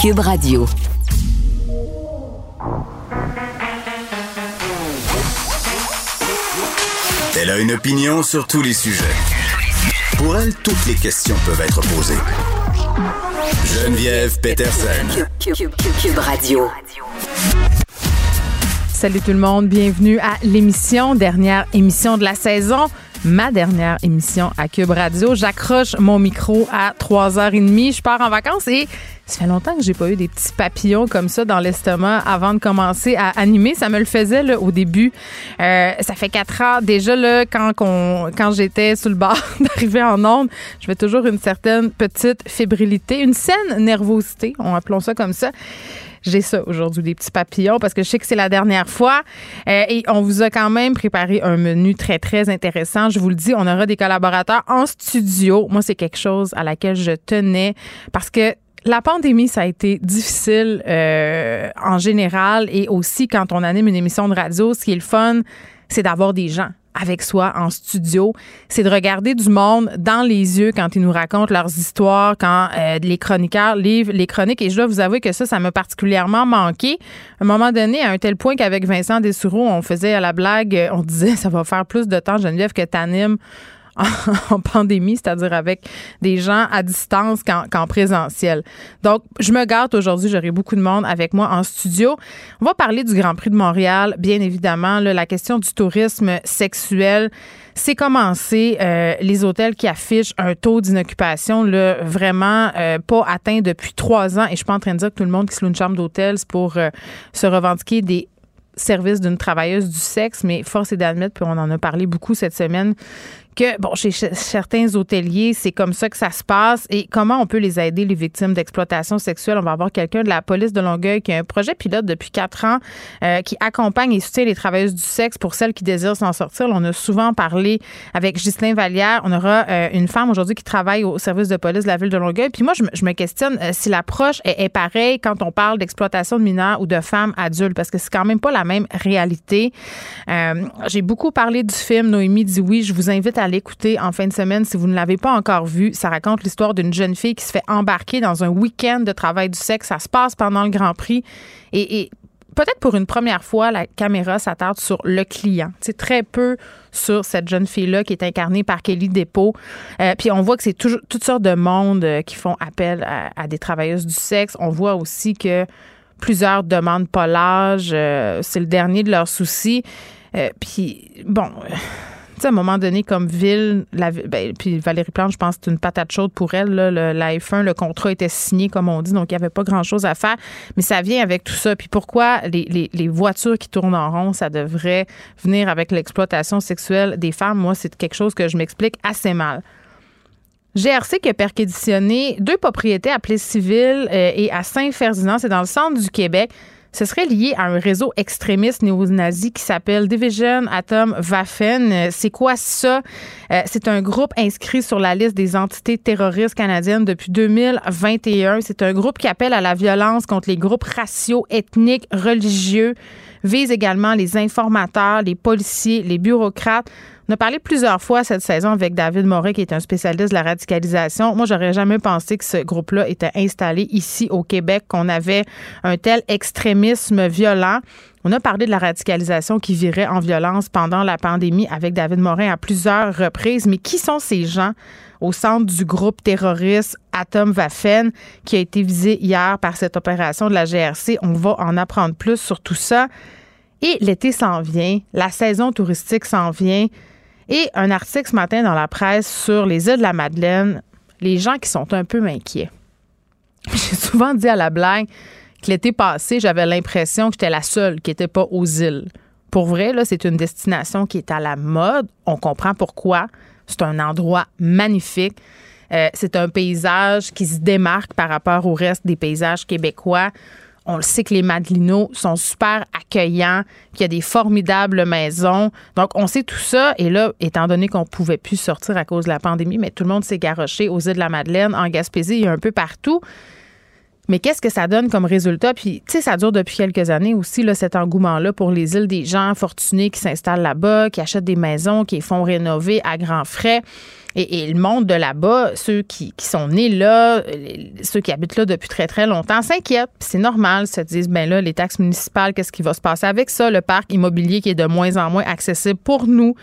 Cube Radio. Elle a une opinion sur tous les sujets. Pour elle, toutes les questions peuvent être posées. Geneviève Peterson. Cube, Radio. Salut tout le monde, bienvenue à l'émission, dernière émission de la saison ma dernière émission à Cube Radio. J'accroche mon micro à 3h30. Je pars en vacances et ça fait longtemps que j'ai pas eu des petits papillons comme ça dans l'estomac avant de commencer à animer. Ça me le faisait là, au début. Euh, ça fait quatre ans déjà là, quand, quand j'étais sur le bord d'arriver en onde, je fais toujours une certaine petite fébrilité, une saine nervosité, on appelons ça comme ça. J'ai ça aujourd'hui, des petits papillons, parce que je sais que c'est la dernière fois. Euh, et on vous a quand même préparé un menu très, très intéressant. Je vous le dis, on aura des collaborateurs en studio. Moi, c'est quelque chose à laquelle je tenais parce que la pandémie, ça a été difficile euh, en général et aussi quand on anime une émission de radio, ce qui est le fun, c'est d'avoir des gens avec soi en studio, c'est de regarder du monde dans les yeux quand ils nous racontent leurs histoires, quand euh, les chroniqueurs livrent les chroniques. Et je dois vous avouer que ça, ça m'a particulièrement manqué. À un moment donné, à un tel point qu'avec Vincent Dessoureau, on faisait à la blague, on disait ça va faire plus de temps, Geneviève, que t'animes en pandémie, c'est-à-dire avec des gens à distance qu'en présentiel. Donc, je me gâte aujourd'hui, j'aurai beaucoup de monde avec moi en studio. On va parler du Grand Prix de Montréal, bien évidemment, la question du tourisme sexuel. C'est commencé, euh, les hôtels qui affichent un taux d'inoccupation vraiment euh, pas atteint depuis trois ans. Et je suis pas en train de dire que tout le monde qui se loue une chambre d'hôtel, c'est pour euh, se revendiquer des services d'une travailleuse du sexe, mais force est d'admettre, puis on en a parlé beaucoup cette semaine, que, bon, chez certains hôteliers, c'est comme ça que ça se passe. Et comment on peut les aider, les victimes d'exploitation sexuelle? On va avoir quelqu'un de la police de Longueuil qui a un projet pilote depuis quatre ans euh, qui accompagne et soutient les travailleuses du sexe pour celles qui désirent s'en sortir. on a souvent parlé avec Ghislain Vallière. On aura euh, une femme aujourd'hui qui travaille au service de police de la ville de Longueuil. Puis moi, je me, questionne euh, si l'approche est, est pareille quand on parle d'exploitation de mineurs ou de femmes adultes, parce que c'est quand même pas la même réalité. J'ai beaucoup parlé du film Noémie dit oui. Je vous invite à l'écouter en fin de semaine si vous ne l'avez pas encore vu. Ça raconte l'histoire d'une jeune fille qui se fait embarquer dans un week-end de travail du sexe. Ça se passe pendant le Grand Prix. Et, peut-être pour une première fois, la caméra s'attarde sur le client. C'est très peu sur cette jeune fille-là qui est incarnée par Kelly Dépôt. Euh, puis on voit que c'est toutes sortes de monde euh, qui font appel à, des travailleuses du sexe. On voit aussi que plusieurs demandent pas l'âge. Euh, c'est le dernier de leurs soucis. puis bon à un moment donné, comme ville, ben, puis Valérie Plante, je pense que c'est une patate chaude pour elle. Là, le, la F1, le contrat était signé, comme on dit, donc il n'y avait pas grand-chose à faire. Mais ça vient avec tout ça. Puis pourquoi les, voitures qui tournent en rond, ça devrait venir avec l'exploitation sexuelle des femmes? Moi, c'est quelque chose que je m'explique assez mal. GRC qui a perquisitionné deux propriétés à Plessis-Civil euh, et à Saint-Ferdinand, c'est dans le centre du Québec ce serait lié à un réseau extrémiste néo-nazi qui s'appelle Division Atom Waffen. C'est quoi ça? Euh, c'est un groupe inscrit sur la liste des entités terroristes canadiennes depuis 2021. C'est un groupe qui appelle à la violence contre les groupes raciaux, ethniques, religieux, vise également les informateurs, les policiers, les bureaucrates. On a parlé plusieurs fois cette saison avec David Moret, qui est un spécialiste de la radicalisation. Moi, j'aurais jamais pensé que ce groupe-là était installé ici au Québec, qu'on avait un tel extrémisme violent. On a parlé de la radicalisation qui virait en violence pendant la pandémie avec David Morin à plusieurs reprises. Mais qui sont ces gens au centre du groupe terroriste Atom Waffen qui a été visé hier par cette opération de la GRC? On va en apprendre plus sur tout ça. Et l'été s'en vient, la saison touristique s'en vient. Et un article ce matin dans la presse sur les îles de la Madeleine, les gens qui sont un peu inquiets. J'ai souvent dit à la blague que l'été passé, j'avais l'impression que j'étais la seule qui n'était pas aux îles. Pour vrai, c'est une destination qui est à la mode. On comprend pourquoi. C'est un endroit magnifique. Euh, c'est un paysage qui se démarque par rapport au reste des paysages québécois. On le sait que les Madelinos sont super accueillants, qu'il y a des formidables maisons. Donc, on sait tout ça. Et là, étant donné qu'on pouvait plus sortir à cause de la pandémie, mais tout le monde s'est garoché aux îles de la Madeleine, en Gaspésie et un peu partout. Mais qu'est-ce que ça donne comme résultat? Puis, tu sais, ça dure depuis quelques années aussi, là, cet engouement-là pour les îles des gens fortunés qui s'installent là-bas, qui achètent des maisons, qui font rénover à grands frais. Et, le monde de là-bas, ceux qui, sont nés là, ceux qui habitent là depuis très, très longtemps, s'inquiètent. c'est normal, se disent, ben là, les taxes municipales, qu'est-ce qui va se passer avec ça? Le parc immobilier qui est de moins en moins accessible pour nous.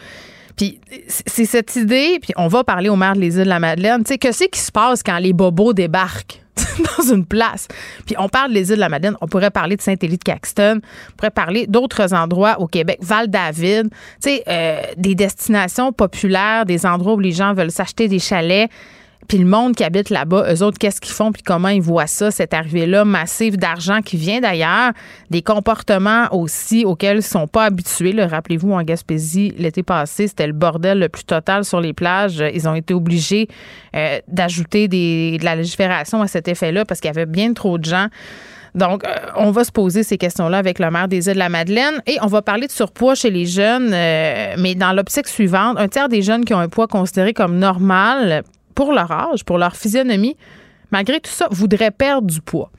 Puis c'est cette idée, puis on va parler au maire des îles de la Madeleine, tu sais, que c'est qui se passe quand les bobos débarquent? dans une place. Puis on parle des îles de la Madeleine, on pourrait parler de Saint-Élie-de-Caxton, on pourrait parler d'autres endroits au Québec, Val-David, tu sais, euh, des destinations populaires, des endroits où les gens veulent s'acheter des chalets. Puis le monde qui habite là-bas, eux autres, qu'est-ce qu'ils font, puis comment ils voient ça, cette arrivée-là massive d'argent qui vient d'ailleurs, des comportements aussi auxquels ils sont pas habitués. Rappelez-vous, en Gaspésie, l'été passé, c'était le bordel le plus total sur les plages. Ils ont été obligés euh, d'ajouter de la légifération à cet effet-là parce qu'il y avait bien trop de gens. Donc, euh, on va se poser ces questions-là avec le maire des îles de la Madeleine et on va parler de surpoids chez les jeunes, euh, mais dans l'optique suivante, un tiers des jeunes qui ont un poids considéré comme normal pour leur âge, pour leur physionomie, malgré tout ça, voudraient perdre du poids.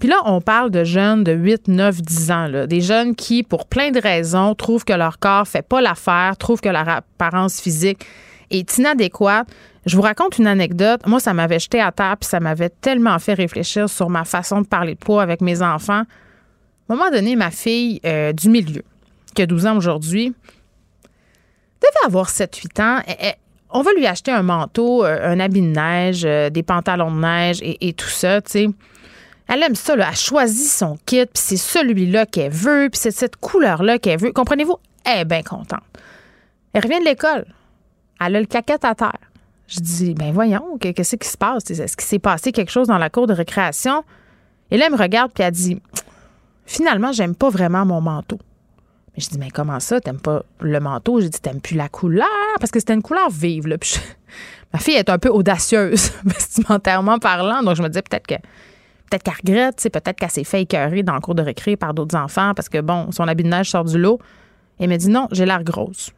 Puis là, on parle de jeunes de 8, 9, 10 ans, des jeunes qui, pour plein de raisons, trouvent que leur corps fait pas l'affaire, trouvent que leur apparence physique est inadéquate. Je vous raconte une anecdote. Moi, ça m'avait jeté à terre, puis ça m'avait tellement fait réfléchir sur ma façon de parler de poids avec mes enfants. À un moment donné, ma fille euh, du milieu, qui a 12 ans aujourd'hui, devait avoir 7-8 ans on va lui acheter un manteau, euh, un habit de neige, euh, des pantalons de neige et, tout ça, tu sais. Elle aime ça, là. Elle choisit son kit, puis c'est celui-là qu'elle veut, puis c'est cette couleur-là qu'elle veut. Comprenez-vous? Elle est bien contente. Elle revient de l'école. Elle a le caquette à terre. Je dis, ben voyons, qu'est-ce qui se passe? Est-ce qu'il s'est passé quelque chose dans la cour de récréation? Et là, elle me regarde, puis elle dit, finalement, j'aime pas vraiment mon manteau. Mais je dis, mais comment ça, t'aimes pas le manteau? J'ai dit, t'aimes plus la couleur? Parce que c'était une couleur vive, là. ma fille est un peu audacieuse, vestimentairement parlant. Donc, je me disais peut-être que peut-être qu'elle regrette, peut-être qu'elle s'est fait écœurer dans le cours de récré par d'autres enfants parce que, bon, son habit de neige sort du lot. Elle me dit, non, j'ai l'air grosse.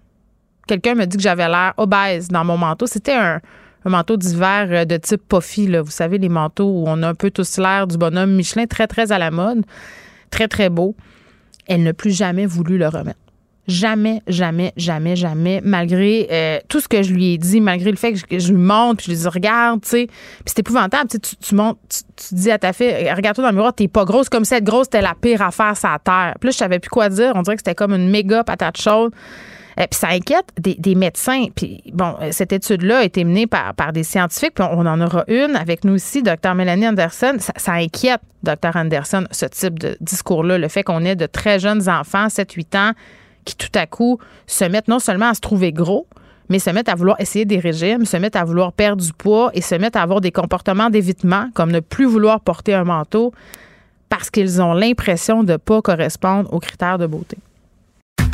Quelqu'un me dit que j'avais l'air obèse dans mon manteau. C'était un, manteau d'hiver euh, de type puffy. Vous savez, les manteaux où on a un peu tous l'air du bonhomme Michelin, très, très à la mode. Très, très beau elle n'a plus jamais voulu le remettre. Jamais, jamais, jamais, jamais, malgré euh, tout ce que je lui ai dit, malgré le fait que je, lui montre, je lui dis regarde, tu sais, puis c'est épouvantable, tu, tu montes, tu, dis à ta fille, regarde-toi dans le miroir, t'es pas grosse, comme si être grosse, c'était la pire affaire sur la terre. Puis je savais plus quoi dire, on dirait que c'était comme une méga patate chaude. Euh, puis ça inquiète des, médecins. Puis bon, euh, cette étude-là a été menée par, des scientifiques, puis on en aura une avec nous aussi, Dr. Mélanie Anderson. Ça, inquiète, Dr. Anderson, ce type de discours-là, le fait qu'on ait de très jeunes enfants, 7-8 ans, qui tout à coup se mettent non seulement à se trouver gros, mais se mettent à vouloir essayer des régimes, se mettent à vouloir perdre du poids et se mettent à avoir des comportements d'évitement, comme ne plus vouloir porter un manteau parce qu'ils ont l'impression de ne pas correspondre aux critères de beauté.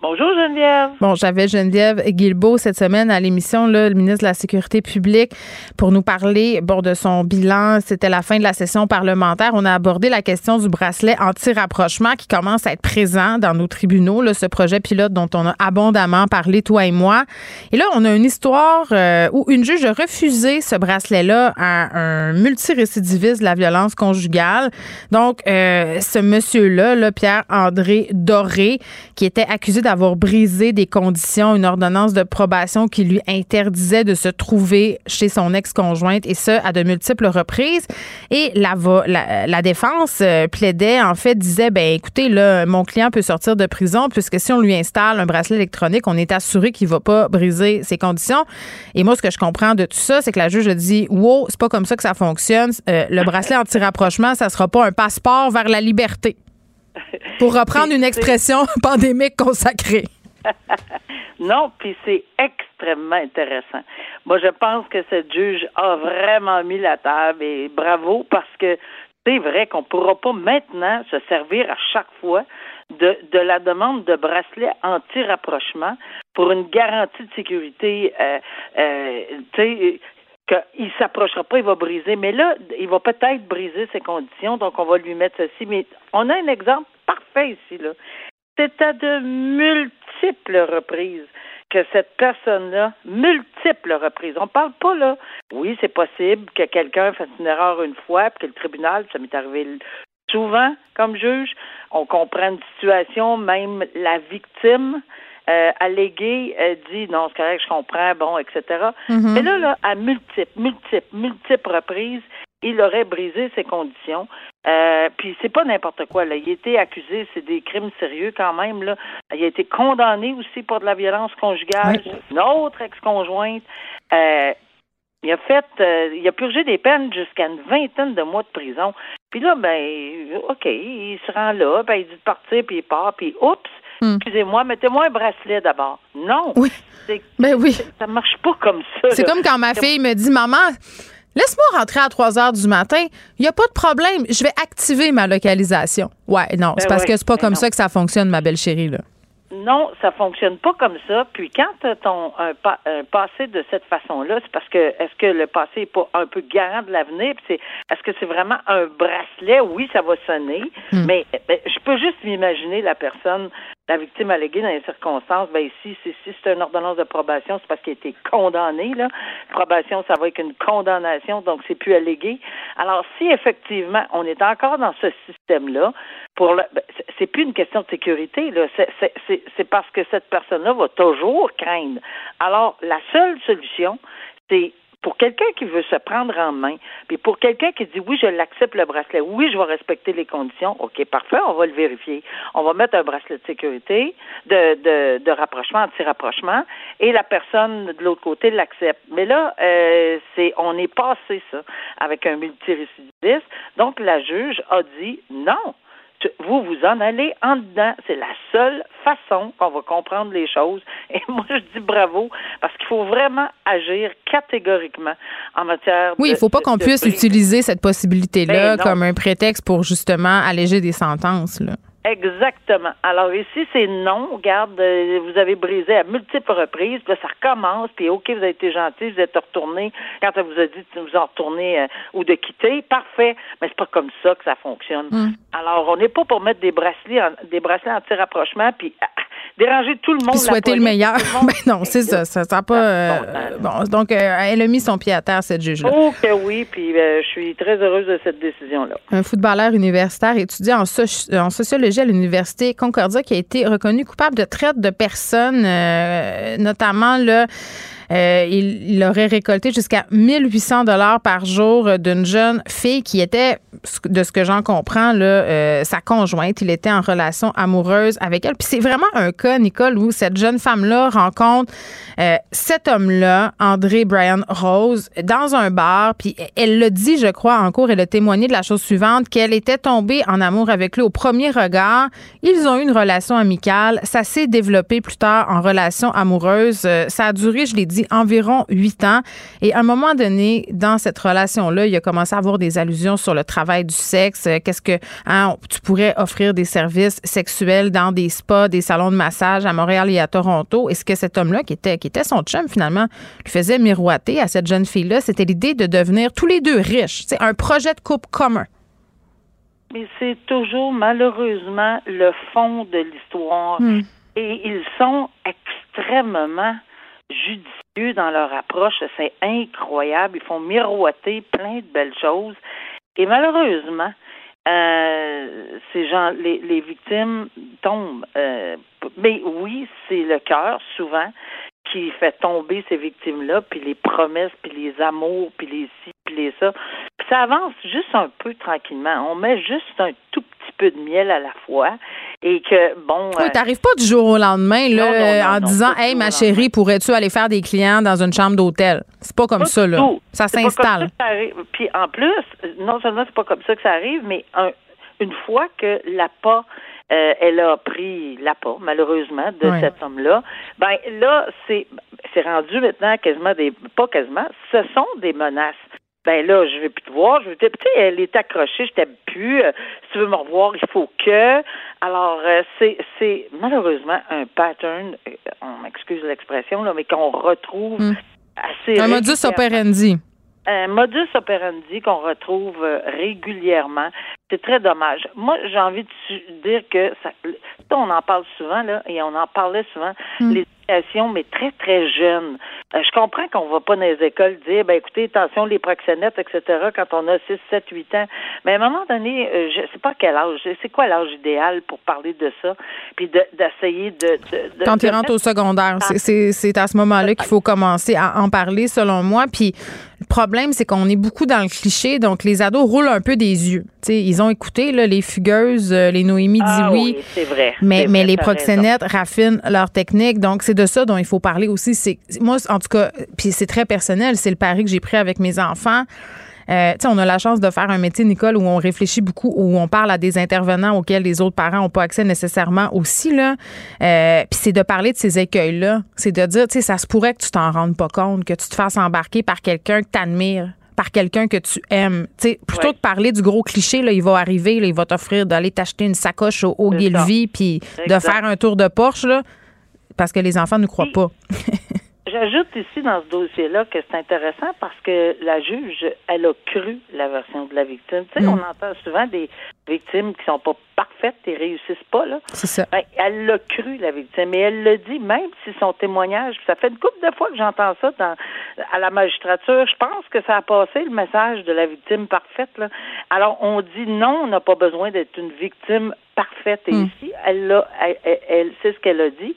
Bonjour Geneviève. Bon, j'avais Geneviève Guilbeault cette semaine à l'émission, le ministre de la Sécurité publique, pour nous parler bon, de son bilan. C'était la fin de la session parlementaire. On a abordé la question du bracelet anti-rapprochement qui commence à être présent dans nos tribunaux, là, ce projet pilote dont on a abondamment parlé, toi et moi. Et là, on a une histoire euh, où une juge a refusé ce bracelet-là à un multirécidiviste de la violence conjugale. Donc, euh, ce monsieur-là, là, Pierre-André Doré, qui était accusé d'avoir brisé des conditions, une ordonnance de probation qui lui interdisait de se trouver chez son ex-conjointe et ce, à de multiples reprises. Et la, défense euh, plaidait, en fait, disait, ben écoutez, là, mon client peut sortir de prison puisque si on lui installe un bracelet électronique, on est assuré qu'il va pas briser ses conditions. Et moi, ce que je comprends de tout ça, c'est que la juge a dit, wow, c'est pas comme ça que ça fonctionne. Euh, le bracelet anti-rapprochement, ça sera pas un passeport vers la liberté. Pour reprendre une expression pandémique consacrée. non, puis c'est extrêmement intéressant. Moi, je pense que cette juge a vraiment mis la table et bravo parce que c'est vrai qu'on ne pourra pas maintenant se servir à chaque fois de, de la demande de bracelet anti-rapprochement pour une garantie de sécurité, euh, euh, qu'il s'approchera pas, il va briser. Mais là, il va peut-être briser ses conditions, donc on va lui mettre ceci. Mais on a un exemple parfait ici, là. C'est à de multiples reprises que cette personne-là, multiples reprises, on parle pas là, oui, c'est possible que quelqu'un fasse une erreur une fois, puis que le tribunal, ça m'est arrivé souvent comme juge, on comprend une situation, même la victime euh, alléguée euh, dit non, c'est correct, je comprends, bon, etc. Mm-hmm. Mais là, là, à multiples, multiples, multiples reprises, il aurait brisé ses conditions. Euh, puis c'est pas n'importe quoi. Là. Il a été accusé, c'est des crimes sérieux quand même. Là. Il a été condamné aussi pour de la violence conjugale. Une autre ex-conjointe. Euh, il a fait, euh, il a purgé des peines jusqu'à une vingtaine de mois de prison. Puis là, ben, OK, il se rend là, ben, il dit de partir, puis il part, puis oups, hmm. excusez-moi, mettez-moi un bracelet d'abord. Non. Oui. Ben oui. Ça marche pas comme ça. C'est comme quand ma fille me dit, maman, Laisse-moi rentrer à 3 heures du matin. Il n'y a pas de problème. Je vais activer ma localisation. Ouais, non, c'est ben parce que c'est pas ben comme ça que ça fonctionne, ma belle chérie, là. Non, ça fonctionne pas comme ça. Puis quand tu ton un, passé de cette façon-là, c'est parce que est-ce que le passé est pas un peu garant de l'avenir? C'est est-ce que c'est vraiment un bracelet? Oui, ça va sonner, hmm. mais ben, je peux juste m'imaginer la personne la victime alléguée dans les circonstances, ben ici, si, si c'est une ordonnance de probation, c'est parce qu'il a été condamné. Là. Probation, ça va être une condamnation, donc c'est plus allégué. Alors, si effectivement on est encore dans ce système-là, pour le, ben, c'est plus une question de sécurité, là. C'est parce que cette personne-là va toujours craindre. Alors, la seule solution, c'est pour quelqu'un qui veut se prendre en main, puis pour quelqu'un qui dit oui, je l'accepte le bracelet, oui, je vais respecter les conditions, OK, parfait, on va le vérifier. On va mettre un bracelet de sécurité, de, de, de rapprochement, anti-rapprochement, et la personne de l'autre côté l'accepte. Mais là, euh, c'est on est passé ça avec un multirécidiviste. Donc la juge a dit non vous vous en allez en dedans. C'est la seule façon qu'on va comprendre les choses. Et moi, je dis bravo parce qu'il faut vraiment agir catégoriquement en matière Oui, il ne faut pas qu'on puisse utiliser cette possibilité-là ben comme un prétexte pour justement alléger des sentences. Là. Exactement. Alors ici, c'est non. Regarde, euh, vous avez brisé à multiples reprises. Puis là, ça recommence. Puis OK, vous avez été gentil, vous êtes retourné quand elle vous a dit de vous en retourner euh, ou de quitter. Parfait. Mais c'est pas comme ça que ça fonctionne. Hmm. Alors, on n'est pas pour mettre des bracelets, des bracelets anti-rapprochement puis ah, déranger tout le monde. Puis souhaiter le meilleur. Mais ben non, c'est ça. Ça n'a pas. Euh, bon, donc, elle a mis son pied à terre, cette juge-là. Oh que oui. Puis je suis très heureuse de cette décision-là. Un footballeur universitaire étudiant en, en sociologie à l'université Concordia qui a été reconnu coupable de traite de personnes, euh, notamment là. Euh, il, aurait récolté jusqu'à 1800 dollars par jour d'une jeune fille qui était, de ce que j'en comprends, là, euh, sa conjointe. Il était en relation amoureuse avec elle. Puis c'est vraiment un cas, Nicole, où cette jeune femme-là rencontre euh, cet homme-là, André Brian Rose, dans un bar. Puis elle le dit, je crois, en cours, elle a témoigné de la chose suivante, qu'elle était tombée en amour avec lui au premier regard. Ils ont eu une relation amicale. Ça s'est développé plus tard en relation amoureuse. ça a duré, je l'ai dit, environ huit ans. Et à un moment donné, dans cette relation-là, il a commencé à avoir des allusions sur le travail du sexe. Euh, qu'est-ce que hein, tu pourrais offrir des services sexuels dans des spas, des salons de massage à Montréal et à Toronto? Est-ce que cet homme-là, qui était, qui était son chum finalement, lui faisait miroiter à cette jeune fille-là? C'était l'idée de devenir tous les deux riches. C'est un projet de couple commun. Mais c'est toujours malheureusement le fond de l'histoire. Hmm. Et ils sont extrêmement judicieux dans leur approche. C'est incroyable. Ils font miroiter plein de belles choses. Et malheureusement, euh, ces gens, les, les victimes tombent. Euh, mais oui, c'est le cœur souvent qui fait tomber ces victimes-là, puis les promesses, puis les amours, puis les ci, puis les ça. Ça avance juste un peu tranquillement. On met juste un tout petit peu de miel à la fois et que bon. Oui, euh, t'arrives pas du jour au lendemain là, en disant, hey ma chérie, pourrais-tu aller faire des clients dans une chambre d'hôtel? C'est pas comme ça là. Ça s'installe. Puis en plus, non seulement c'est pas comme ça que ça arrive, mais une fois que la pas euh, elle a pris l'appât, malheureusement, de cet homme-là. Ben là, c'est c'est rendu maintenant quasiment des pas quasiment, ce sont des menaces. Ben là, je vais plus te voir. Je vais, tu sais, elle est accrochée, je t'aime plus. Euh, si tu veux me revoir, il faut que. Alors, euh, c'est, c'est malheureusement un pattern, euh, on m'excuse l'expression, là, mais qu'on retrouve Hmm. assez Un modus operandi. un modus operandi qu'on retrouve régulièrement. C'est très dommage. Moi, j'ai envie de dire que ça, on en parle souvent là, et on en parlait souvent. Mais très très jeune. Euh, je comprends qu'on va pas dans les écoles dire, ben écoutez, attention les proxénètes, etc. Quand on a 6, 7, 8 ans. Mais à un moment donné, euh, je sais pas quel âge. C'est quoi l'âge idéal pour parler de ça, puis de- d'essayer de, de, de- Quand tu rentres au secondaire, c'est- c'est à ce moment-là qu'il faut commencer à en parler, selon moi. Puis le problème, c'est qu'on est beaucoup dans le cliché, donc les ados roulent un peu des yeux. Tu sais, ils ont écouté là, les fugueuses, euh, les Noémie dit Ah oui. c'est vrai. Mais, mais vrai, les raison. proxénètes raffinent leur technique. Donc, c'est de ça dont il faut parler aussi. C'est Moi, en tout cas, puis c'est très personnel, c'est le pari que j'ai pris avec mes enfants. Euh, tu sais, on a la chance de faire un métier, Nicole, où on réfléchit beaucoup, où on parle à des intervenants auxquels les autres parents n'ont pas accès nécessairement aussi. là. Euh, Puis c'est de parler de ces écueils-là. C'est de dire, tu sais, ça se pourrait que tu t'en rendes pas compte, que tu te fasses embarquer par quelqu'un que tu admires par quelqu'un que tu aimes. Tu sais, plutôt Ouais. que de parler du gros cliché, là, il va arriver, là, il va t'offrir d'aller t'acheter une sacoche au, au puis de faire un tour de Porsche, là, parce que les enfants ne croient pas. J'ajoute ici dans ce dossier-là que c'est intéressant parce que la juge, elle a cru la version de la victime. Tu sais, Mm. on entend souvent des victimes qui sont pas parfaites et réussissent pas, là. C'est ça. Ben, elle l'a cru, la victime, et elle le dit, même si son témoignage, ça fait une couple de fois que j'entends ça dans, à la magistrature, je pense que ça a passé le message de la victime parfaite. Là. Alors, on dit non, on n'a pas besoin d'être une victime parfaite. Et Mm. ici, elle, l'a, elle, elle, elle- c'est ce qu'elle a dit.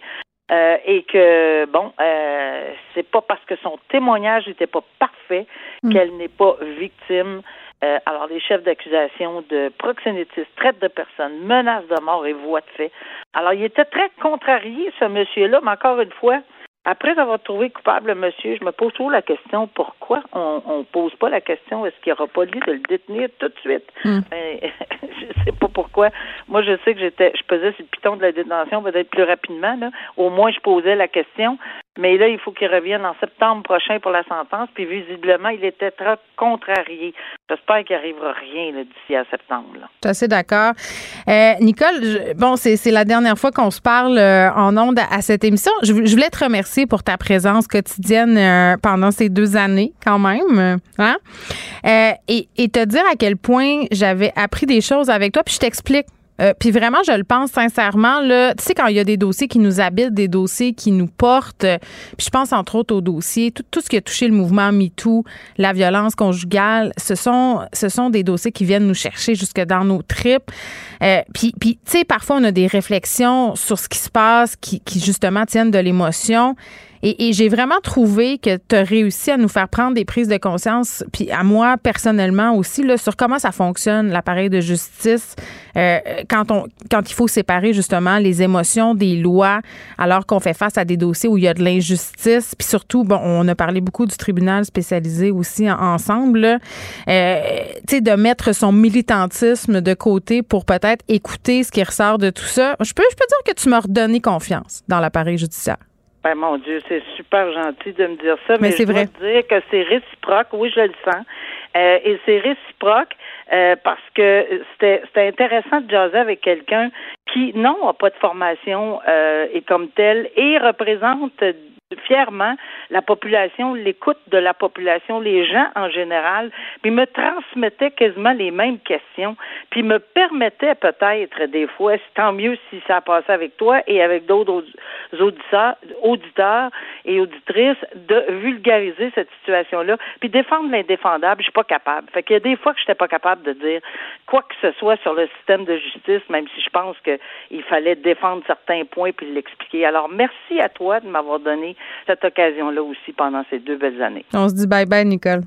Euh, et que bon, euh, c'est pas parce que son témoignage n'était pas parfait Mm. qu'elle n'est pas victime. Euh, alors, les chefs d'accusation de proxénétisme, traite de personnes, menace de mort et voie de fait. Alors, il était très contrarié, ce monsieur-là, mais encore une fois, après avoir trouvé coupable le monsieur, je me pose toujours la question pourquoi on ne pose pas la question est-ce qu'il n'y aura pas lieu de le détenir tout de suite? Mm. Ben, Je sais pas pourquoi. Moi, je sais que j'étais, je pesais sur le piton de la détention peut-être plus rapidement. Là. Au moins, je posais la question. Mais là, il faut qu'il revienne en septembre prochain pour la sentence. Puis visiblement, il était très contrarié. J'espère qu'il n'arrivera rien d'ici à septembre. Là. Je assez d'accord. Euh, Nicole, bon, c'est la dernière fois qu'on se parle euh, en ondes à, cette émission. Je, je voulais te remercier pour ta présence quotidienne euh, pendant ces deux années, quand même. Hein? Euh, et, et te dire à quel point j'avais appris des choses avec toi. Puis je t'explique. Euh, puis vraiment, je le pense sincèrement. Là, tu sais, quand il y a des dossiers qui nous habitent, des dossiers qui nous portent, euh, puis je pense entre autres aux dossiers, tout, tout ce qui a touché le mouvement MeToo, la violence conjugale, ce sont, ce sont des dossiers qui viennent nous chercher jusque dans nos tripes. Euh, puis, puis tu sais, parfois, on a des réflexions sur ce qui se passe qui, qui justement tiennent de l'émotion. Et, et j'ai vraiment trouvé que tu as réussi à nous faire prendre des prises de conscience, puis à moi personnellement aussi, là, sur comment ça fonctionne, l'appareil de justice, euh, quand, on, quand il faut séparer justement les émotions des lois, alors qu'on fait face à des dossiers où il y a de l'injustice. Puis surtout, bon, on a parlé beaucoup du tribunal spécialisé aussi en- ensemble. Euh, tu sais, de mettre son militantisme de côté pour peut-être écouter ce qui ressort de tout ça. Je peux, je peux dire que tu m'as redonné confiance dans l'appareil judiciaire. Ben mon Dieu, c'est super gentil de me dire ça, mais, Mais je vrai. dois dire que c'est réciproque. Oui, je le sens. Euh, et c'est réciproque euh, parce que c'était c'était intéressant de jaser avec quelqu'un qui, non, n'a pas de formation euh, et comme tel, et représente fièrement la population, l'écoute de la population, les gens en général, puis me transmettait quasiment les mêmes questions, puis me permettait peut-être des fois, tant mieux si ça passé avec toi et avec d'autres audi- auditeurs, et auditrices, de vulgariser cette situation-là, puis défendre l'indéfendable, je suis pas capable. Fait qu'il y a des fois que je n'étais pas capable de dire quoi que ce soit sur le système de justice, même si je pense qu'il fallait défendre certains points puis l'expliquer. Alors, merci à toi de m'avoir donné cette occasion-là aussi pendant ces deux belles années. On se dit bye bye, Nicole.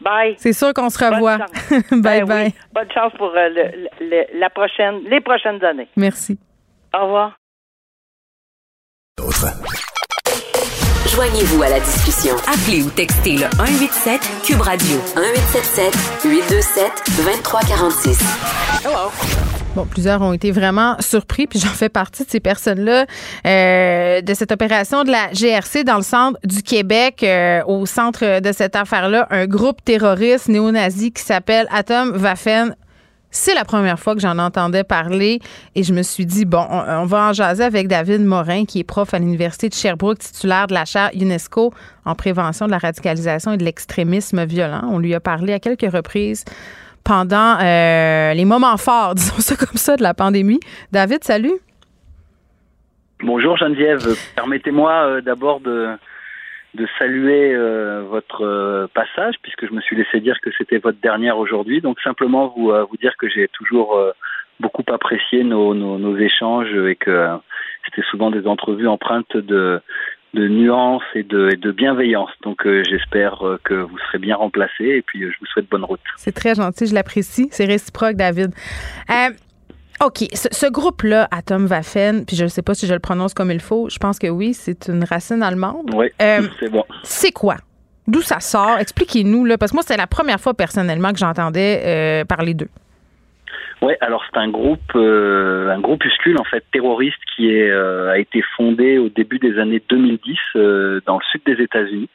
Bye. C'est sûr qu'on se revoit. bye Ben bye. oui. Bonne chance pour euh, le- le- la prochaine, les prochaines années. Merci. Au revoir. Joignez-vous à la discussion. Appelez ou textez le 187 Cube Radio. 1877 827 2346. Bon, plusieurs ont été vraiment surpris, puis j'en fais partie de ces personnes-là, euh, de cette opération de la GRC dans le centre du Québec, euh, au centre de cette affaire-là, un groupe terroriste néo-nazi qui s'appelle Atom Waffen. C'est la première fois que j'en entendais parler et je me suis dit, bon, on, va en jaser avec David Morin, qui est prof à l'Université de Sherbrooke, titulaire de la chaire UNESCO en prévention de la radicalisation et de l'extrémisme violent. On lui a parlé à quelques reprises pendant euh, les moments forts, disons ça comme ça, de la pandémie. David, salut. Bonjour Geneviève. Permettez-moi euh, d'abord de, saluer euh, votre passage, puisque je me suis laissé dire que c'était votre dernière aujourd'hui. Donc simplement vous, dire que j'ai toujours beaucoup apprécié nos, échanges et que c'était souvent des entrevues empreintes de, de nuances et de, de bienveillance. Donc euh, j'espère euh, que vous serez bien remplacé et puis euh, je vous souhaite bonne route. C'est très gentil, je l'apprécie. C'est réciproque, David. OK, ce, groupe-là, Atom Waffen, puis je ne sais pas si je le prononce comme il faut, je pense que oui, c'est une racine allemande. Oui, c'est bon. C'est quoi? D'où ça sort? Expliquez-nous, là, parce que moi, c'est la première fois personnellement que j'entendais parler d'eux. Ouais, alors c'est un groupe, euh, un groupuscule en fait terroriste qui est, euh, a été fondé au début des années 2010 euh, dans le sud des États-Unis.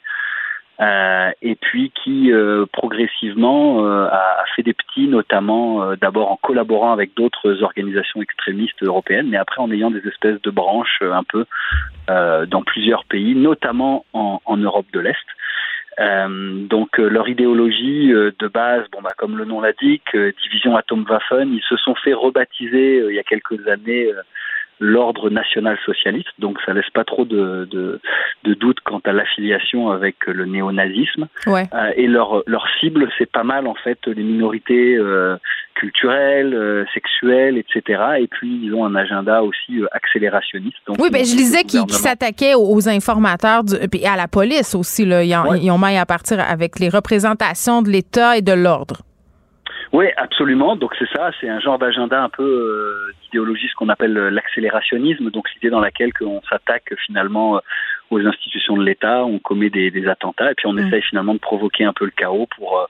et puis qui progressivement a, fait des petits, notamment d'abord en collaborant avec d'autres organisations extrémistes européennes, mais après en ayant des espèces de branches un peu dans plusieurs pays, notamment en, en Europe de l'Est. Euh, donc euh, leur idéologie euh, de base, bon bah comme le nom l'indique, division Atomwaffen, ils se sont fait rebaptiser il y a quelques années l'ordre national socialiste, donc ça laisse pas trop de, de, de doute quant à l'affiliation avec le néonazisme. Ouais. Euh, et leur, leur cible, c'est pas mal en fait les minorités euh, culturelles, euh, sexuelles, etc. Et puis ils ont un agenda aussi accélérationniste. Donc, oui, ben je disais qu'ils s'attaquaient aux informateurs et à la police aussi. Là. Ils, ont, ils ont maille à partir avec les représentations de l'État et de l'ordre. Oui, absolument. Donc c'est ça, c'est un genre d'agenda un peu euh, d'idéologie, ce qu'on appelle euh, l'accélérationnisme, donc l'idée dans laquelle on s'attaque finalement euh, aux institutions de l'État, on commet des, des, attentats et puis on mm. essaye finalement de provoquer un peu le chaos pour euh,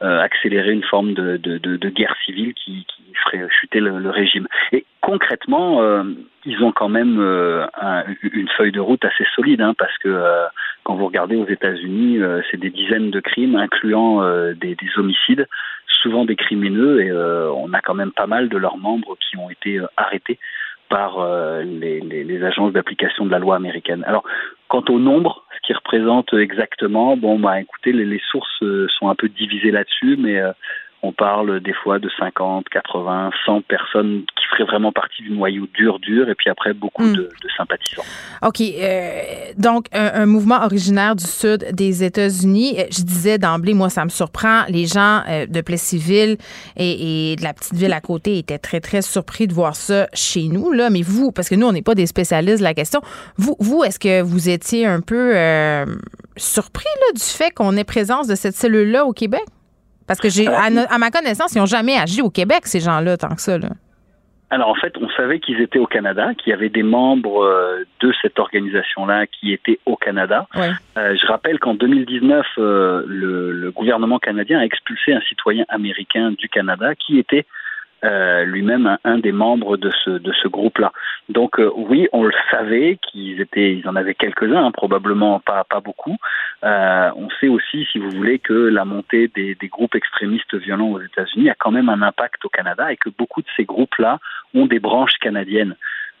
accélérer une forme de, de, de, de guerre civile qui, qui, ferait chuter le, régime. Et concrètement, euh, ils ont quand même euh, un, une feuille de route assez solide, hein, parce que quand vous regardez aux États-Unis, c'est des dizaines de crimes, incluant des, des, homicides, souvent des crimineux, et on a quand même pas mal de leurs membres qui ont été arrêtés par les, les, les agences d'application de la loi américaine. Alors, quant au nombre, qui représente exactement. Bon, bah écoutez, les, les sources euh, sont un peu divisées là-dessus, mais euh, on parle des fois de 50, 80, 100 personnes qui feraient vraiment partie du noyau dur, dur, et puis après beaucoup hmm. de, de, sympathisants. OK. Euh, donc, un, un, mouvement originaire du sud des États-Unis. Euh, je disais d'emblée, moi, ça me surprend. Les gens euh, de Plessisville et, et, de la petite ville à côté étaient très, très surpris de voir ça chez nous. Là. Mais vous, parce que nous, on n'est pas des spécialistes de la question, vous, vous est-ce que vous étiez un peu euh, surpris là, du fait qu'on ait présence de cette cellule-là au Québec? Parce que j'ai, à, ma connaissance, ils n'ont jamais agi au Québec, ces gens-là, tant que ça. Là. Alors en fait, on savait qu'ils étaient au Canada, qu'il y avait des membres euh, de cette organisation-là qui étaient au Canada. Ouais. Euh, je rappelle qu'en 2019, euh, le, le, gouvernement canadien a expulsé un citoyen américain du Canada qui était euh, lui-même un, des membres de ce de ce groupe-là. Donc euh, oui, on le savait qu'ils étaient, ils en avaient quelques-uns, hein, probablement pas pas beaucoup. Euh, on sait aussi, si vous voulez, que la montée des, des groupes extrémistes violents aux États-Unis a quand même un impact au Canada et que beaucoup de ces groupes-là ont des branches canadiennes.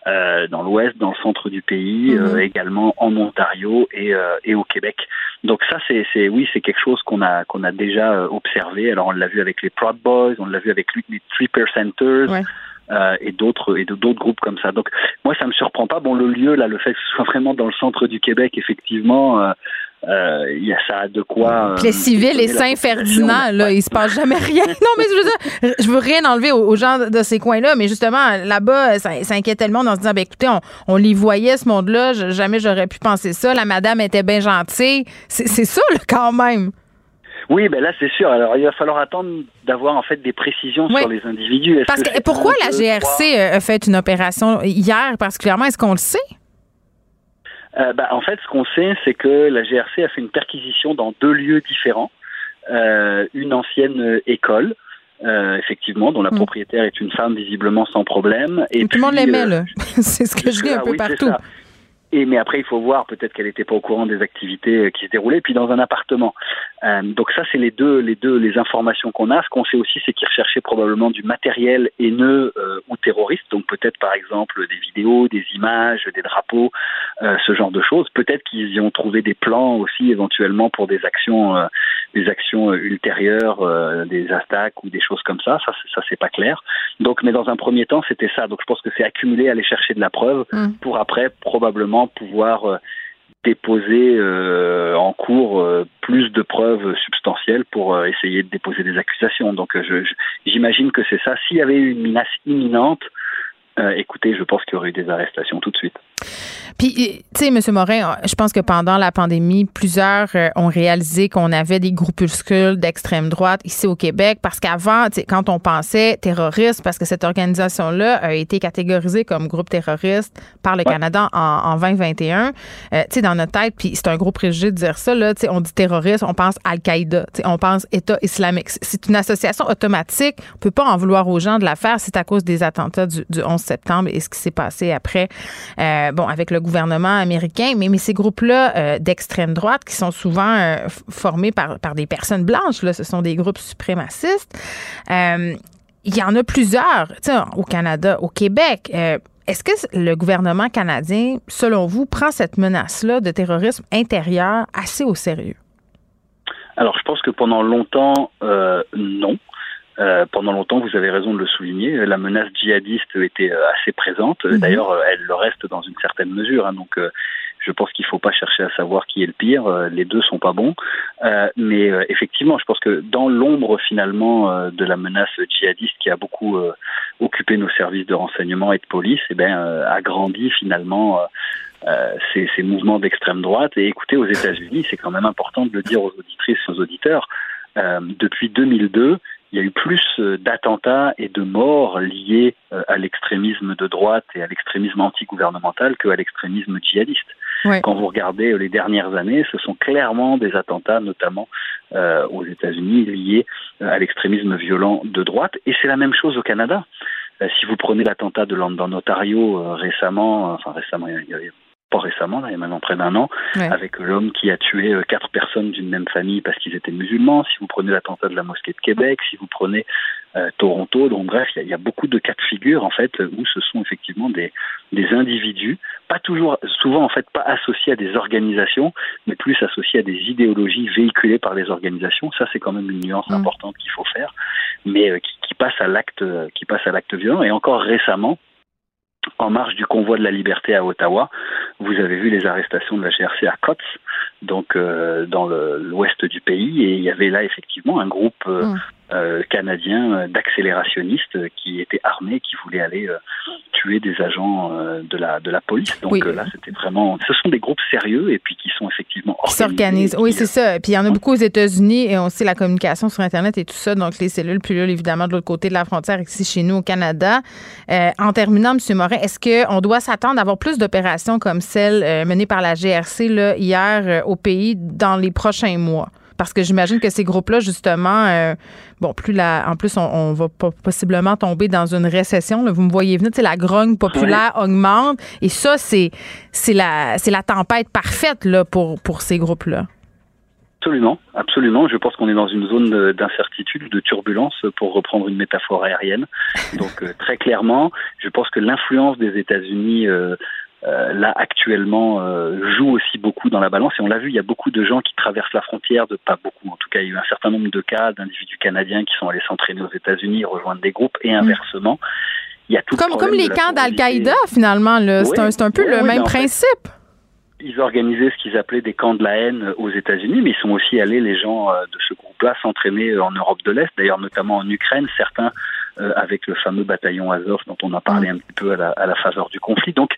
Euh, dans l'ouest, dans le centre du pays, mm -hmm. également en Ontario et, euh, et au Québec. Donc ça, c'est oui, c'est quelque chose qu'on a qu'on a déjà observé. Alors on l'a vu avec les Proud Boys, on l'a vu avec les Three Percenters. Ouais. Euh, et d'autres et d'autres groupes comme ça. Donc moi ça me surprend pas. Bon le lieu là, le fait que ce soit vraiment dans le centre du Québec, effectivement, euh, euh, il y a ça de quoi. les civils et Saint-Ferdinand, là, il se passe jamais rien. non, mais je veux dire, je veux rien enlever aux, gens de ces coins-là, mais justement, là-bas, ça, ça inquiétait le monde en se disant, ben, écoutez, on, on les voyait, ce monde-là, jamais j'aurais pu penser ça. La madame était bien gentille. C'est ça, là, quand même. Oui, ben là c'est sûr. Alors il va falloir attendre d'avoir en fait des précisions oui. sur les individus. Parce que, que pourquoi la GRC a fait une opération hier particulièrement? Est-ce qu'on le sait? Euh, bah, en fait, ce qu'on sait, c'est que la GRC a fait une perquisition dans deux lieux différents. Euh, une ancienne école euh, effectivement, dont la Mm. propriétaire est une femme visiblement sans problème. Et Tout le monde l'aimait, euh, c'est ce que je dis un peu oui, partout. Et mais après, il faut voir peut-être qu'elle n'était pas au courant des activités euh, qui se déroulaient, puis dans un appartement. Euh, donc ça, c'est les deux, les deux, les informations qu'on a. Ce qu'on sait aussi, c'est qu'ils recherchaient probablement du matériel haineux euh, ou terroriste. Donc peut-être par exemple des vidéos, des images, des drapeaux, euh, ce genre de choses. Peut-être qu'ils y ont trouvé des plans aussi éventuellement pour des actions, des actions ultérieures, des attaques ou des choses comme ça. Ça, c'est- ça c'est pas clair. Donc, mais dans un premier temps, c'était ça. Donc je pense que c'est accumuler, aller chercher de la preuve Mm. pour après probablement pouvoir euh, déposer euh, en cours euh, plus de preuves substantielles pour essayer de déposer des accusations. Donc j'imagine que c'est ça. S'il y avait eu une menace imminente, écoutez, je pense qu'il y aurait eu des arrestations tout de suite. Puis, tu sais, M. Morin, je pense que pendant la pandémie, plusieurs euh, ont réalisé qu'on avait des groupuscules d'extrême droite ici au Québec parce qu'avant, tu sais, quand on pensait terroriste, parce que cette organisation-là a été catégorisée comme groupe terroriste par le Canada en, en 2021, euh, tu sais, dans notre tête, puis c'est un gros préjugé de dire ça, là, tu sais, on dit terroriste, on pense Al-Qaïda, tu sais, on pense État islamique. C'est une association automatique. On peut pas en vouloir aux gens de la faire. C'est à cause des attentats du, du 11 septembre et ce qui s'est passé après, euh, bon, avec le gouvernement américain. Mais, ces groupes-là euh, d'extrême droite qui sont souvent euh, formés par, des personnes blanches, là, ce sont des groupes suprémacistes. Euh, il y en a plusieurs, au Canada, au Québec. Est-ce que le gouvernement canadien, selon vous, prend cette menace-là de terrorisme intérieur assez au sérieux? Alors je pense que pendant longtemps, non. Euh, pendant longtemps, vous avez raison de le souligner, la menace djihadiste était euh, assez présente. Mhm. D'ailleurs, euh, elle le reste dans une certaine mesure. hein. donc, euh, je pense qu'il ne faut pas chercher à savoir qui est le pire. Euh, les deux sont pas bons. Euh, mais euh, effectivement, je pense que dans l'ombre finalement euh, de la menace djihadiste qui a beaucoup euh, occupé nos services de renseignement et de police, eh ben, euh, a grandi finalement. euh, ces, ces mouvements d'extrême droite. Et écoutez, aux États-Unis, c'est quand même important de le dire aux auditrices aux auditeurs, euh, depuis 2002, il y a eu plus euh, d'attentats et de morts liés euh, à l'extrémisme de droite et à l'extrémisme antigouvernemental qu'à l'extrémisme djihadiste. Ouais. Quand vous regardez euh, les dernières années, ce sont clairement des attentats, notamment euh, aux États-Unis, liés à l'extrémisme violent de droite. Et c'est la même chose au Canada. Euh, si vous prenez l'attentat de London, Ontario euh, récemment, enfin récemment, il y a- il y a pas récemment, là, il y a maintenant près d'un an, Ouais. avec l'homme qui a tué euh, quatre personnes d'une même famille parce qu'ils étaient musulmans. Si vous prenez l'attentat de la mosquée de Québec, si vous prenez euh, Toronto, donc bref, il y, a- il y a beaucoup de cas de figure en fait où ce sont effectivement des, des individus, pas toujours, souvent en fait pas associés à des organisations, mais plus associés à des idéologies véhiculées par les organisations. Ça, c'est quand même une nuance Mm. importante qu'il faut faire, mais euh, qui, qui passe à l'acte, qui passe à l'acte violent. Et encore récemment, en marge du convoi de la liberté à Ottawa, vous avez vu les arrestations de la GRC à Cots, donc euh, dans l'ouest du pays, et il y avait là effectivement un groupe euh, Mm. euh, canadien euh, d'accélérationnistes euh, qui étaient armés, qui voulaient aller euh, tuer des agents euh, de la de la police. Donc Oui. euh, là, c'était vraiment, ce sont des groupes sérieux et puis qui sont effectivement qui organisés, s'organisent. Oui, c'est ça. Puis il y en a beaucoup aux États-Unis et on sait la communication sur Internet et tout ça. Donc, les cellules pilules, évidemment, de l'autre côté de la frontière, ici chez nous au Canada. Euh, en terminant, M. Morin, est-ce qu'on doit s'attendre à avoir plus d'opérations comme celle menée par la GRC là, hier euh, au pays dans les prochains mois? Parce que j'imagine que ces groupes-là, justement, euh, bon, plus la, en plus, on, on va po- possiblement tomber dans une récession. là. Vous me voyez venir, la grogne populaire augmente. Et ça, c'est, la, c'est la tempête parfaite là, pour, pour ces groupes-là. Absolument, absolument. Je pense qu'on est dans une zone de- d'incertitude, de turbulence, pour reprendre une métaphore aérienne. Donc euh, très clairement, je pense que l'influence des États-Unis euh, euh, là actuellement euh, joue aussi beaucoup dans la balance. Et on l'a vu, il y a beaucoup de gens qui traversent la frontière, de pas beaucoup, en tout cas, il y a eu un certain nombre de cas d'individus canadiens qui sont allés s'entraîner aux États-Unis, rejoindre des groupes, et inversement. Il y a tout le Comme, comme problème les camps d'Al-Qaïda, finalement. là. C'est Oui, un, c'est un peu oui, le oui, même fait, principe. ils organisaient ce qu'ils appelaient des camps de la haine aux États-Unis, mais ils sont aussi allés, les gens euh, de ce groupe-là, s'entraîner en Europe de l'Est, d'ailleurs notamment en Ukraine, certains euh, avec le fameux bataillon Azov dont on a parlé un petit peu à la, à la faveur du conflit. Donc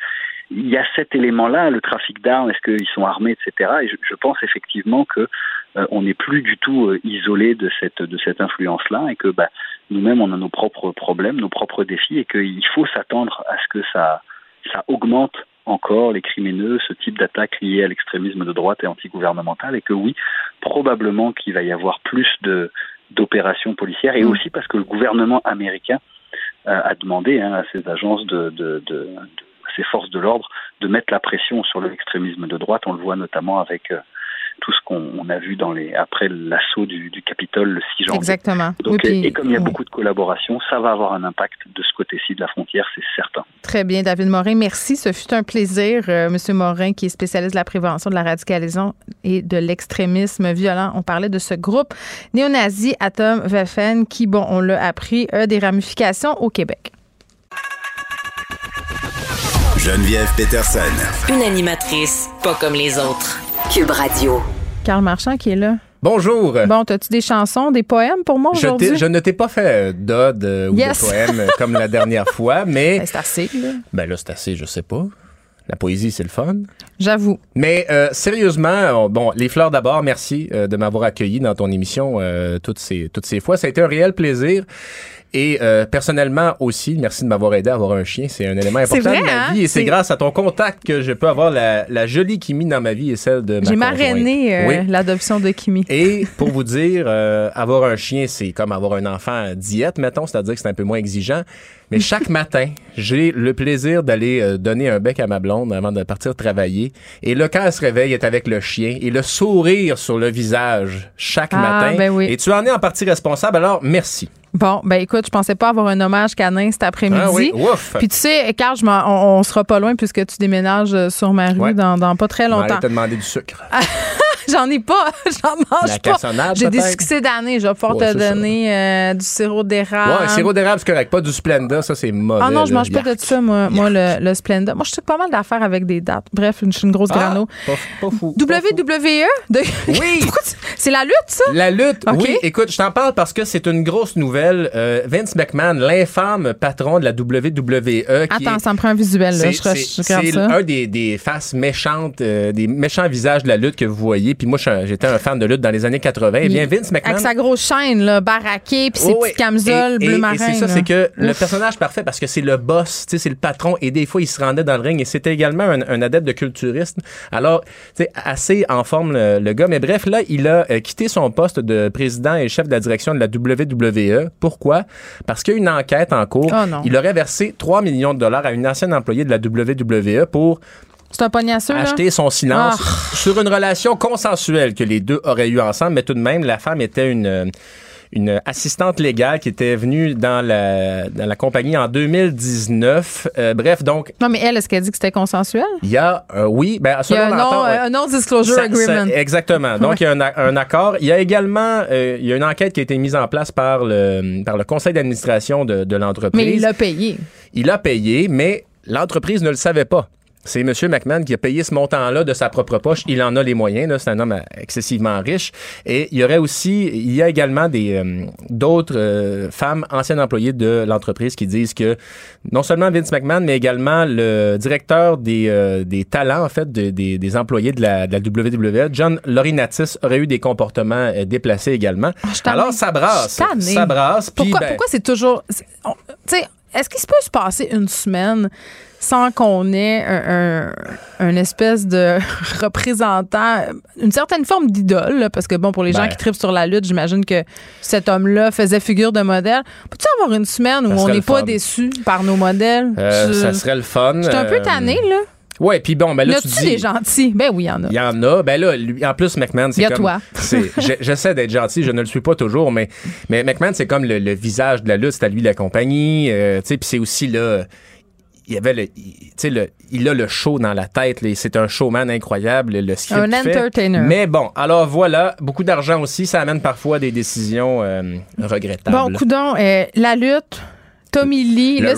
il y a cet élément-là, le trafic d'armes, est-ce qu'ils sont armés, etc. Et je, je pense effectivement que euh, on n'est plus du tout euh, isolé de cette de cette influence-là et que bah, nous-mêmes on a nos propres problèmes, nos propres défis et qu'il faut s'attendre à ce que ça ça augmente encore les crimineux, ce type d'attaque liée à l'extrémisme de droite et antigouvernemental, et que oui, probablement qu'il va y avoir plus de d'opérations policières et aussi parce que le gouvernement américain a demandé hein, à ces agences de, de, de, ces forces de l'ordre de mettre la pression sur l'extrémisme de droite. On le voit notamment avec tout ce qu'on a vu dans les après l'assaut du, du, Capitole le 6 janvier. Exactement. Donc, et comme il y a beaucoup de collaboration, ça va avoir un impact de ce côté-ci de la frontière, c'est certain. Très bien, David Morin, merci. Ce fut un plaisir, euh, Monsieur Morin, qui est spécialiste de la prévention de la radicalisation et de l'extrémisme violent. On parlait de ce groupe néo-nazi Atom Waffen qui, bon, on l'a appris, a des ramifications au Québec. Geneviève Peterson. Une animatrice pas comme les autres. Cube Radio. Carl Marchand qui est là. Bonjour. Bon, as-tu des chansons, des poèmes pour moi aujourd'hui? Je, ne t'ai pas fait d'ode euh, ou Yes. de poème euh, comme la dernière fois, mais Ben, c'est assez, là. ben là c'est assez, je sais pas. La poésie c'est le fun. J'avoue. Mais euh, sérieusement, on- bon, les fleurs d'abord, merci euh, de m'avoir accueilli dans ton émission euh, toutes ces toutes ces fois. Ça a été un réel plaisir. Et euh, personnellement aussi, merci de m'avoir aidé à avoir un chien. C'est un élément important vrai, de ma hein? vie. Et c'est grâce à ton contact que je peux avoir la, la jolie Kimi dans ma vie et celle de ma J'ai marrainé euh, Oui. l'adoption de Kimi. Et pour vous dire, euh, avoir un chien, c'est comme avoir un enfant à diète, mettons, c'est-à-dire que c'est un peu moins exigeant. Mais chaque matin, j'ai le plaisir d'aller euh, donner un bec à ma blonde avant de partir travailler. Et quand elle se réveille, est avec le chien et le sourire sur le visage chaque Ah, matin. ben oui. Et tu en es en partie responsable, alors merci. Bon, ben écoute, je pensais pas avoir un hommage canin cet après-midi. Ah oui, ouf! Puis tu sais, Carl, je on, on sera pas loin puisque tu déménages euh, sur ma rue Ouais. dans, dans pas très longtemps. aller te demander du sucre. J'en ai pas, j'en mange pas. J'ai des succès d'année. Je vais pouvoir Ouais, te donner euh, du sirop d'érable. Ouais, sirop d'érable, c'est correct. Pas du Splenda, ça, c'est mauvais. Ah non, je là. mange pas de ça, moi, moi le, le Splenda. Moi, je sais pas mal d'affaires avec des dates. Bref, je suis une grosse Ah, grano. pas, pas fou. WWE? De... Oui! C'est la lutte, ça? La lutte, OK. oui. Écoute, je t'en parle parce que c'est une grosse nouvelle. Euh, Vince McMahon, l'infâme patron de la WWE, qui Attends, est- ça me prend un visuel, là. c'est, Je, je c'est- un des, des faces méchantes, euh, des méchants visages de la lutte que vous voyez. Puis moi, j'étais un fan de lutte dans les années 80. Eh bien, Vince McMahon. Avec sa grosse chaîne, là, baraquée, puis ses Oh, petites camisoles Et- et- bleu et marin. c'est ça, c'est que le personnage parfait parce que c'est le boss, tu sais, c'est le patron et des fois il se rendait dans le ring et c'était également un, un adepte de culturisme. Alors, tu sais, assez en forme le, le gars. Mais bref, là, il a euh, quitté son poste de président et chef de la direction de la WWE. Pourquoi? Parce qu'il y a une enquête en cours. Oh non. il aurait versé 3 millions de dollars à une ancienne employée de la WWE pour C'est un pognasseux, là? acheter son silence Ah. sur une relation consensuelle que les deux auraient eu ensemble, mais tout de même, la femme était une euh, une assistante légale qui était venue dans la, dans la compagnie en 2019. Euh, bref, donc, Non, mais elle, est-ce qu'elle dit que c'était consensuel? il y a, euh, oui, ben, Il y selon a un non- non-disclosure Ça- agreement. ça- exactement. Donc, Ouais. il y a un, a- un accord. Il y a également euh, il y a une enquête qui a été mise en place par le, par le conseil d'administration de, de l'entreprise. mais il l'a payé. Il a payé, mais l'entreprise ne le savait pas. C'est M. McMahon qui a payé ce montant-là de sa propre poche. Il en a les moyens. C'est un homme euh, excessivement riche. Et il y aurait aussi, il y a également des euh, d'autres euh, femmes anciennes employées de l'entreprise qui disent que non seulement Vince McMahon, mais également le directeur des, euh, des talents en fait de- des, des employés de la, de la WWE, John Laurinaitis, aurait eu des comportements déplacés également. Ah. Alors ça brasse, ça brasse. Pourquoi, ben, pourquoi c'est toujours. Tu sais, est-ce qu'il se peut se passer une semaine sans qu'on ait un, un- un espèce de représentant, une certaine forme d'idole, parce que bon, pour les gens Ben. qui tripent sur la lutte, j'imagine que cet homme-là faisait figure de modèle. Peux-tu avoir une semaine où on n'est pas déçu par nos modèles? euh, ça serait le fun. Je suis un peu Euh, tannée, là. Ouais, puis bon, ben là, tu dis. des gentils? Ben oui, il y en a. Il y en a. Ben là, lui, en plus, McMahon, c'est Y a comme. toi. J'essaie d'être gentil, je ne le suis pas toujours, mais, mais McMahon, c'est comme le, le visage de la lutte, c'est à lui la compagnie. euh, tu sais, puis c'est aussi là. Il y avait le, il- tu sais, le, il a le show dans la tête. C'est un showman incroyable, le, script Un fait. entertainer. Mais bon, alors voilà, beaucoup d'argent aussi, ça amène parfois à des décisions euh, regrettables. Bon, coudon, euh, la lutte, Tommy Lee, Le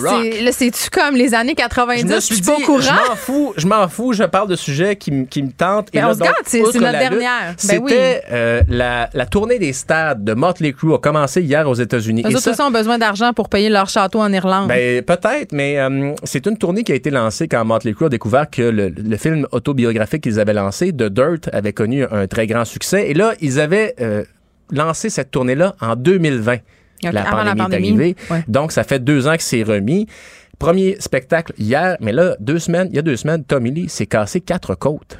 là, c'est-tu comme les années 90? je me suis pas au courant. je m'en fous, je m'en fous, je parle de sujets qui, me tentent. Ben, là, on se donc, garde, c'est- notre la dernière. Ben C'était oui. euh, la, la tournée des stades de Motley Crue a commencé hier aux États-Unis. Les Et autres ça, ont besoin d'argent pour payer leur château en Irlande. ben, peut-être, mais euh, c'est une tournée qui a été lancée quand Motley Crue a découvert que le, le film autobiographique qu'ils avaient lancé, The Dirt, avait connu un très grand succès. Et là, ils avaient euh, lancé cette tournée-là en 2020. Ok, La pandémie, la pandémie. est arrivée. Ouais. Donc, ça fait deux ans que c'est remis. Premier spectacle hier, mais là, deux semaines, il y a deux semaines, Tommy Lee s'est cassé quatre côtes.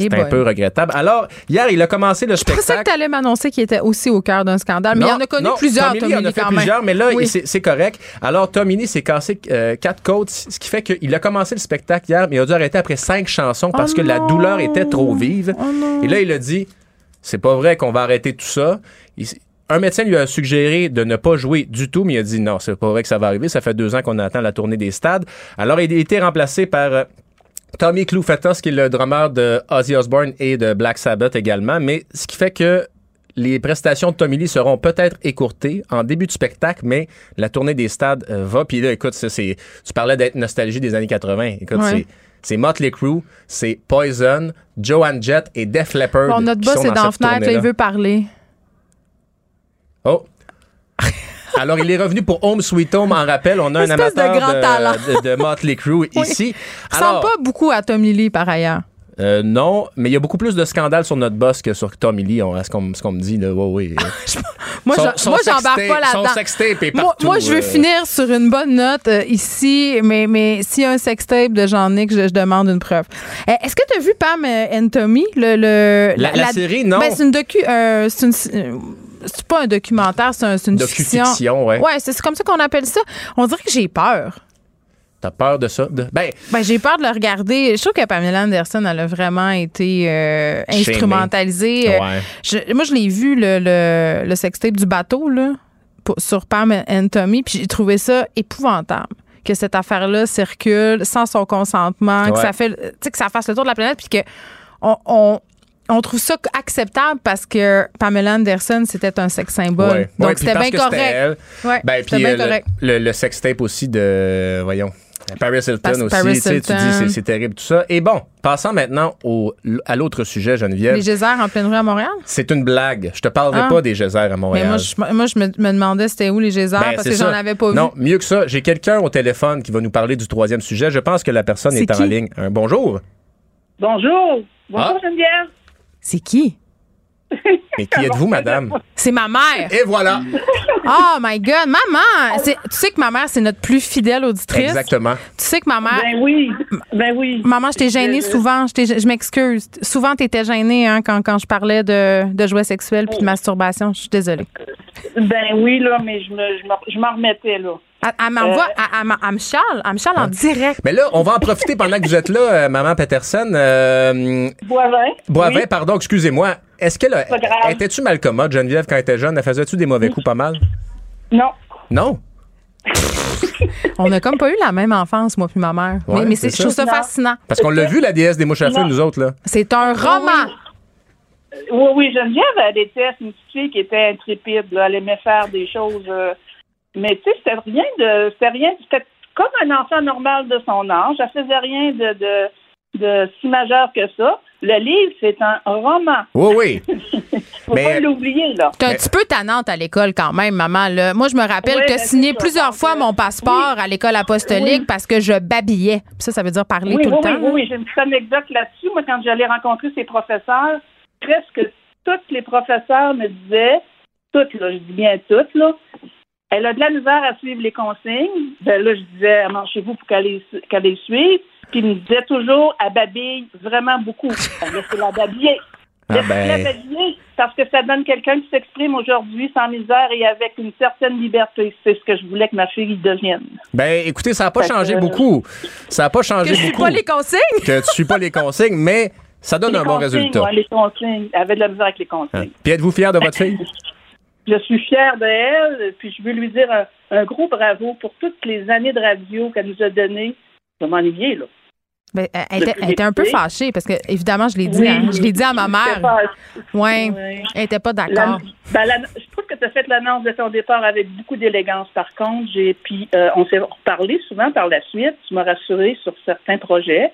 Eh C'est un peu regrettable. Alors, hier, il a commencé le Je pensais que spectacle. tu allais m'annoncer qu'il était aussi au cœur d'un scandale, mais il y en a connu non, plusieurs, Tommy Lee Tommy en a fait plusieurs, mais là, Oui. c'est c'est correct. Alors, Tommy Lee s'est cassé euh, quatre côtes, ce qui fait qu'il a commencé le spectacle hier, mais il a dû arrêter après cinq chansons parce Oh que la douleur était trop vive. Oh. Et là, il a dit, c'est pas vrai qu'on va arrêter tout ça. Il- un médecin lui a suggéré de ne pas jouer du tout, mais il a dit non, c'est pas vrai que ça va arriver. Ça fait deux ans qu'on attend la tournée des stades. Alors, il a été remplacé par euh, Tommy Clufetos, qui est le drummer de Ozzy Osbourne et de Black Sabbath également. Mais ce qui fait que les prestations de Tommy Lee seront peut-être écourtées en début de spectacle, mais la tournée des stades euh, va. Puis là, écoute, ça, c'est, tu parlais d'être nostalgie des années 80. Écoute, Ouais. c'est, c'est Motley Crue, c'est Poison, Joan Jett et Def Leppard. Bon, notre boss est dans la fenêtre, là, il veut parler. Oh. Alors, il est revenu pour Home Sweet Home en rappel. On a un de amateur grand de, de Motley Crue ici. Ça ressemble pas beaucoup à Tommy Lee, par ailleurs. Euh, non, mais il y a beaucoup plus de scandales sur notre boss que sur Tommy Lee, on, ce qu'on me dit. Là. Ouais. Moi, j'embarque pas Son là-dedans. sextape est Moi, moi, je veux euh. finir sur une bonne note euh, ici, mais, mais s'il y a un sextape de Jean-Nic, je, je demande une preuve. Euh, Est-ce que tu as vu Pam and Tommy? Le, le- La- la série, non. Ben, c'est une docu. c'est une- euh, c'est pas un documentaire, c'est un- une fiction. Ouais. Ouais, c'est c'est comme ça qu'on appelle ça. On dirait que j'ai peur. T'as peur de ça? De- Ben, Ben, j'ai peur de le regarder. Je trouve que Pamela Anderson, elle a vraiment été euh, instrumentalisée. Euh, Ouais. je- moi, je l'ai vu, le, le, le sextape du bateau, là, pour- sur Pam and Tommy, puis j'ai trouvé ça épouvantable. Que cette affaire-là circule sans son consentement, que ça fait, que ça fasse le tour de la planète, puis que on, on, on trouve ça acceptable parce que Pamela Anderson, c'était un sex symbole. ouais. Donc, Ouais, c'était parce bien que c'était correct. elle. Ouais, Ben, puis bien euh, le- correct. le, le sextape aussi de. Voyons. Paris Hilton Parce- aussi. Paris tu dis, c'est- terrible tout ça. Et bon, passons maintenant au, à l'autre sujet, Geneviève. Les geysers en pleine rue à Montréal? C'est une blague. Je te parlerai Ah. pas des geysers à Montréal. Mais moi, je, moi, je me, me demandais c'était où les geysers Ben, parce que j'en avais pas Non, vu. mieux que ça, j'ai quelqu'un au téléphone qui va nous parler du troisième sujet. Je pense que la personne est, en qui? ligne. Un bonjour. Bonjour. Bonjour Ah. Geneviève. C'est qui? Mais qui êtes-vous, madame? C'est ma mère. Et voilà. Oh my God, maman! C'est- Tu sais que ma mère, c'est notre plus fidèle auditrice? Exactement. Tu sais que ma mère. Ben oui. Ben oui. Maman, je t'ai gênée souvent. Je, t'ai- je m'excuse. Souvent, tu étais gênée hein, quand, quand je parlais de, de jouets sexuels puis de masturbation. Je suis désolée. Ben oui, là, mais je me, je me- je m'en remettais, là. Elle, elle m'envoie, Euh. elle, me chiale. Elle me chiale en direct. Mais là, on va en profiter pendant que vous êtes là, euh, maman Peterson. Euh, Boivin. Boivin, Oui. pardon, excusez-moi. Est-ce qu'elle a- étais-tu mal commode, Geneviève, quand elle était jeune? Elle faisait-tu des mauvais coups pas mal? Non. Non? On a comme pas eu la même enfance, moi puis ma mère. Ouais, mais mais c'est je trouve ça fascinant. Parce qu'on l'a vu, la déesse des mouches à feu, nous autres, là. C'est un roman. Oui, oui, Geneviève, elle était une petite fille qui était intrépide, là. Elle aimait faire des choses. euh, mais tu sais, c'était rien de. C'était rien. C'était comme un enfant normal de son âge. Elle faisait rien de, de, de si majeur que ça. Le livre, c'est un roman. Oui, oui. Faut Mais- pas l'oublier, là. T'es un Mais- petit peu tannante à l'école quand même, maman. Là. Moi, je me rappelle que ben, signé c'est ça. plusieurs fois mon passeport à l'école apostolique Oui. parce que je babillais. Puis Ça, ça veut dire parler Oui, tout oui, le oui, temps. oui, oui, j'ai une petite anecdote là-dessus. Moi, quand j'allais rencontrer ses professeurs, presque tous les professeurs me disaient, toutes, là, je dis bien toutes, là, elle a de la misère à suivre les consignes. Ben là, je disais, manchez-vous pour qu'elle les, qu'elle les suive. Puis il me disait toujours, elle babille vraiment beaucoup. Ben, Laissez la babiller. Ah Laissez la ben. babiller, parce que ça donne quelqu'un qui s'exprime aujourd'hui sans misère et avec une certaine liberté. C'est ce que je voulais que ma fille devienne. Ben, écoutez, ça n'a pas Fait que- changé beaucoup. Ça n'a pas changé Que je suis beaucoup. pas les consignes. Que tu suis pas les consignes, mais ça donne Les un bon résultat. ouais, les consignes. Elle avait de la misère avec les consignes. Hein. Puis êtes-vous fier de votre fille? Je suis fière de elle, puis je veux lui dire un, un gros bravo pour toutes les années de radio qu'elle nous a données. Je vais m'ennuyer, là. Ben, elle, était, Depuis elle était un peu fâchée parce que, évidemment, je l'ai dit, Oui. hein, je l'ai dit à ma mère. Ouais, Ouais. elle était pas d'accord. ben, je trouve que tu as fait l'annonce de ton départ avec beaucoup d'élégance. Par contre, puis euh, on s'est reparlé souvent par la suite. Tu m'as rassuré sur certains projets,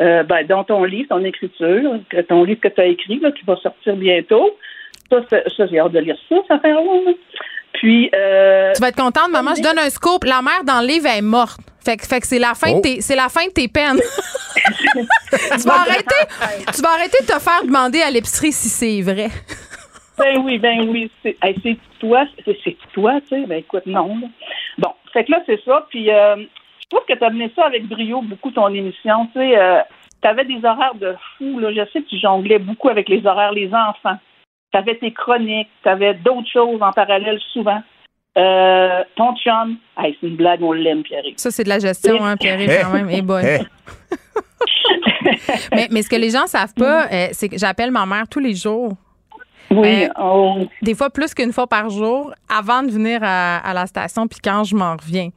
euh, ben, dont ton livre, ton écriture, ton livre que tu as écrit, là, qui va sortir bientôt. Ça, ça, j'ai hâte de lire ça, ça fait là. Puis, euh, Tu vas être contente, maman. Je donne un scoop. La mère dans le livre est morte. Fait que, fait que c'est la fin Oh. de tes, c'est la fin de tes peines. tu vas arrêter, tu vas arrêter de te faire demander à l'épicerie si c'est vrai. Ben oui, ben oui. C'est hey, toi, c'est c'est toi, tu sais. Ben écoute, non. là. Bon, fait que là, c'est ça. Puis euh, je trouve que tu as mené ça avec brio, beaucoup ton émission. Tu sais, euh, tu avais des horaires de fou. Là. Je sais que tu jonglais beaucoup avec les horaires les enfants. Tu avais tes chroniques, tu avais d'autres choses en parallèle souvent. Euh, ton chum, hey, c'est une blague, on l'aime, Pierre. Ça, c'est de la gestion, hein, Pierre, quand même. Et bon. mais, mais ce que les gens savent pas, euh, c'est que j'appelle ma mère tous les jours. Oui. Euh, on- Des fois plus qu'une fois par jour avant de venir à, à la station, puis quand je m'en reviens.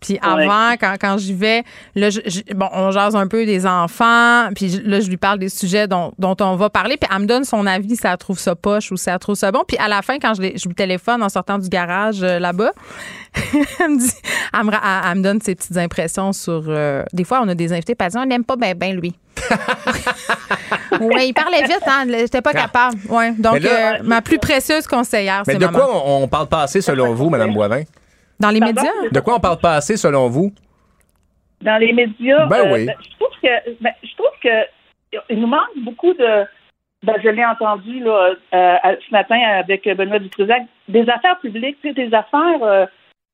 Puis avant, quand, quand j'y vais, là, je- je- bon, on jase un peu des enfants, puis je- là, je lui parle des sujets dont, dont on va parler, puis elle me donne son avis si elle trouve ça poche ou si elle trouve ça bon. Puis à la fin, quand je, lui téléphone en sortant du garage euh, là-bas, elle me dit, elle me, ra- elle- elle me donne ses petites impressions sur. euh, des fois, on a des invités, elle dit, on n'aime pas bien, ben lui. oui, il parlait vite, hein. J'étais pas capable. Ouais. Donc, Mais là- euh, ma plus précieuse conseillère, Mais c'est de maman. quoi on, on parle pas assez selon vous, Mme Boivin? Dans les Pardon? médias? De quoi on parle pas assez selon vous? dans les médias, Ben euh, oui. je trouve que ben, je trouve que il nous manque beaucoup de ben, je l'ai entendu là, euh, ce matin avec Benoît Dutrisac, des affaires publiques, tu sais, des affaires, euh,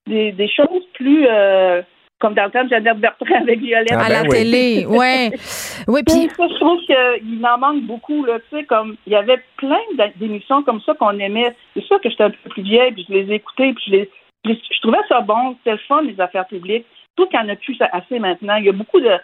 des, des choses plus euh, comme dans le temps de Jeannette Bertrand avec Violette. Ah, à ben la oui. télé, ouais. Oui, puis ça, je trouve qu'il en manque beaucoup, là, tu sais, comme, il y avait plein d'émissions comme ça qu'on aimait. C'est sûr que j'étais un peu plus vieille, puis je les ai écoutées, puis je les, je, trouvais ça bon, c'était le fun, les affaires publiques. Je trouve qu'il en a plus assez maintenant. Il y a beaucoup de,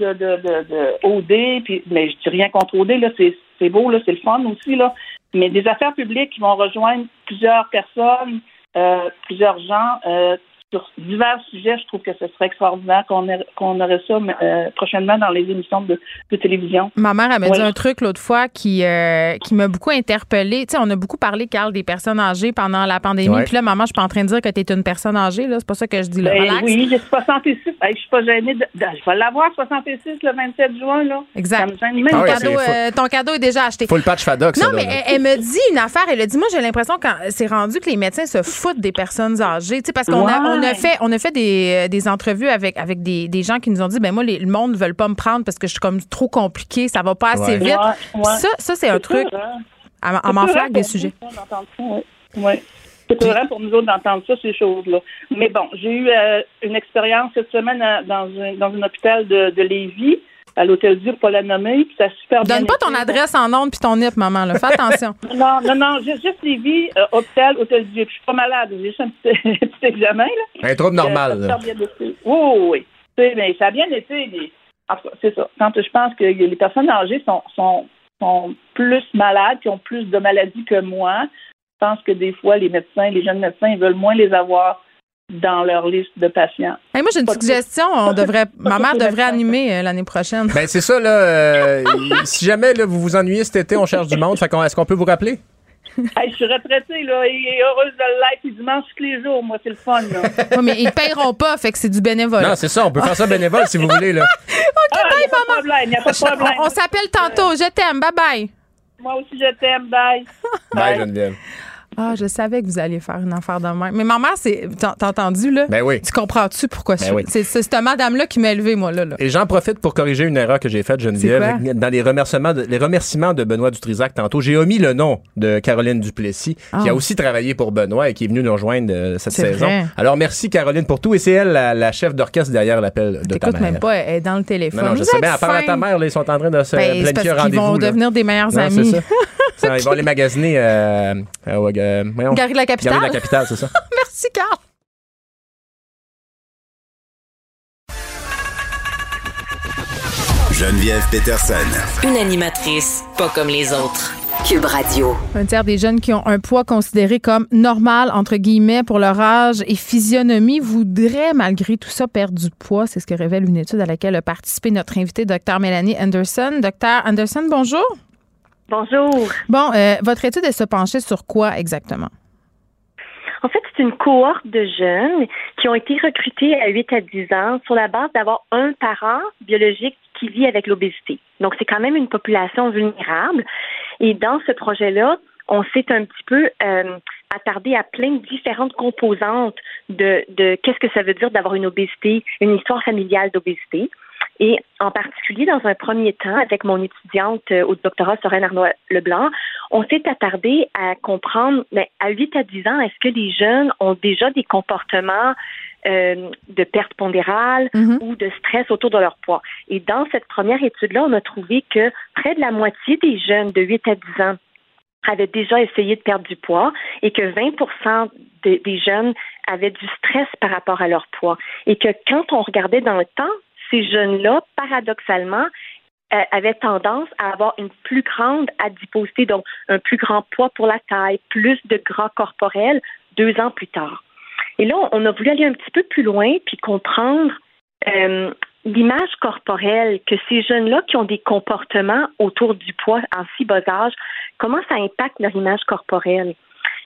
de, de, de, de OD, puis, mais je dis rien contre OD, là, c'est, c'est beau, là, c'est le fun aussi, là. Mais des affaires publiques qui vont rejoindre plusieurs personnes, euh, plusieurs gens, euh, sur divers sujets, je trouve que ce serait extraordinaire qu'on ait- qu'on aurait ça euh, prochainement dans les émissions de, de télévision. ma mère, elle m'a dit Ouais. un truc l'autre fois qui, euh, qui m'a beaucoup interpellée. Tu sais, on a beaucoup parlé, Carl, des personnes âgées pendant la pandémie. Ouais. Puis là, maman, je suis pas en train de dire que tu es une personne âgée, là. C'est pas ça que je dis, là. Ben Relax. oui, j'ai 66. Hey, je suis pas gênée. De, de- je vais l'avoir 66 le 27 juin. Là. Exact. Ça me gêne même Ah cadeau, euh, ton cadeau est déjà acheté. Full patch FADOC. Non, mais elle, elle me dit une affaire. Elle a dit, moi, j'ai l'impression que c'est rendu que les médecins se foutent des personnes âgées. Tu sais, parce qu'on a, on a fait, on a fait des, euh, des entrevues avec, avec des, des gens qui nous ont dit, ben moi, les- le monde ne veut pas me prendre parce que je suis comme trop compliquée, ça va pas assez Ouais. vite. Ouais, ouais. Ça, ça c'est un truc. hein. Peurant flaque des pour sujets. C'est peurant pour nous autres d'entendre ça, ces choses-là. Mais bon, j'ai eu euh, une expérience cette semaine à- dans un, dans un hôpital de, de Lévis, à l'Hôtel Dieu, pour la nommer, puis ça a super bien Donne pas ton adresse en ondes puis ton NIP, maman. Là. Fais attention. Non, non, non, juste, juste Lévis, euh, hôpital, Hôtel Dieu. Puis je suis pas malade, j'ai juste un petit, examen, là. Un trouble normal. Euh, ça là. a bien été. Oui, oui, oui. Tu sais, mais ça a bien été. mais- en tout cas, c'est ça. Quand je pense que les personnes âgées sont, sont, sont plus malades, qui ont plus de maladies que moi, je pense que des fois, les médecins, les jeunes médecins, ils veulent moins les avoir dans leur liste de patients. Hey, moi, j'ai une suggestion. On devrait, ma mère devrait animer euh, l'année prochaine. Ben, c'est ça, là. euh, si jamais là, vous vous ennuyez cet été, on cherche du monde. Fait qu'on- Est-ce qu'on peut vous rappeler? Hey, je suis retraitée, là, et heureuse de l'être, puis dimanche tous les jours. Moi, c'est le fun, là. Ouais, mais ils paieront pas, fait que c'est du bénévolat. Non, c'est ça. On peut faire ça bénévole si vous voulez, là. ah, il n'y a pas de problème, il n'y a pas de problème. On, on s'appelle tantôt. Je t'aime. Bye bye. Moi aussi, je t'aime. Bye. Bye, Geneviève. Ah, je savais que vous alliez faire une affaire de même. Mais ma mère, c'est. T'as entendu, là? Ben oui. Tu comprends-tu pourquoi Ben je- oui. c'est, c'est cette madame-là qui m'a élevé, moi, là. là. Et j'en profite pour corriger une erreur que j'ai faite, Geneviève. Dans les remerciements, de, les remerciements de Benoît Dutrisac tantôt, j'ai omis le nom de Caroline Duplessis, qui Ah. a aussi travaillé pour Benoît et qui est venue nous rejoindre euh, cette saison. vrai. Alors, merci Caroline pour tout. Et c'est elle, la, la chef d'orchestre derrière l'appel de ta mère. même pas, elle est dans le téléphone. Non, non, je sais bien. À part à ta mère, là, ils sont en train de se Ben, planifier rendez-vous. vont là. devenir des meilleurs Non, amis. ça. Ça, Ils vont les magasiner euh, euh, ouais, euh, voyons. Gary de la capitale. Gary de la capitale, c'est ça. Merci, Carl. Geneviève Peterson. Une animatrice pas comme les autres. Cube Radio. Un tiers des jeunes qui ont un poids considéré comme normal, entre guillemets, pour leur âge et physionomie, voudraient, malgré tout ça, perdre du poids. C'est ce que révèle une étude à laquelle a participé notre invitée, Dr. Mélanie Anderson. Dr. Anderson, bonjour. Bonjour. Bon, euh, votre étude, elle se penchait sur quoi exactement? En fait, c'est une cohorte de jeunes qui ont été recrutés à 8 à 10 ans sur la base d'avoir un parent biologique qui vit avec l'obésité. Donc, c'est quand même une population vulnérable. Et dans ce projet-là, on s'est un petit peu euh, attardé à plein de différentes composantes de, de qu'est-ce que ça veut dire d'avoir une obésité, une histoire familiale d'obésité. Et en particulier, dans un premier temps, avec mon étudiante euh, au doctorat Sorène Arnaud Leblanc, on s'est attardé à comprendre, mais à 8 à 10 ans, est-ce que les jeunes ont déjà des comportements euh, de perte pondérale Mhm. ou de stress autour de leur poids? Et dans cette première étude-là, on a trouvé que près de la moitié des jeunes de 8 à 10 ans avaient déjà essayé de perdre du poids et que 20 de- des jeunes avaient du stress par rapport à leur poids. Et que quand on regardait dans le temps, ces jeunes-là, paradoxalement, euh, avaient tendance à avoir une plus grande adiposité, donc un plus grand poids pour la taille, plus de gras corporel deux ans plus tard. Et là, on a voulu aller un petit peu plus loin puis comprendre euh, l'image corporelle que ces jeunes-là qui ont des comportements autour du poids en si bas âge, comment ça impacte leur image corporelle?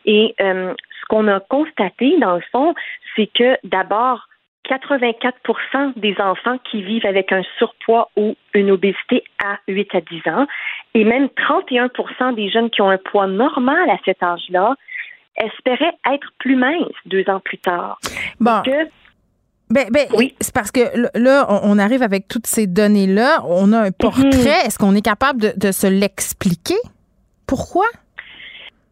Et euh, ce qu'on a constaté, dans le fond, c'est que d'abord, 84% des enfants qui vivent avec un surpoids ou une obésité à 8 à 10 ans, et même 31% des jeunes qui ont un poids normal à cet âge-là, espéraient être plus minces deux ans plus tard. Bon. Que Ben, ben, Oui. c'est parce que là, on, arrive avec toutes ces données-là. On a un portrait. Est-ce qu'on est capable de, de se l'expliquer? Pourquoi?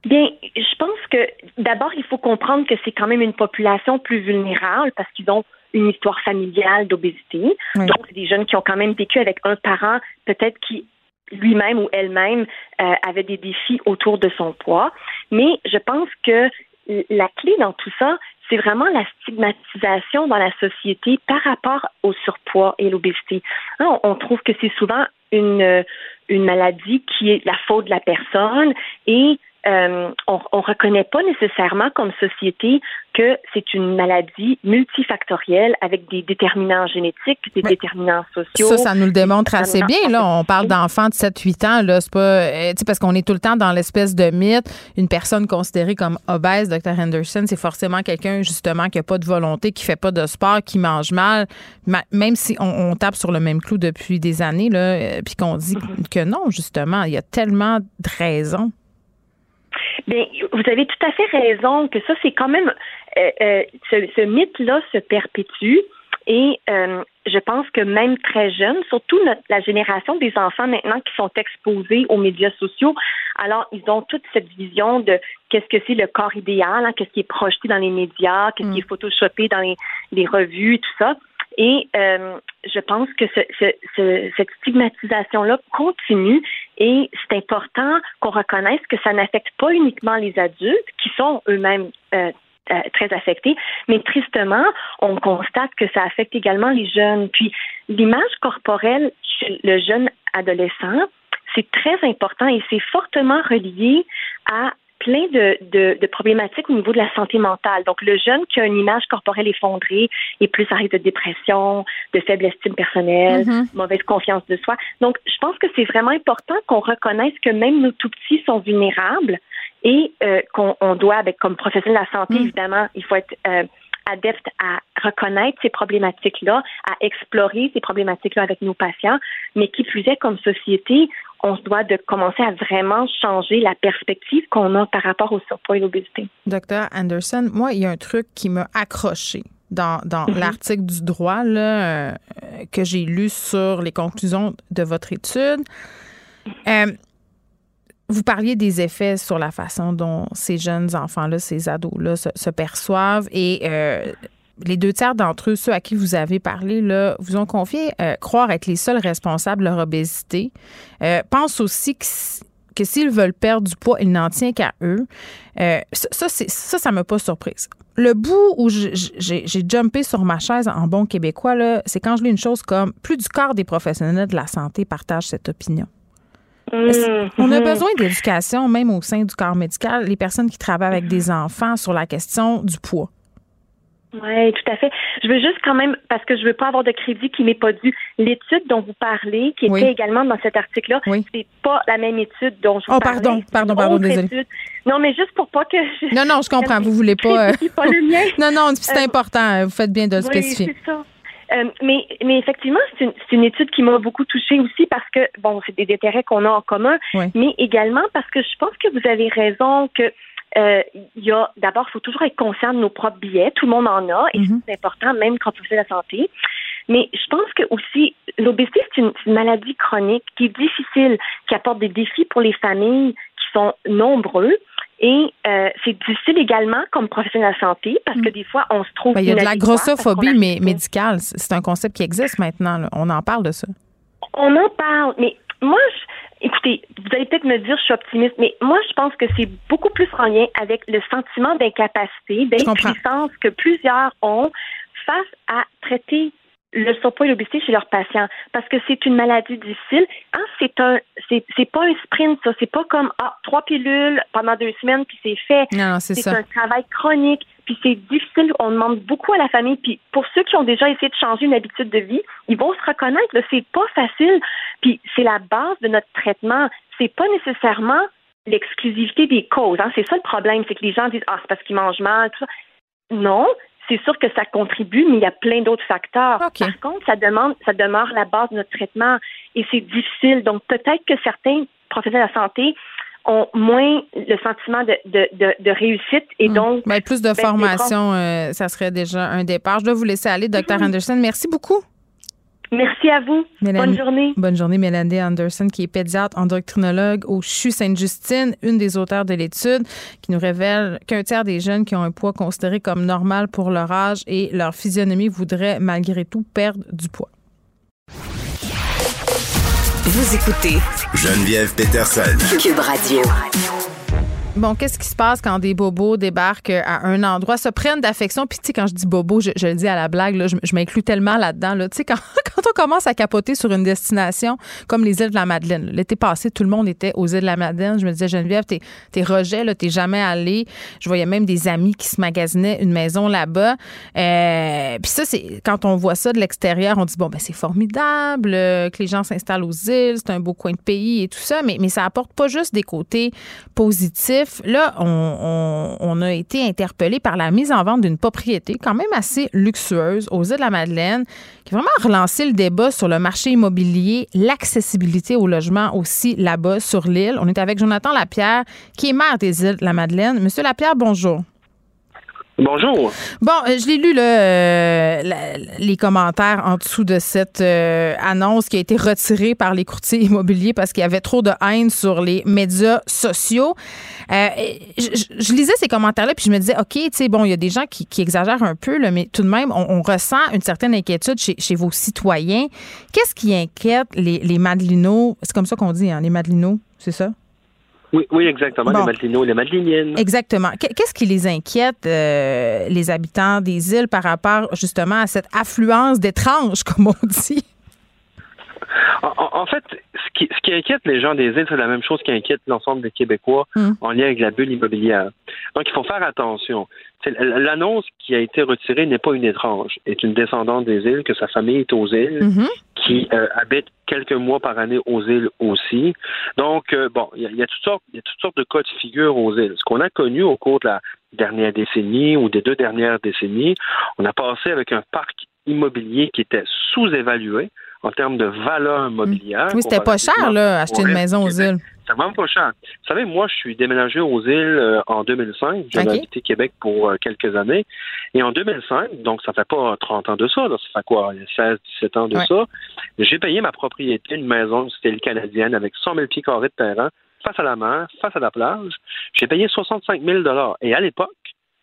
Bien, je pense que d'abord, il faut comprendre que c'est quand même une population plus vulnérable parce qu'ils ont une histoire familiale d'obésité. Oui. Donc, c'est des jeunes qui ont quand même vécu avec un parent peut-être qui lui-même ou elle-même euh, avait des défis autour de son poids. Mais je pense que la clé dans tout ça, c'est vraiment la stigmatisation dans la société par rapport au surpoids et l'obésité. Hein, On, on trouve que c'est souvent une, une maladie qui est la faute de la personne et euh, on ne reconnaît pas nécessairement comme société que c'est une maladie multifactorielle avec des déterminants génétiques, des Mais déterminants sociaux. Ça, ça nous le démontre assez bien. Là, on parle d'enfants de 7-8 ans. Là, c'est pas, euh, parce qu'on est tout le temps dans l'espèce de mythe. Une personne considérée comme obèse, Dr. Henderson, c'est forcément quelqu'un, justement, qui n'a pas de volonté, qui fait pas de sport, qui mange mal. Ma- même si on, on tape sur le même clou depuis des années, là, euh, puis qu'on dit Mm-hmm. que non, justement, il y a tellement de raisons. Bien, vous avez tout à fait raison que ça, c'est quand même euh, euh, ce, ce mythe-là se perpétue. Et euh, je pense que même très jeune, surtout notre- la génération des enfants maintenant qui sont exposés aux médias sociaux, alors ils ont toute cette vision de qu'est-ce que c'est le corps idéal, hein, qu'est-ce qui est projeté dans les médias, qu'est-ce qui est photoshopé dans les, les revues, tout ça. Et euh, je pense que ce, ce- ce- cette stigmatisation-là continue et c'est important qu'on reconnaisse que ça n'affecte pas uniquement les adultes qui sont eux-mêmes euh, euh, très affectés, mais tristement, on constate que ça affecte également les jeunes. Puis l'image corporelle chez le jeune adolescent, c'est très important et c'est fortement relié à plein de, de, de problématiques au niveau de la santé mentale. Donc, le jeune qui a une image corporelle effondrée est plus à risque de dépression, de faible estime personnelle, Mhm. mauvaise confiance de soi. Donc, je pense que c'est vraiment important qu'on reconnaisse que même nos tout petits sont vulnérables et euh, qu'on on doit, avec comme professionnel de la santé, évidemment, il faut être euh, adepte à reconnaître ces problématiques-là, à explorer ces problématiques-là avec nos patients, mais qui plus est, comme société, on se doit de commencer à vraiment changer la perspective qu'on a par rapport au surpoids et l'obésité. Docteur Anderson, moi, il y a un truc qui m'a accroché dans, dans Mhm. l'article du droit là, euh, que j'ai lu sur les conclusions de votre étude. Euh, vous parliez des effets sur la façon dont ces jeunes enfants-là, ces ados-là se, se perçoivent et euh, les deux tiers d'entre eux, ceux à qui vous avez parlé, là, vous ont confié euh, croire être les seuls responsables de leur obésité. Euh, pense aussi que s'ils veulent perdre du poids, il n'en tient qu'à eux. Euh, ça, ça, ça m'a pas surprise. Le bout où j'ai jumpé sur ma chaise en bon québécois, c'est quand je lis une chose comme plus du quart des professionnels de la santé partagent cette opinion. Est-ce- On a besoin d'éducation, même au sein du corps médical, les personnes qui travaillent avec des enfants sur la question du poids? Oui, tout à fait. Je veux juste quand même, parce que je veux pas avoir de crédit qui m'est pas dû, l'étude dont vous parlez, qui Oui. était également dans cet article-là, Oui. c'est pas la même étude dont je vous Oh, parlais. pardon, pardon, pardon, étude. Non, mais juste pour pas que je... Non, non, je comprends. Vous voulez pas. euh, pas le mien. Non, non, c'est Euh, important. Vous faites bien de le Oui, spécifier. c'est ça. Euh, mais, mais effectivement, c'est une, une étude qui m'a beaucoup touchée aussi parce que, bon, c'est des intérêts qu'on a en commun, mais également parce que je pense que vous avez raison que euh, y a d'abord, il faut toujours être conscient de nos propres billets. Tout le monde en a et Mhm. c'est important, même quand on fait la santé. Mais je pense que aussi, l'obésité, c'est une, maladie chronique qui est difficile, qui apporte des défis pour les familles, qui sont nombreux. Et euh, c'est difficile également comme professionnel de la santé parce que des fois, on se trouve. Ben, il y a de la grossophobie mais médicale. C'est un concept qui existe maintenant. là. On en parle de ça. On en parle, mais moi, je, écoutez, vous allez peut-être me dire je suis optimiste, mais moi, je pense que c'est beaucoup plus en lien avec le sentiment d'incapacité, d'impuissance que plusieurs ont face à traiter le surpoids et l'obésité chez leurs patients, parce que c'est une maladie difficile. Hein, c'est un, c'est, c'est pas un sprint, ça. C'est pas comme ah trois pilules pendant deux semaines puis c'est fait. Non, c'est C'est ça. un travail chronique, puis c'est difficile. On demande beaucoup à la famille. Puis pour ceux qui ont déjà essayé de changer une habitude de vie, ils vont se reconnaître. C'est pas facile. Puis c'est la base de notre traitement. C'est pas nécessairement l'exclusivité des causes. Hein. C'est ça le problème, c'est que les gens disent ah c'est parce qu'ils mangent mal, tout ça. Non. C'est sûr que ça contribue, mais il y a plein d'autres facteurs. OK. Par contre, ça demande, ça demeure la base de notre traitement et c'est difficile. Donc peut-être que certains professionnels de la santé ont moins le sentiment de, de, de, de réussite et donc Ben, plus de ben, formation, euh, ça serait déjà un départ. Je dois vous laisser aller, Dr. Anderson. Merci beaucoup. Merci à vous. Mélanie- Bonne journée. Bonne journée, Mélanie Anderson, qui est pédiatre endocrinologue au CHU Sainte-Justine, une des auteurs de l'étude, qui nous révèle qu'un tiers des jeunes qui ont un poids considéré comme normal pour leur âge et leur physionomie voudraient malgré tout perdre du poids. Vous écoutez Geneviève Peterson. Cube Radio. Bon, qu'est-ce qui se passe quand des bobos débarquent à un endroit, se prennent d'affection? Puis, tu sais, quand je dis bobo, je, le dis à la blague, là, je, m'inclus tellement là-dedans. Là. Tu sais, quand, quand on commence à capoter sur une destination comme les îles de la Madeleine, l'été passé, tout le monde était aux îles de la Madeleine. Je me disais, Geneviève, t'es, t'es rejet, là, t'es jamais allé. Je voyais même des amis qui se magasinaient une maison là-bas. Euh, puis ça, c'est quand on voit ça de l'extérieur, on dit, bon, ben c'est formidable euh, que les gens s'installent aux îles, c'est un beau coin de pays et tout ça, mais, mais ça apporte pas juste des côtés positifs. Là, on, on- on a été interpellé par la mise en vente d'une propriété quand même assez luxueuse aux îles de la Madeleine, qui a vraiment relancé le débat sur le marché immobilier, l'accessibilité au logement aussi là-bas sur l'île. On est avec Jonathan Lapierre, qui est maire des îles de la Madeleine. Monsieur Lapierre, bonjour. Bonjour. Bon, euh, je l'ai lu, euh, les commentaires en dessous de cette euh, annonce qui a été retirée par les courtiers immobiliers parce qu'il y avait trop de haine sur les médias sociaux. Euh, je, lisais ces commentaires-là, puis je me disais, OK, tu sais, bon, il y a des gens qui, exagèrent un peu, là, mais tout de même, on, ressent une certaine inquiétude chez, vos citoyens. Qu'est-ce qui inquiète les, les Madelinots? C'est comme ça qu'on dit, hein, les Madelinots, c'est ça? Oui, oui, exactement. Bon. Les Madelinots, les Madeliniennes. Exactement. Qu- Qu'est-ce qui les inquiète, euh, les habitants des îles, par rapport justement à cette affluence d'étranges, comme on dit? En, fait, ce qui, ce qui inquiète les gens des îles, c'est la même chose qui inquiète l'ensemble des Québécois Hmm. en lien avec la bulle immobilière. Donc, il faut faire attention. L'annonce qui a été retirée n'est pas une étrange, est une descendante des îles, que sa famille est aux îles, Mhm. qui euh, habite quelques mois par année aux îles aussi. Donc, euh, bon, il y, a- il y a toutes sortes, il y a toutes sortes de cas de figure aux îles. Ce qu'on a connu au cours de la dernière décennie ou des deux dernières décennies, on a passé avec un parc immobilier qui était sous-évalué en termes de valeur immobilière. Oui, c'était pas cher, là, acheter une maison aux îles. C'est vraiment pas cher. Vous savez, moi, je suis déménagé aux îles euh, en 2005. J'avais habité Québec pour euh, quelques années. Et en 2005, donc ça fait pas 30 ans de ça, là, ça fait quoi, il y a 16, 17 ans de Ouais. ça, j'ai payé ma propriété, une maison, style canadienne, avec 100 000 pieds carrés de terrain, face à la mer, face à la plage. J'ai payé 65 000 Et à l'époque,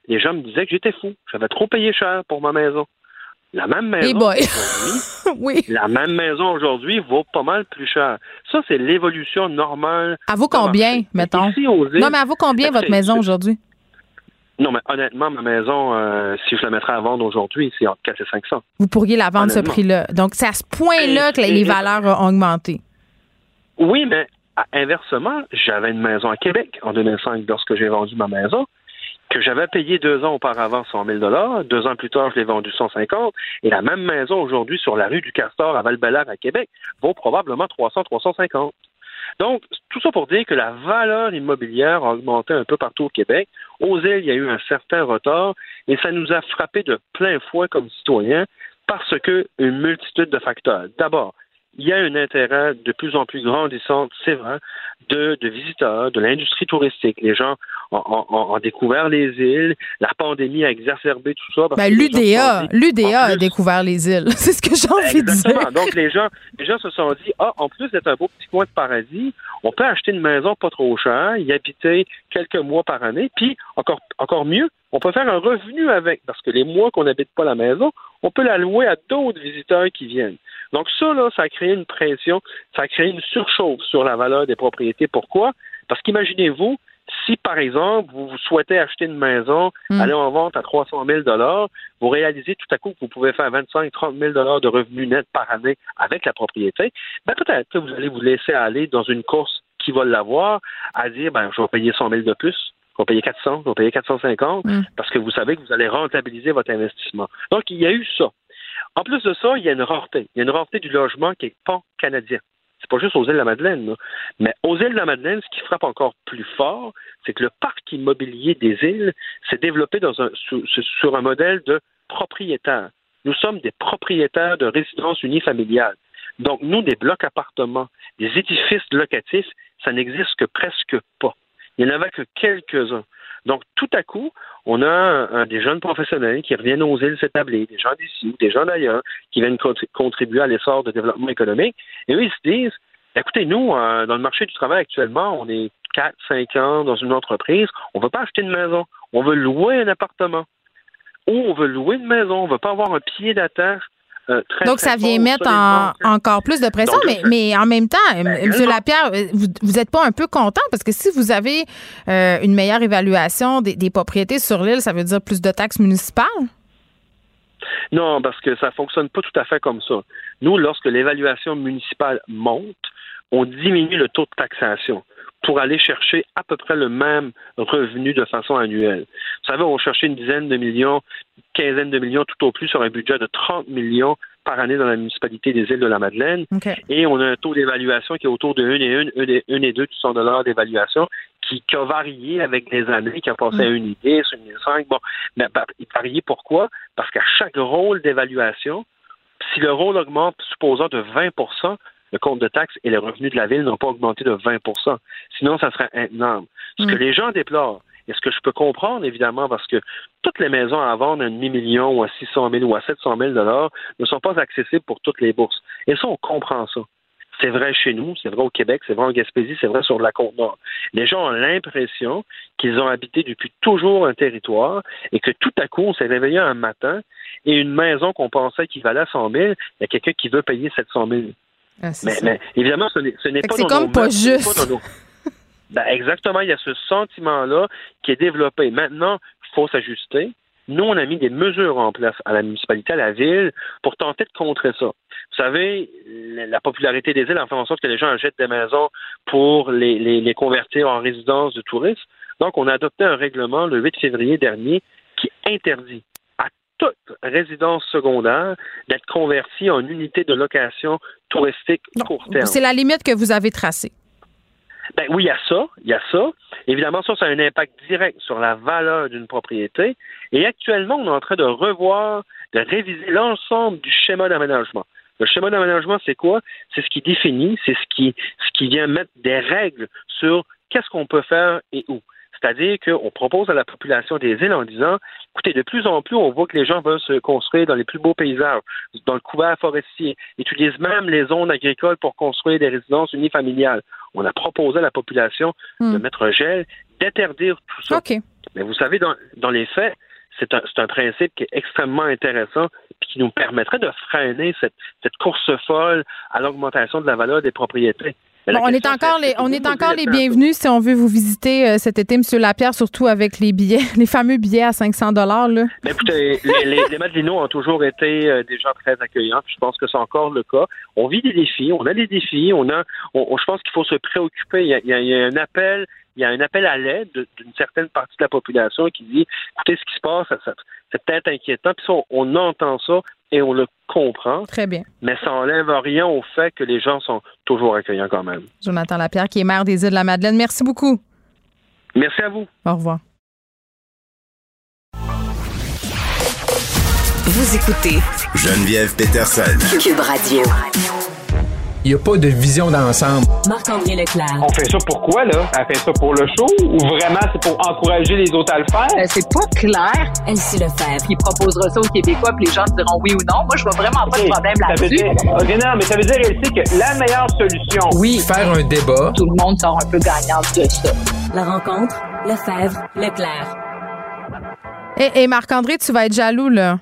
les gens me disaient que j'étais fou. J'avais trop payé cher pour ma maison. La même maison aujourd'hui, oui. la même maison aujourd'hui vaut pas mal plus cher. Ça, c'est l'évolution normale. À vous combien, marché. mettons? Ici, aux îles, Non, mais à vous combien votre maison aujourd'hui? Non, mais honnêtement, ma maison, euh, si je la mettrais à vendre aujourd'hui, c'est entre 4 et 500. Vous pourriez la vendre ce prix-là. Donc, c'est à ce point-là que les valeurs ont augmenté. Oui, mais inversement, j'avais une maison à Québec en 2005 lorsque j'ai vendu ma maison, que j'avais payé deux ans auparavant 100 000 Deux ans plus tard, je l'ai vendu 150 Et la même maison aujourd'hui sur la rue du Castor à val à Québec vaut probablement 300, 350. Donc, tout ça pour dire que la valeur immobilière a augmenté un peu partout au Québec. Aux îles, il y a eu un certain retard et ça nous a frappé de plein fouet comme citoyens parce que une multitude de facteurs. D'abord, il y a un intérêt de plus en plus grandissant, c'est vrai, de, de visiteurs, de l'industrie touristique. Les gens ont, découvert les îles. La pandémie a exacerbé tout ça. Ben, L'UDA, l'UDA a découvert les îles. C'est ce que j'ai envie de dire. Donc, les gens, les gens se sont dit, ah, en plus d'être un beau petit coin de paradis, on peut acheter une maison pas trop chère, y habiter quelques mois par année, puis encore, encore mieux, on peut faire un revenu avec, parce que les mois qu'on n'habite pas la maison, on peut la louer à d'autres visiteurs qui viennent. Donc ça, là, ça a créé une pression, ça a créé une surchauffe sur la valeur des propriétés. Pourquoi? Parce qu'imaginez-vous, si, par exemple, vous souhaitez acheter une maison, hmm. aller en vente à 300 000 vous réalisez tout à coup que vous pouvez faire 25 30 000 de revenus nets par année avec la propriété, ben peut-être que vous allez vous laisser aller dans une course qui va l'avoir à dire, ben, je vais payer 100 000 de plus, vais payer 400, je vais payer 450, hmm. parce que vous savez que vous allez rentabiliser votre investissement. Donc, il y a eu ça. En plus de ça, il y a une rareté. Il y a une rareté du logement qui est pan-canadien. C'est pas juste aux îles de la Madeleine, mais aux îles de la Madeleine, ce qui frappe encore plus fort, c'est que le parc immobilier des îles s'est développé dans un, sur, un modèle de propriétaire. Nous sommes des propriétaires de résidences unifamiliales. Donc, nous, des blocs appartements, des édifices locatifs, ça n'existe que presque pas. Il n'y en avait que quelques-uns. Donc, tout à coup, on a des jeunes professionnels qui reviennent aux îles s'établir, des gens d'ici ou des gens d'ailleurs, qui viennent contribuer à l'essor de développement économique. Et eux, ils se disent, écoutez, nous, euh, dans le marché du travail actuellement, on est 4, 5 ans dans une entreprise, on ne veut pas acheter une maison, on veut louer un appartement. Ou on veut louer une maison, on ne veut pas avoir un pied d'attache euh, Donc, ça vient mettre encore plus de pression, mais, mais en même temps, ben, M. Lapierre, euh, vous n'êtes pas un peu content parce que si vous avez euh, une meilleure évaluation des, propriétés sur l'île, ça veut dire plus de taxes municipales? Non, parce que ça ne fonctionne pas tout à fait comme ça. Nous, lorsque l'évaluation municipale monte, on diminue le taux de taxation pour aller chercher à peu près le même revenu de façon annuelle. Vous savez, on cherchait une dizaine de millions, quinzaine de millions tout au plus sur un budget de 30 millions par année dans la municipalité des îles de la Madeleine. Et on a un taux d'évaluation qui est autour de 1 et 1, 1 et 2 de dollars d'évaluation qui, a varié avec les années, qui a passé à 1 et 10, 1 et 5. Bon, mais bah, il varié pourquoi? Parce qu'à chaque rôle d'évaluation, si le rôle augmente, supposons de 20 le compte de taxes et les revenus de la ville n'ont pas augmenté de 20% Sinon, ça serait énorme. Ce que mm. les gens déplorent, et ce que je peux comprendre, évidemment, parce que toutes les maisons à vendre à un demi-million ou à 600 000 ou à 700 000 dollars ne sont pas accessibles pour toutes les bourses. Et ça, on comprend ça. C'est vrai chez nous, c'est vrai au Québec, c'est vrai en Gaspésie, c'est vrai sur la Côte-Nord. Les gens ont l'impression qu'ils ont habité depuis toujours un territoire et que tout à coup, on s'est réveillé un matin et une maison qu'on pensait qui valait 100 000, il y a quelqu'un qui veut payer 700 000. Ah, mais, évidemment, ce n'est pas C'est comme pas juste. Ben, exactement, il y a ce sentiment-là qui est développé. Maintenant, il faut s'ajuster. Nous, on a mis des mesures en place à la municipalité, à la ville, pour tenter de contrer ça. Vous savez, la popularité des îles a fait en sorte que les gens achètent des maisons pour les, les convertir en résidence de touristes. Donc, on a adopté un règlement le 8 février dernier qui interdit toute résidence secondaire d'être convertie en unité de location touristique court terme. C'est la limite que vous avez tracée. Ben oui, il y a ça, il y a ça. Évidemment, ça, ça a un impact direct sur la valeur d'une propriété. Et actuellement, on est en train de revoir, de réviser l'ensemble du schéma d'aménagement. Le schéma d'aménagement, c'est quoi? C'est ce qui définit, c'est ce qui, ce qui vient mettre des règles sur qu'est-ce qu'on peut faire et où. C'est-à-dire qu'on propose à la population des îles en disant, écoutez, de plus en plus, on voit que les gens veulent se construire dans les plus beaux paysages, dans le couvert forestier, utilisent même les zones agricoles pour construire des résidences unifamiliales. On a proposé à la population de hmm. mettre un gel, d'interdire tout ça. Mais vous savez, dans, les faits, c'est un, principe qui est extrêmement intéressant et qui nous permettrait de freiner cette course folle à l'augmentation de la valeur des propriétés on est encore les, on est encore les bienvenus si on veut vous visiter euh, cet été, Monsieur Lapierre, surtout avec les billets, les fameux billets à 500 dollars là. Mais écoutez, les, les, ont toujours été euh, des gens très accueillants. je pense que c'est encore le cas. On vit des défis, on a des défis, on a, je pense qu'il faut se préoccuper. Il y a, un appel il y a un appel à l'aide d'une certaine partie de la population qui dit écoutez ce qui se passe, c'est peut-être inquiétant. Puis on, on, entend ça et on le comprend. Très bien. Mais ça n'enlève rien au fait que les gens sont toujours accueillants quand même. Jonathan Lapierre, qui est maire des îles de la Madeleine, merci beaucoup. Merci à vous. Au revoir. Vous écoutez Geneviève Peterson. Cube Radio. Il n'y a pas de vision d'ensemble. Marc-André Leclerc. On fait ça pourquoi, là? Elle fait ça pour le show ou vraiment c'est pour encourager les autres à le faire? Euh, c'est pas clair. Elsie Lefebvre. Il proposera ça aux Québécois puis les gens diront oui ou non. Moi, je vois vraiment pas de problème Ça veut là-dessus. dire, ok, non, mais ça veut dire, Elsie, que la meilleure solution, Oui, Faire un débat. tout le monde sort un peu gagnant de ça. La rencontre, Lefebvre, Leclerc. Et, et Marc-André, tu vas être jaloux, là.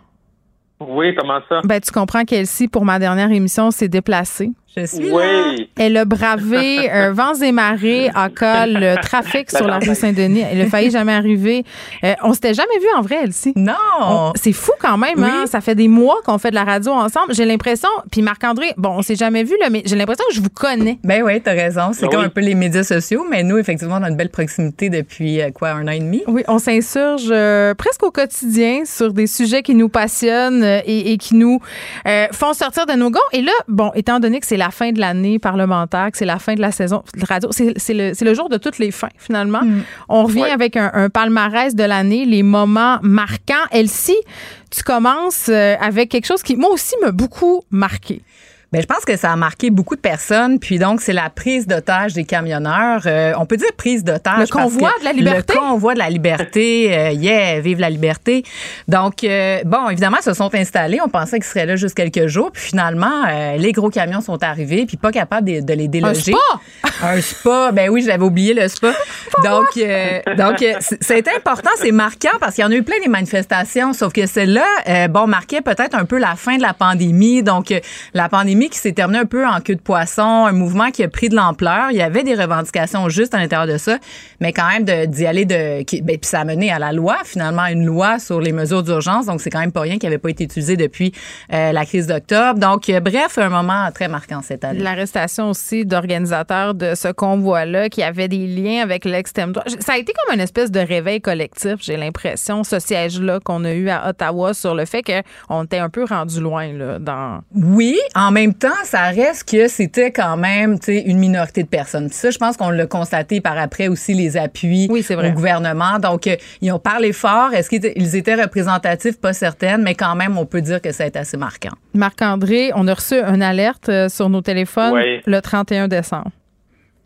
oui, comment ça? Ben, tu comprends qu'Elsie, pour ma dernière émission, s'est déplacée. Je suis là. Elle a bravé euh, vents et marées, à col, le trafic sur la rue Saint-Denis. Elle a failli jamais arriver. Euh, on s'était jamais vu en vrai, Elsie. Non. On- C'est fou quand même, Oui. hein? Ça fait des mois qu'on fait de la radio ensemble. J'ai l'impression, puis Marc-André, bon, on s'est jamais vu, là, mais j'ai l'impression que je vous connais. Ben oui, t'as raison. C'est Ben comme un peu les médias sociaux, mais nous, effectivement, on a une belle proximité depuis, euh, quoi, un an et demi? Oui, on s'insurge euh, presque au quotidien sur des sujets qui nous passionnent euh, et, et qui nous euh, font sortir de nos gonds. Et là, bon, étant donné que c'est la fin de l'année parlementaire, que c'est la fin de la saison de radio, c'est c'est le, c'est le jour de toutes les fins, finalement. On revient Ouais. avec un, un palmarès de l'année, les moments marquants. Elsie, tu commences euh, avec quelque chose qui, moi aussi, m'a beaucoup marqué. Ben, je pense que ça a marqué beaucoup de personnes. Puis donc, c'est la prise d'otage des camionneurs. Euh, on peut dire prise d'otage. Le convoi de la liberté? Le convoi de la liberté. euh, yeah, vive la liberté. Donc, euh, bon, évidemment, ils se sont installés. On pensait qu'ils seraient là juste quelques jours. Puis finalement, euh, les gros camions sont arrivés. Puis pas capables de, de les déloger. spa? Un spa. Ben oui, j'avais oublié le spa. donc, euh, donc euh, c'est important, c'est marquant parce qu'il y en a eu plein des manifestations. Sauf que celle-là, bon, marquait peut-être un peu la fin de la pandémie. Donc, euh, la pandémie qui s'est terminée un peu en queue de poisson, un mouvement qui a pris de l'ampleur. Il y avait des revendications justes à l'intérieur de ça, mais quand même d'y aller de. qui- ben, puis ça a mené à la loi, finalement, une loi sur les mesures d'urgence. Donc, c'est quand même pas rien qui n'avait pas été utilisé depuis euh, la crise d'octobre. Donc, euh, bref, un moment très marquant cette année. L'arrestation aussi d'organisateurs de ce convoi-là qui avaient des liens avec l'extrême droite. Ça a été comme une espèce de réveil collectif, j'ai l'impression, ce siège-là qu'on a eu à Ottawa sur le fait qu'on était un peu rendu loin là, dans. Oui, en même temps, ça reste que c'était quand même tu sais, une minorité de personnes. Puis ça, je pense qu'on l'a constaté par après aussi les appuis Oui, au gouvernement. Donc, euh, ils ont parlé fort. Est-ce qu'ils étaient- représentatifs? Pas certaine, mais quand même, on peut dire que ça a été assez marquant. Marc-André, on a reçu une alerte euh, sur nos téléphones Oui. le 31 décembre.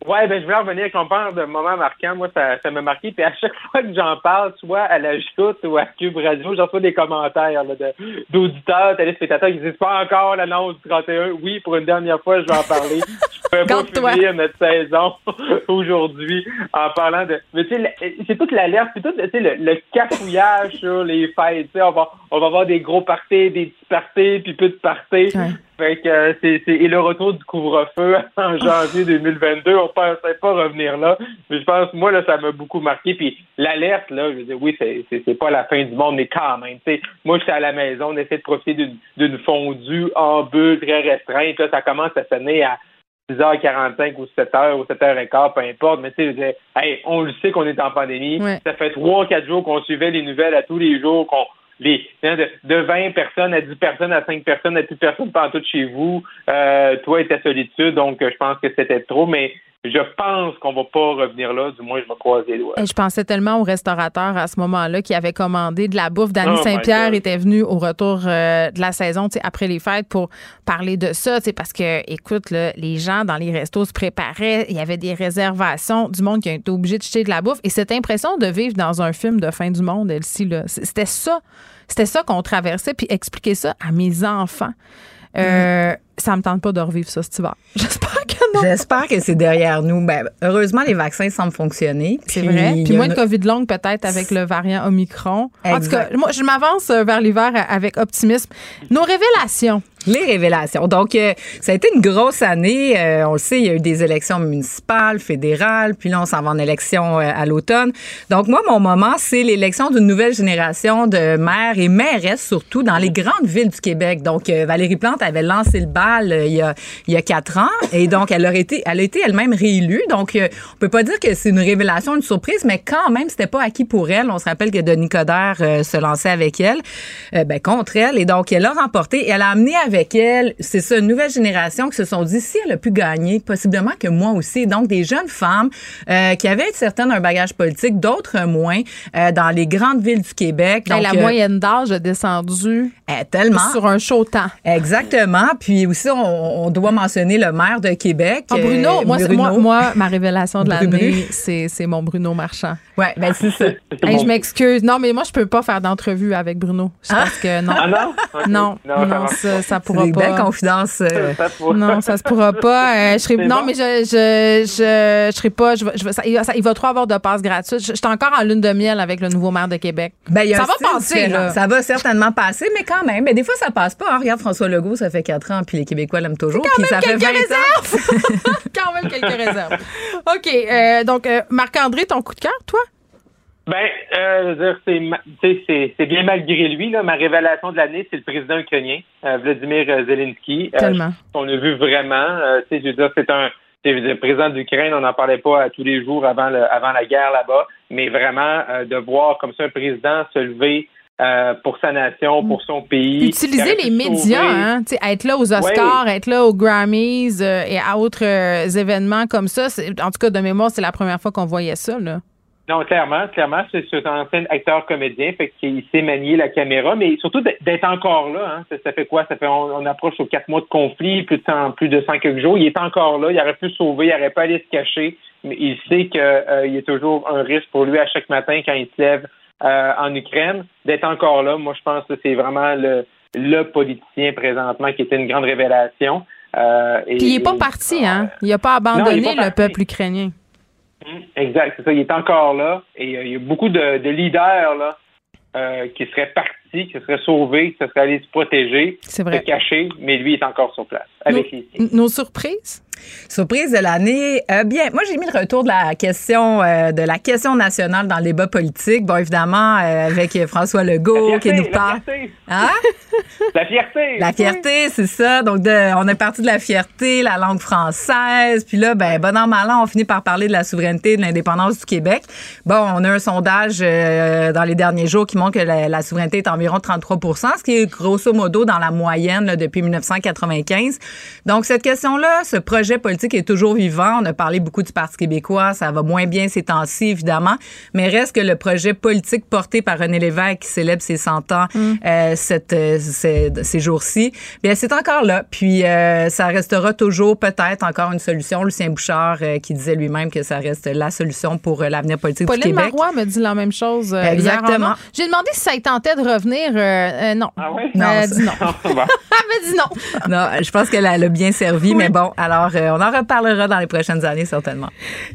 Ouais, ben je voulais revenir qu'on parle de moments marquants. Moi, ça, ça m'a marqué. Puis à chaque fois que j'en parle, soit à la joute ou à Cube Radio, j'en reçois des commentaires là, de- d'auditeurs, téléspectateurs qui disent pas encore l'annonce du 31. Oui, pour une dernière fois, je vais en parler. Je peux pas finir notre saison aujourd'hui en parlant de. Mais tu sais, c'est toute l'alerte, puis tout tu sais, le, le cafouillage sur les fêtes. Tu sais, on va, on va avoir des gros parties, des petits parties, puis peu de parties. Ouais. Fait que euh, c'est, c'est- et le retour du couvre-feu en janvier 2022, on pensait pas revenir là, mais je pense moi là ça m'a beaucoup marqué. Puis l'alerte là, je veux dire oui c'est, c'est, c'est pas la fin du monde mais quand même, tu sais, moi j'étais à la maison, on essaie de profiter d'une, d'une fondue en bulle très restreinte, là. Ça commence à sonner à 6h45 ou 7h ou 7h15, peu importe, mais tu sais, hey, on le sait qu'on est en pandémie, Ouais. ça fait trois, quatre jours qu'on suivait les nouvelles à tous les jours, qu'on les hein, de, de 20 personnes à 10 personnes à 5 personnes à toute personne tout chez vous, euh, toi et ta solitude, donc euh, je pense que c'était trop, mais je pense qu'on va pas revenir là, du moins je me croise les doigts. Et je pensais tellement au restaurateur à ce moment-là qui avait commandé de la bouffe. Danny Oh Saint-Pierre était venu au retour euh, de la saison, après les fêtes, pour parler de ça, parce que, écoute, là, les gens dans les restos se préparaient, il y avait des réservations, du monde qui a été obligé de jeter de la bouffe. Et cette impression de vivre dans un film de fin du monde, c- c'était ça. C'était ça qu'on traversait, puis expliquer ça à mes enfants. Euh, Ça me tente pas de revivre ça cet hiver. J'espère que non. J'espère que c'est derrière nous. Ben, heureusement, les vaccins semblent fonctionner. C'est Puis, vrai. Puis moins de COVID longue peut-être avec le variant Omicron. En tout cas, moi, je m'avance euh, vers l'hiver avec optimisme. Nos révélations. Les révélations. Donc, euh, ça a été une grosse année. Euh, on le sait, il y a eu des élections municipales, fédérales, puis là, on s'en va en élection euh, à l'automne. Donc, moi, mon moment, c'est l'élection d'une nouvelle génération de maires et mairesses, surtout dans les grandes villes du Québec. Donc, euh, Valérie Plante avait lancé le bal euh, il, y a, il y a quatre ans et donc, elle, été, elle a été elle-même réélue. Donc, on peut pas dire que c'est une révélation, une surprise, mais quand même, c'était pas acquis pour elle. On se rappelle que Denis Coderre se lançait avec elle, ben, contre elle. Et donc, elle a remporté et elle a amené avec elle, c'est ça, une nouvelle génération qui se sont dit, si elle a pu gagner, possiblement que moi aussi. Donc, des jeunes femmes euh, qui avaient certaines un bagage politique, d'autres moins, euh, dans les grandes villes du Québec. Donc, la euh, moyenne d'âge a descendu Eh, tellement. Sur un chaud temps. Exactement. Puis aussi, on, on doit mentionner le maire de Québec. Ah, Bruno, euh, moi, Bruno. moi, moi, ma révélation de l'année, c'est c'est mon Bruno Marchand. Ouais, ben c'est ça. Hey, je m'excuse. Non, mais moi, je peux pas faire d'entrevue avec Bruno. C'est parce que non. Ah non? Non, Non, ça non, ça, pas. pourra des belles pas. confidences. euh, Ça Non, ça se pourra pas. Euh, je serai, non, bon. mais je, je, je, je serai pas. Je, ça, il, va, ça- il va trop avoir de passes gratuites. Je, je suis encore en lune de miel avec le nouveau maire de Québec. Ben, il y a ça va passer, là. Ça va certainement passer, mais quand même. Mais des fois, ça passe pas. hein. Regarde François Legault, ça fait quatre ans, puis les Québécois l'aiment toujours. Puis ça fait quelques 20 ans. Quand même quelques réserves. OK. euh, donc, euh, Marc-André, ton coup de cœur, toi? Ben, euh, je veux dire, c'est, ma- tu sais, c'est, c'est bien malgré lui. Là, ma révélation de l'année, c'est le président ukrainien, euh, Vladimir euh, Zelensky. Euh, Tellement. on a vu vraiment. euh, tu sais, je veux dire, c'est un c'est le président d'Ukraine. On n'en parlait pas à tous les jours avant le, avant la guerre là-bas, mais vraiment euh, de voir comme ça un président se lever euh, pour sa nation, pour son pays. Il Utiliser les médias, hein, être là aux Oscars, être là aux Grammys euh, et à autres euh, événements comme ça. En tout cas, de mémoire, c'est la première fois qu'on voyait ça. Là. Non, clairement, clairement, c'est un ancien acteur comédien, fait qu'il sait manier la caméra, mais surtout d'être- encore là. Hein, ça, ça fait quoi? Ça fait on, on approche aux quatre mois de conflit, plus de cent- plus de cent quelques jours. Il est encore là. Il aurait pu sauver, il aurait pas aller se cacher, mais il sait qu'il y a toujours un risque pour lui à chaque matin quand il se lève euh, en Ukraine. D'être encore là, moi, je pense que c'est vraiment le le politicien présentement qui était une grande révélation. Euh, et- Puis il n'est pas et- parti, hein? Il n'a pas abandonné pas le peuple ukrainien. Exact, c'est ça. Il est encore là. Et euh, il y a beaucoup de, de leaders là, euh, qui seraient partis, qui se seraient sauvés, qui se seraient allés se protéger, se cacher, mais lui est encore sur place. Avec les Nos, nos surprises? Surprise de l'année. Euh, bien, moi, j'ai mis le retour de la question euh, de la question nationale dans le débat politique. Bon, évidemment, euh, avec François Legault La qui nous la parle. fierté. Hein? La fierté. La fierté, c'est ça. Donc, de- on est parti de la fierté, la langue française. Puis là, ben, bon an, mal an, on finit par parler de la souveraineté et de l'indépendance du Québec. Bon, on a un sondage dans les derniers jours qui montre que la, la souveraineté est environ 33% ce qui est grosso modo dans la moyenne là, depuis 1995. Donc, cette question-là, ce projet politique est toujours vivant. On a parlé beaucoup du Parti québécois. Ça va moins bien ces temps-ci, évidemment. Mais reste que le projet politique porté par René Lévesque qui célèbre ses 100 ans euh, cette, euh, ces, ces jours-ci, bien, c'est encore là. Puis, euh, ça restera toujours peut-être encore une solution. Lucien Bouchard euh, qui disait lui-même que ça reste la solution pour euh, l'avenir politique Pauline du Québec. Marois me dit la même chose. euh, Exactement. J'ai demandé si ça tentait de revenir. euh, euh, non. Ah ouais? Non, Elle dit non. Elle m'a dit non. Non, je pense qu'elle a, elle a bien servi, mais bon, alors euh, on en reparlera dans les prochaines années certainement.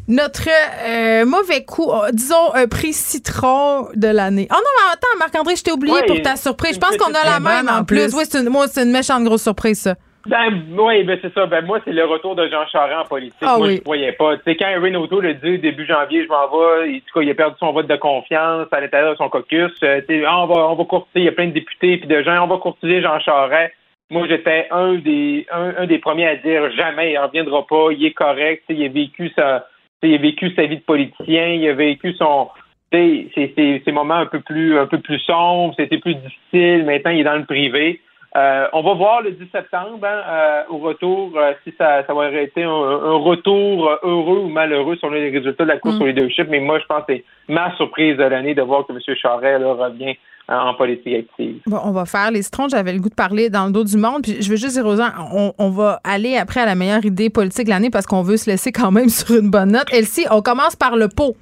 Notre euh, mauvais coup, euh, disons un prix citron de l'année. Oh non, mais attends, Marc-André, je t'ai oublié Ouais, pour ta surprise. Je pense qu'on a la même en plus. plus. Oui, c'est une, moi, c'est une méchante grosse surprise, ça. Ben, oui, ben c'est ça. Ben, moi, c'est le retour de Jean Charest en politique. Ah moi, oui. je ne croyais pas. Tu sais, quand Erin O'Toole a dit début janvier, je m'en vais, en tout cas, il a perdu son vote de confiance à l'intérieur de son caucus. Euh, tu sais, ah, on va, on va courtiser, il y a plein de députés puis de gens, on va courtiser Jean Charest. Moi, j'étais un des, un, un des premiers à dire jamais, il ne reviendra pas, il est correct, il a vécu sa, il a vécu sa vie de politicien, il a vécu son, moments un peu plus, un peu plus sombres, c'était plus difficile. Maintenant, il est dans le privé. Euh, on va voir le 10 septembre hein, euh, au retour euh, si ça, ça va été un, un retour heureux ou malheureux selon les résultats de la course Mm. au leadership. Mais moi, je pense que c'est ma surprise de l'année de voir que M. Charest là, revient en politique active. On va faire les citrons. J'avais le goût de parler dans le dos du monde. Puis je veux juste dire aux gens, on, on va aller après à la meilleure idée politique de l'année parce qu'on veut se laisser quand même sur une bonne note. Elsie, on commence par le pot.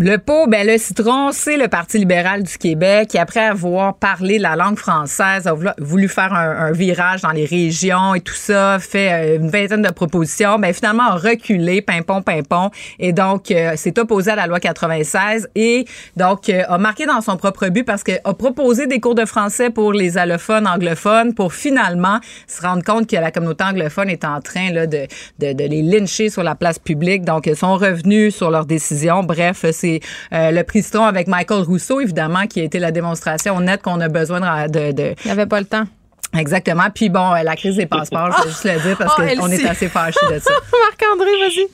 Le pot, ben le citron, c'est le Parti libéral du Québec qui, après avoir parlé la langue française, a voulu- faire un, virage dans les régions et tout ça, fait euh, une vingtaine de propositions, ben finalement a reculé, pimpon, pimpon, et donc euh, s'est opposé à la loi 96 et donc euh, a marqué dans son propre but parce que a proposé des cours de français pour les allophones, anglophones, pour finalement se rendre compte que la communauté anglophone est en train là, de, de, de les lyncher sur la place publique. Donc, ils sont revenus sur leur décision. Bref, euh, le prix citron avec Michael Rousseau, évidemment, qui a été la démonstration nette qu'on a besoin de... de, Il n'y avait pas le temps. Exactement. Puis bon, euh, la crise des passeports, je vais juste le dire parce Oh, qu'on est assez fâchés de ça. Marc-André, vas-y.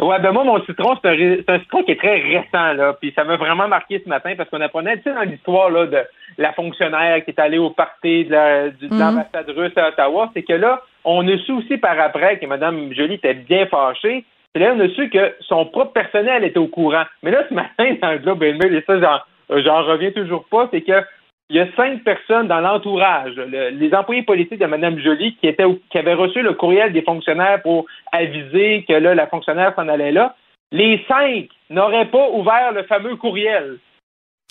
Ouais, ben moi, mon citron, c'est un, c'est citron qui est très récent, là. Puis ça m'a vraiment marqué ce matin parce qu'on apprenait, tu sais, dans l'histoire, là, de la fonctionnaire qui est allée au party de la- Mhm. l'ambassade russe à Ottawa, c'est que là, on a su aussi par après que Mme Jolie était bien fâchée. Puis là, on a su que son propre personnel était au courant. Mais là, ce matin, dans le Globe and Mail, et ça, j'en, j'en reviens toujours pas, c'est que il y a cinq personnes dans l'entourage, le- les employés politiques de Mme Joly, qui, étaient, qui avaient reçu le courriel des fonctionnaires pour aviser que là, la fonctionnaire s'en allait là. Les cinq n'auraient pas ouvert le fameux courriel.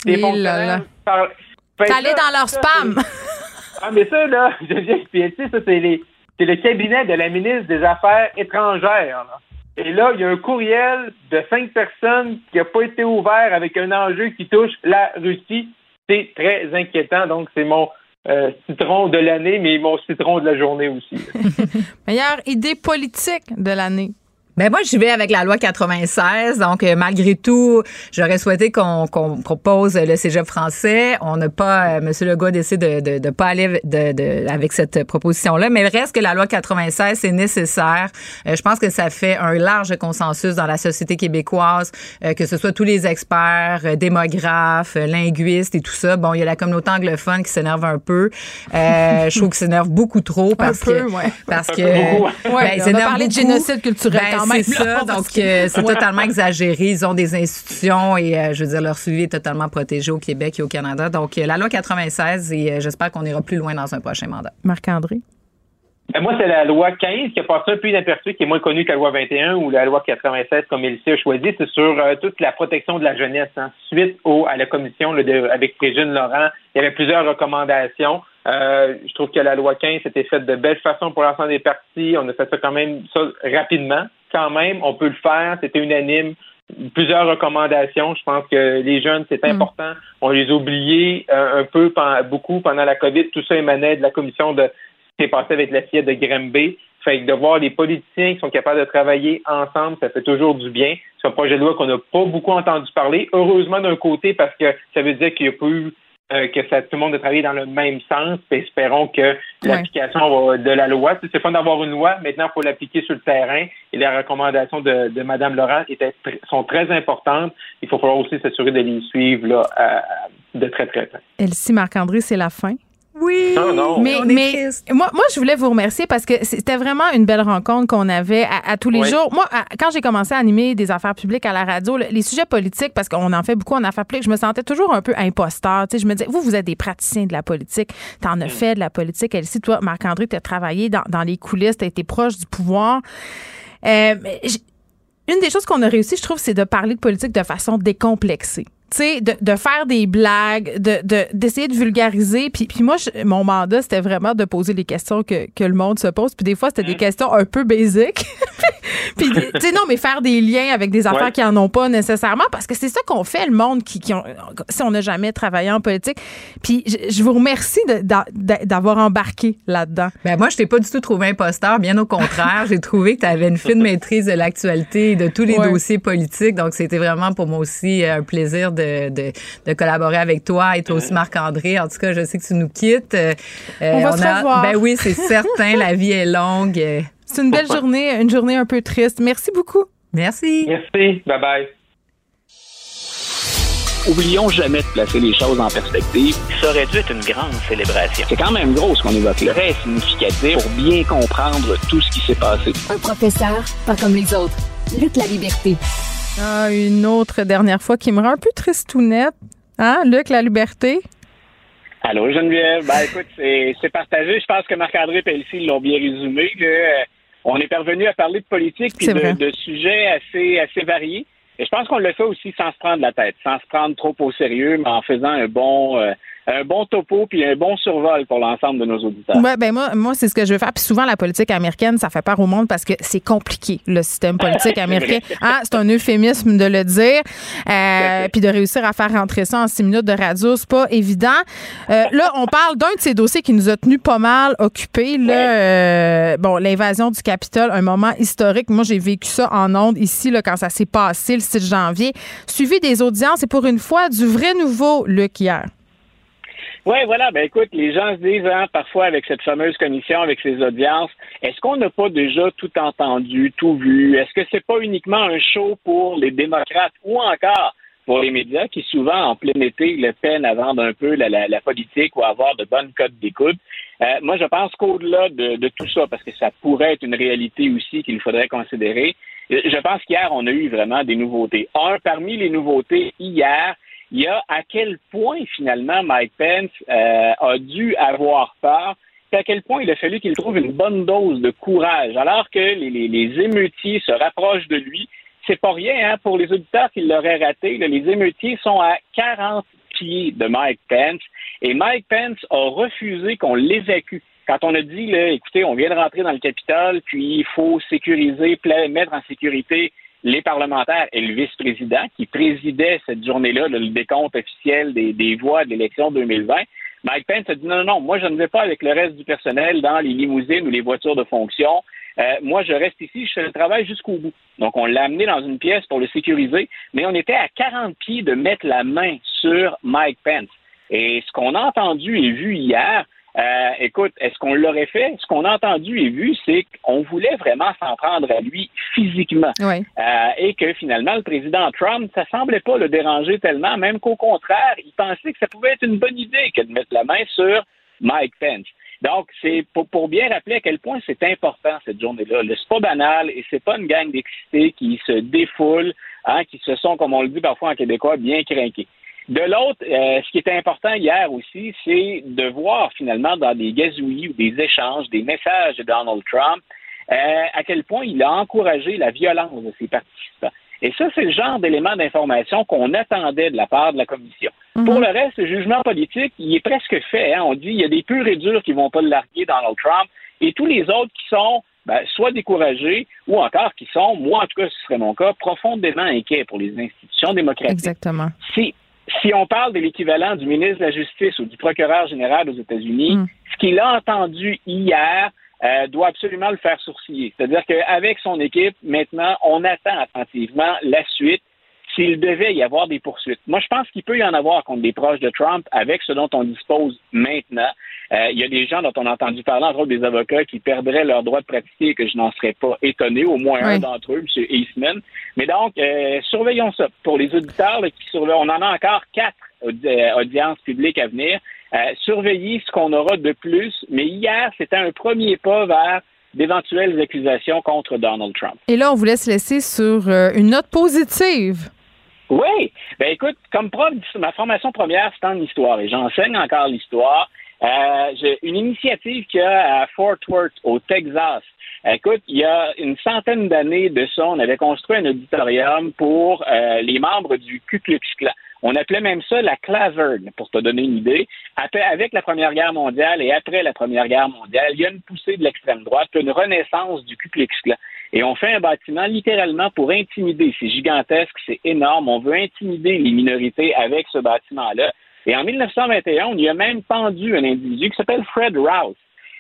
Eh là là. par- que allé dans leur spam. Ah, mais ça, là, je viens ça, c'est les- c'est le cabinet de la ministre des Affaires étrangères. là. Et là, il y a un courriel de cinq personnes qui n'a pas été ouvert avec un enjeu qui touche la Russie. C'est très inquiétant. Donc, c'est mon euh, citron de l'année, mais mon citron de la journée aussi. Meilleure idée politique de l'année. Ben moi, je vais avec la loi 96. Donc, euh, malgré tout, j'aurais souhaité qu'on propose le cégep français. On n'a pas, euh, M. Legault a décidé de, de, de pas aller de, de- avec cette proposition-là. Mais il reste que la loi 96, c'est nécessaire. Euh, je pense que ça fait un large consensus dans la société québécoise, euh, que ce soit tous les experts, euh, démographes, linguistes et tout ça. Bon, il y a la communauté anglophone qui s'énerve un peu. Euh, je trouve qu'ils s'énerve beaucoup trop parce peu, que ouais. parce Un que ben, Ouais, ils on a parlé de génocide culturel Ben, quand même, C'est là, ça, donc que- euh, c'est Ouais. totalement exagéré. Ils ont des institutions et euh, je veux dire leur suivi est totalement protégé au Québec et au Canada. Donc euh, la loi 96 et euh, j'espère qu'on ira plus loin dans un prochain mandat. Marc-André? Ben, moi, c'est la loi 15 qui a passé un peu inaperçue, qui est moins connue que la loi 21 ou la loi 96, comme il a choisi. C'est sur euh, toute la protection de la jeunesse. hein. Suite au, à la commission là, de- avec Régine Laurent, il y avait plusieurs recommandations. Euh, je trouve que la loi 15 était faite de belle façon pour l'ensemble des partis. On a fait ça quand même ça rapidement. Quand même, on peut le faire. C'était unanime. Plusieurs recommandations. Je pense que les jeunes, c'est important. On les a oubliés euh, un peu, beaucoup pendant la COVID. Tout ça émanait de la commission de ce qui est passé avec la fillette de Grimby. Fait que de voir les politiciens qui sont capables de travailler ensemble, ça fait toujours du bien. C'est un projet de loi qu'on n'a pas beaucoup entendu parler. Heureusement d'un côté, parce que ça veut dire qu'il n'y a pas eu euh, que ça, tout le monde a travaillé dans le même sens. Espérons que l'application va- de la loi, c'est fun d'avoir une loi, maintenant il faut l'appliquer sur le terrain. Et les recommandations de, de Mme Laurent étaient, sont très importantes. Il faut falloir aussi s'assurer de les suivre là, à- de très très près. Elsie Marc-André, c'est la fin. Oui. Non, non. Mais, on est mais moi, moi, je voulais vous remercier parce que c'était vraiment une belle rencontre qu'on avait à, à tous les Oui. jours. Moi, à- quand j'ai commencé à animer des affaires publiques à la radio, le- les sujets politiques, parce qu'on en fait beaucoup en affaires publiques, je me sentais toujours un peu imposteur. Tu sais, je me disais, vous, vous êtes des praticiens de la politique. T'en Mm. as fait de la politique. Elsie, toi, Marc-André, t'as travaillé dans, dans les coulisses, t'as été proche du pouvoir. Euh, une des choses qu'on a réussi, je trouve, c'est de parler de politique de façon décomplexée. Tu sais, de, de faire des blagues, de, de, d'essayer de vulgariser. Puis, puis moi, je- mon mandat, c'était vraiment de poser les questions que, que le monde se pose. Puis des fois, c'était des questions un peu basiques. puis, tu sais, non, mais faire des liens avec des affaires Ouais. qui en ont pas nécessairement, parce que c'est ça qu'on fait, le monde, qui, qui ont, si on n'a jamais travaillé en politique. Puis je, je vous remercie d'avoir embarqué là-dedans. Ben moi, je t'ai pas du tout trouvé imposteur, bien au contraire. J'ai trouvé que tu avais une fine maîtrise de l'actualité et de tous les Ouais. dossiers politiques. Donc, c'était vraiment pour moi aussi euh, un plaisir de, de, de collaborer avec toi et toi aussi, Marc-André. En tout cas, je sais que tu nous quittes. Euh, On va se a- revoir. Ben oui, c'est certain. la vie est longue. Euh, C'est une belle journée, une journée un peu triste. Merci beaucoup. Merci. Merci. Bye bye. Oublions jamais de placer les choses en perspective. Ça aurait dû être une grande célébration. C'est quand même gros ce qu'on évoque là. Très significatif pour bien comprendre tout ce qui s'est passé. Un professeur, pas comme les autres. Luc la liberté. Ah, une autre dernière fois qui me rend un peu tristounette. Hein, Luc, la liberté? Allô Geneviève, ben écoute, c'est partagé. Je pense que Marc-André et Elsie l'ont bien résumé. là. Euh, on est parvenu à parler de politique de, de sujets assez, assez variés. Et je pense qu'on le fait aussi sans se prendre la tête, sans se prendre trop au sérieux, mais en faisant un bon, euh, un bon topo puis un bon survol pour l'ensemble de nos auditeurs. Ouais, ben moi, moi c'est ce que je veux faire. Puis souvent, la politique américaine, ça fait peur au monde parce que c'est compliqué, le système politique américain. Ah, c'est un euphémisme de le dire. Euh, puis de réussir à faire rentrer ça en six minutes de radio, c'est pas évident. Euh, là, on parle d'un de ces dossiers qui nous a tenus pas mal occupés. Là, euh, bon, l'invasion du Capitole, un moment historique. Moi, j'ai vécu ça en ondes ici, là, quand ça s'est passé le 6 janvier. Suivi des audiences et pour une fois, du vrai nouveau, Luc, hier. Oui, voilà. Ben écoute, les gens se disent hein, parfois avec cette fameuse commission, avec ces audiences, est-ce qu'on n'a pas déjà tout entendu, tout vu? Est-ce que c'est pas uniquement un show pour les démocrates ou encore pour les médias qui souvent en plein été le peinent à vendre un peu la, politique ou à avoir de bonnes cotes d'écoute? Euh, Moi, je pense qu'au-delà de, de tout ça, parce que ça pourrait être une réalité aussi qu'il faudrait considérer, euh, je pense qu'hier on a eu vraiment des nouveautés. Un parmi les nouveautés hier il y a à quel point finalement Mike Pence euh, a dû avoir peur, à quel point il a fallu qu'il trouve une bonne dose de courage, alors que les, les, les émeutiers se rapprochent de lui. C'est pas rien hein, pour les auditeurs qui l'auraient raté. là, les émeutiers sont à 40 pieds de Mike Pence et Mike Pence a refusé qu'on l'évacue. Quand on a dit, là, écoutez, on vient de rentrer dans le Capitole, puis il faut sécuriser, mettre en sécurité les parlementaires et le vice-président qui présidait cette journée-là, le décompte officiel des, voix de l'élection 2020, Mike Pence a dit non, non, non, moi je ne vais pas avec le reste du personnel dans les limousines ou les voitures de fonction. Euh, moi, je reste ici, je fais le travail jusqu'au bout. Donc, on l'a amené dans une pièce pour le sécuriser, mais on était à 40 pieds de mettre la main sur Mike Pence. Et ce qu'on a entendu et vu hier, euh, écoute, est-ce qu'on l'aurait fait? Ce qu'on a entendu et vu, c'est qu'on voulait vraiment s'en prendre à lui physiquement. Oui. Euh, et que finalement, le président Trump, ça semblait pas le déranger tellement, même qu'au contraire, il pensait que ça pouvait être une bonne idée que de mettre la main sur Mike Pence. Donc, c'est pour, pour bien rappeler à quel point c'est important cette journée-là. Le- C'est pas banal et c'est pas une gang d'excités qui se défoulent, hein, qui se sont, comme on le dit parfois en québécois, bien craqués. De l'autre, euh, ce qui était important hier aussi, c'est de voir finalement dans des gazouillis ou des échanges, des messages de Donald Trump, euh, à quel point il a encouragé la violence de ses participants. Et ça, c'est le genre d'élément d'information qu'on attendait de la part de la commission. Pour le reste, le jugement politique, il est presque fait. hein. On dit il y a des purs et durs qui vont pas le larguer, Donald Trump, et tous les autres qui sont ben, soit découragés ou encore qui sont, moi en tout cas, ce serait mon cas, profondément inquiets pour les institutions démocratiques. Exactement. Si on parle de l'équivalent du ministre de la Justice ou du procureur général aux États-Unis, Mm. ce qu'il a entendu hier euh, doit absolument le faire sourciller. C'est-à-dire qu'avec son équipe, maintenant, on attend attentivement la suite s'il devait y avoir des poursuites. Moi, je pense qu'il peut y en avoir contre des proches de Trump avec ce dont on dispose maintenant. Euh, il y a des gens dont on a entendu parler, entre autres des avocats, qui perdraient leur droit de pratiquer et que je n'en serais pas étonné, au moins un d'entre eux, M. Eastman. Mais donc, euh, surveillons ça. Pour les auditeurs là, qui surveillent, on en a encore quatre audi- euh, audiences publiques à venir. Euh, surveillez ce qu'on aura de plus. Mais hier, c'était un premier pas vers d'éventuelles accusations contre Donald Trump. Et là, on vous laisse laisser sur euh, une note positive. Oui. Ben écoute, comme prof, ma formation première, c'est en histoire et j'enseigne encore l'histoire. Euh, j'ai une initiative qu'il y a à Fort Worth, au Texas. Écoute, il y a une centaine d'années de ça, on avait construit un auditorium pour euh, les membres du Ku Klux Klan. On appelait même ça la claverne, pour te donner une idée. Après, avec la Première Guerre mondiale et après la Première Guerre mondiale, il y a une poussée de l'extrême droite, une renaissance du Ku Klux Klan. Et on fait un bâtiment littéralement pour intimider. C'est gigantesque, c'est énorme. On veut intimider les minorités avec ce bâtiment-là. Et en 1921, on y a même pendu un individu qui s'appelle Fred Rouse.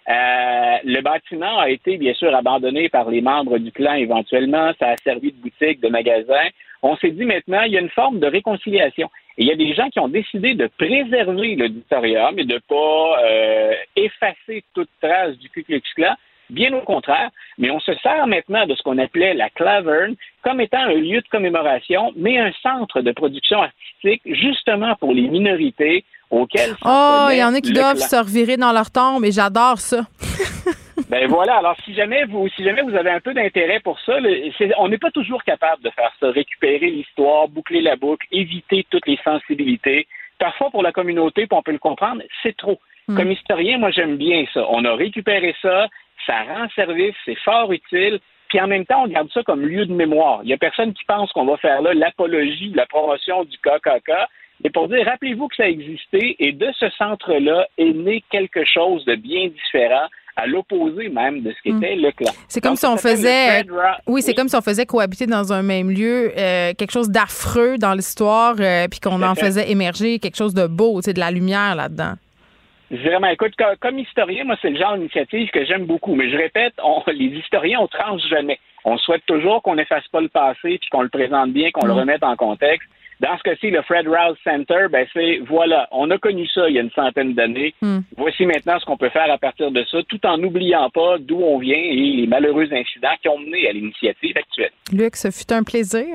Euh, le bâtiment a été bien sûr abandonné par les membres du clan éventuellement. Ça a servi de boutique, de magasin. On s'est dit maintenant, il y a une forme de réconciliation. Et il y a des gens qui ont décidé de préserver l'auditorium et de pas euh, effacer toute trace du Ku Klux Klan. Bien au contraire, mais on se sert maintenant de ce qu'on appelait la claverne comme étant un lieu de commémoration, mais un centre de production artistique justement pour les minorités auxquelles Oh, il y en a qui doivent se revirer dans leur tombe et j'adore ça. Ben voilà. Alors si jamais vous, si jamais vous avez un peu d'intérêt pour ça, le- on n'est pas toujours capable de faire ça, récupérer l'histoire, boucler la boucle, éviter toutes les sensibilités. Parfois pour la communauté, puis on peut le comprendre, c'est trop. Comme historien, moi j'aime bien ça. On a récupéré ça, ça rend service, c'est fort utile. Puis en même temps, on garde ça comme lieu de mémoire. Il y a personne qui pense qu'on va faire là l'apologie, la promotion du KKK. Mais pour dire, rappelez-vous que ça existait et de ce centre-là est né quelque chose de bien différent, à l'opposé même de ce qu'était le clan. Hmm. C'est comme Donc, si on faisait. Oui, c'est comme si on faisait cohabiter dans un même lieu euh, quelque chose d'affreux dans l'histoire, euh, puis qu'on en fait. faisait émerger quelque chose de beau, tu sais, de la lumière là-dedans. Vraiment, écoute, co- comme historien, moi, c'est le genre d'initiative que j'aime beaucoup. Mais je répète, on, les historiens, on tranche jamais. On souhaite toujours qu'on n'efface pas le passé puis qu'on le présente bien, qu'on le Mm. remette en contexte. Dans ce cas-ci, le Fred Rouse Center, ben c'est voilà, on a connu ça il y a une centaine d'années. Mm. Voici maintenant ce qu'on peut faire à partir de ça, tout en n'oubliant pas d'où on vient et les malheureux incidents qui ont mené à l'initiative actuelle. Luc, ce fut un plaisir.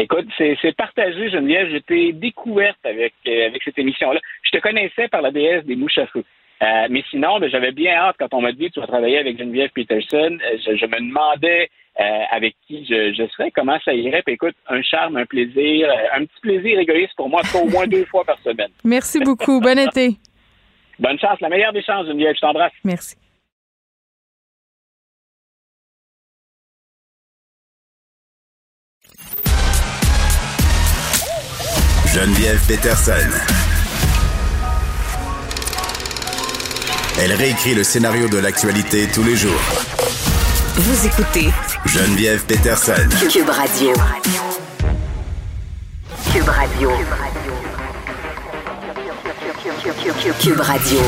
Écoute, c'est partagé, Geneviève. J'étais découverte avec, euh, avec cette émission-là. Je te connaissais par la déesse des mouches à feu. Euh, mais sinon, ben, j'avais bien hâte quand on m'a dit tu vas travailler avec Geneviève Peterson. euh, Je, je me demandais euh, avec qui je, je serais, comment ça irait. Puis écoute, un charme, un plaisir, un petit plaisir égoïste pour moi, au moins deux fois par semaine. Merci beaucoup. Bon été. Bonne chance, la meilleure des chances, Geneviève. Je t'embrasse. Merci. Geneviève Peterson. Elle réécrit le scénario de l'actualité tous les jours. Vous écoutez Geneviève Peterson. Cube Radio. Cube Radio. Cube Radio.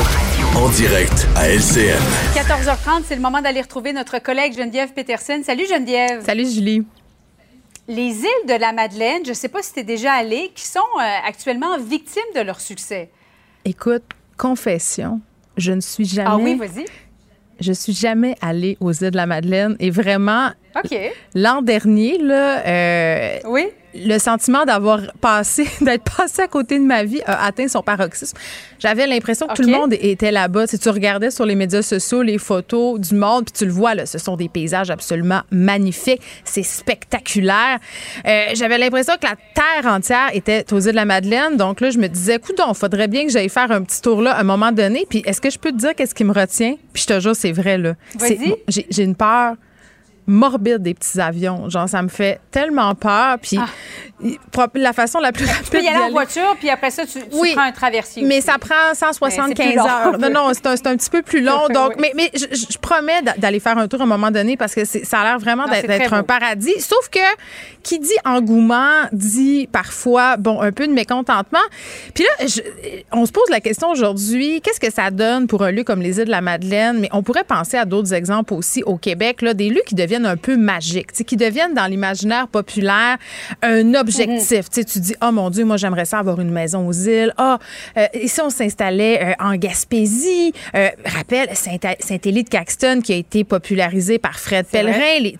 En direct à LCN. 14h30, c'est le moment d'aller retrouver notre collègue Geneviève Peterson. Salut Geneviève. Salut Julie. Les îles de la Madeleine, je ne sais pas si tu es déjà allée, qui sont euh, actuellement victimes de leur succès. Écoute, confession, je ne suis jamais. Ah oui, vas-y. Je suis jamais allée aux îles de la Madeleine et vraiment. L'an dernier, là, euh, oui. Le sentiment d'avoir passé, d'être passé à côté de ma vie a atteint son paroxysme. J'avais l'impression que tout le monde était là-bas. Si tu regardais sur les médias sociaux les photos du monde, puis tu le vois, là, ce sont des paysages absolument magnifiques. C'est spectaculaire. Euh, J'avais l'impression que la terre entière était aux îles de la Madeleine. Donc là, je me disais, écoute, il faudrait bien que j'aille faire un petit tour là à un moment donné. Puis est-ce que je peux te dire qu'est-ce qui me retient? Puis je te jure, c'est vrai, là. J'ai une peur morbide des petits avions. Genre, ça me fait tellement peur. Puis il- la façon la plus rapide Tu peux y aller en voiture, puis après ça, tu, tu Oui. prends un traversier. mais aussi. ça prend Mais c'est 175 plus long. heures. Non, non, c'est un, un petit peu plus long. Donc, Oui. mais, mais je, promets d'a- d'aller faire un tour à un moment donné parce que ça a l'air vraiment d'être un paradis. Sauf que qui dit engouement dit parfois, bon, un peu de mécontentement. Puis là, je- on se pose la question aujourd'hui, qu'est-ce que ça donne pour un lieu comme les îles de la Madeleine? Mais on pourrait penser à d'autres exemples aussi au Québec, là, des lieux qui deviennent un peu magiques, qui deviennent dans l'imaginaire populaire un objectif. Tu dis, oh mon Dieu, moi j'aimerais ça avoir une maison aux îles. Ah, euh, ici on s'installait euh, en Gaspésie? Euh, rappelle Saint- Saint-Élie de Caxton qui a été popularisé par Fred. Pellerin. Les-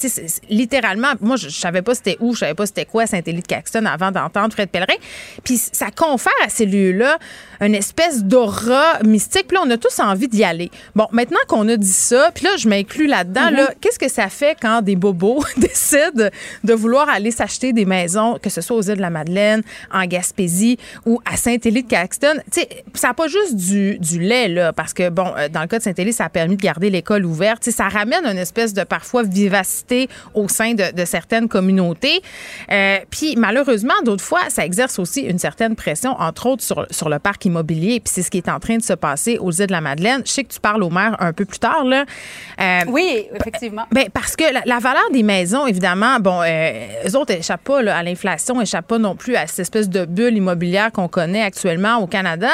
littéralement, moi je, je savais pas c'était où, je savais pas c'était quoi Saint-Élie de Caxton avant d'entendre Fred Pellerin. Puis ça confère à ces lieux-là une espèce d'aura mystique. Puis là, on a tous envie d'y aller. Bon, maintenant qu'on a dit ça, puis là, je m'inclus là-dedans, Mhm. là, qu'est-ce que ça fait quand des bobos décident de vouloir aller s'acheter des maisons, que ce soit aux îles de la Madeleine, en Gaspésie ou à Saint-Élie de Caxton? Tu sais, ça n'a pas juste du, du lait, là, parce que, bon, euh, dans le cas de Saint-Élie, ça a permis de garder l'école ouverte. Tu sais, ça ramène une espèce de, parfois, vivacité au sein de, de certaines communautés. Euh, puis, malheureusement, d'autres fois, ça exerce aussi une certaine pression, entre autres, sur, sur le parc immobilier. Puis, c'est ce qui est en train de se passer aux îles de la Madeleine. Je sais que tu parles au maire un peu plus tard, là. Euh, Oui, effectivement. ben, parce que la, valeur des maisons, évidemment, bon, euh, eux autres échappent pas à l'inflation, échappent pas non plus à cette espèce de bulle immobilière qu'on connaît actuellement au Canada.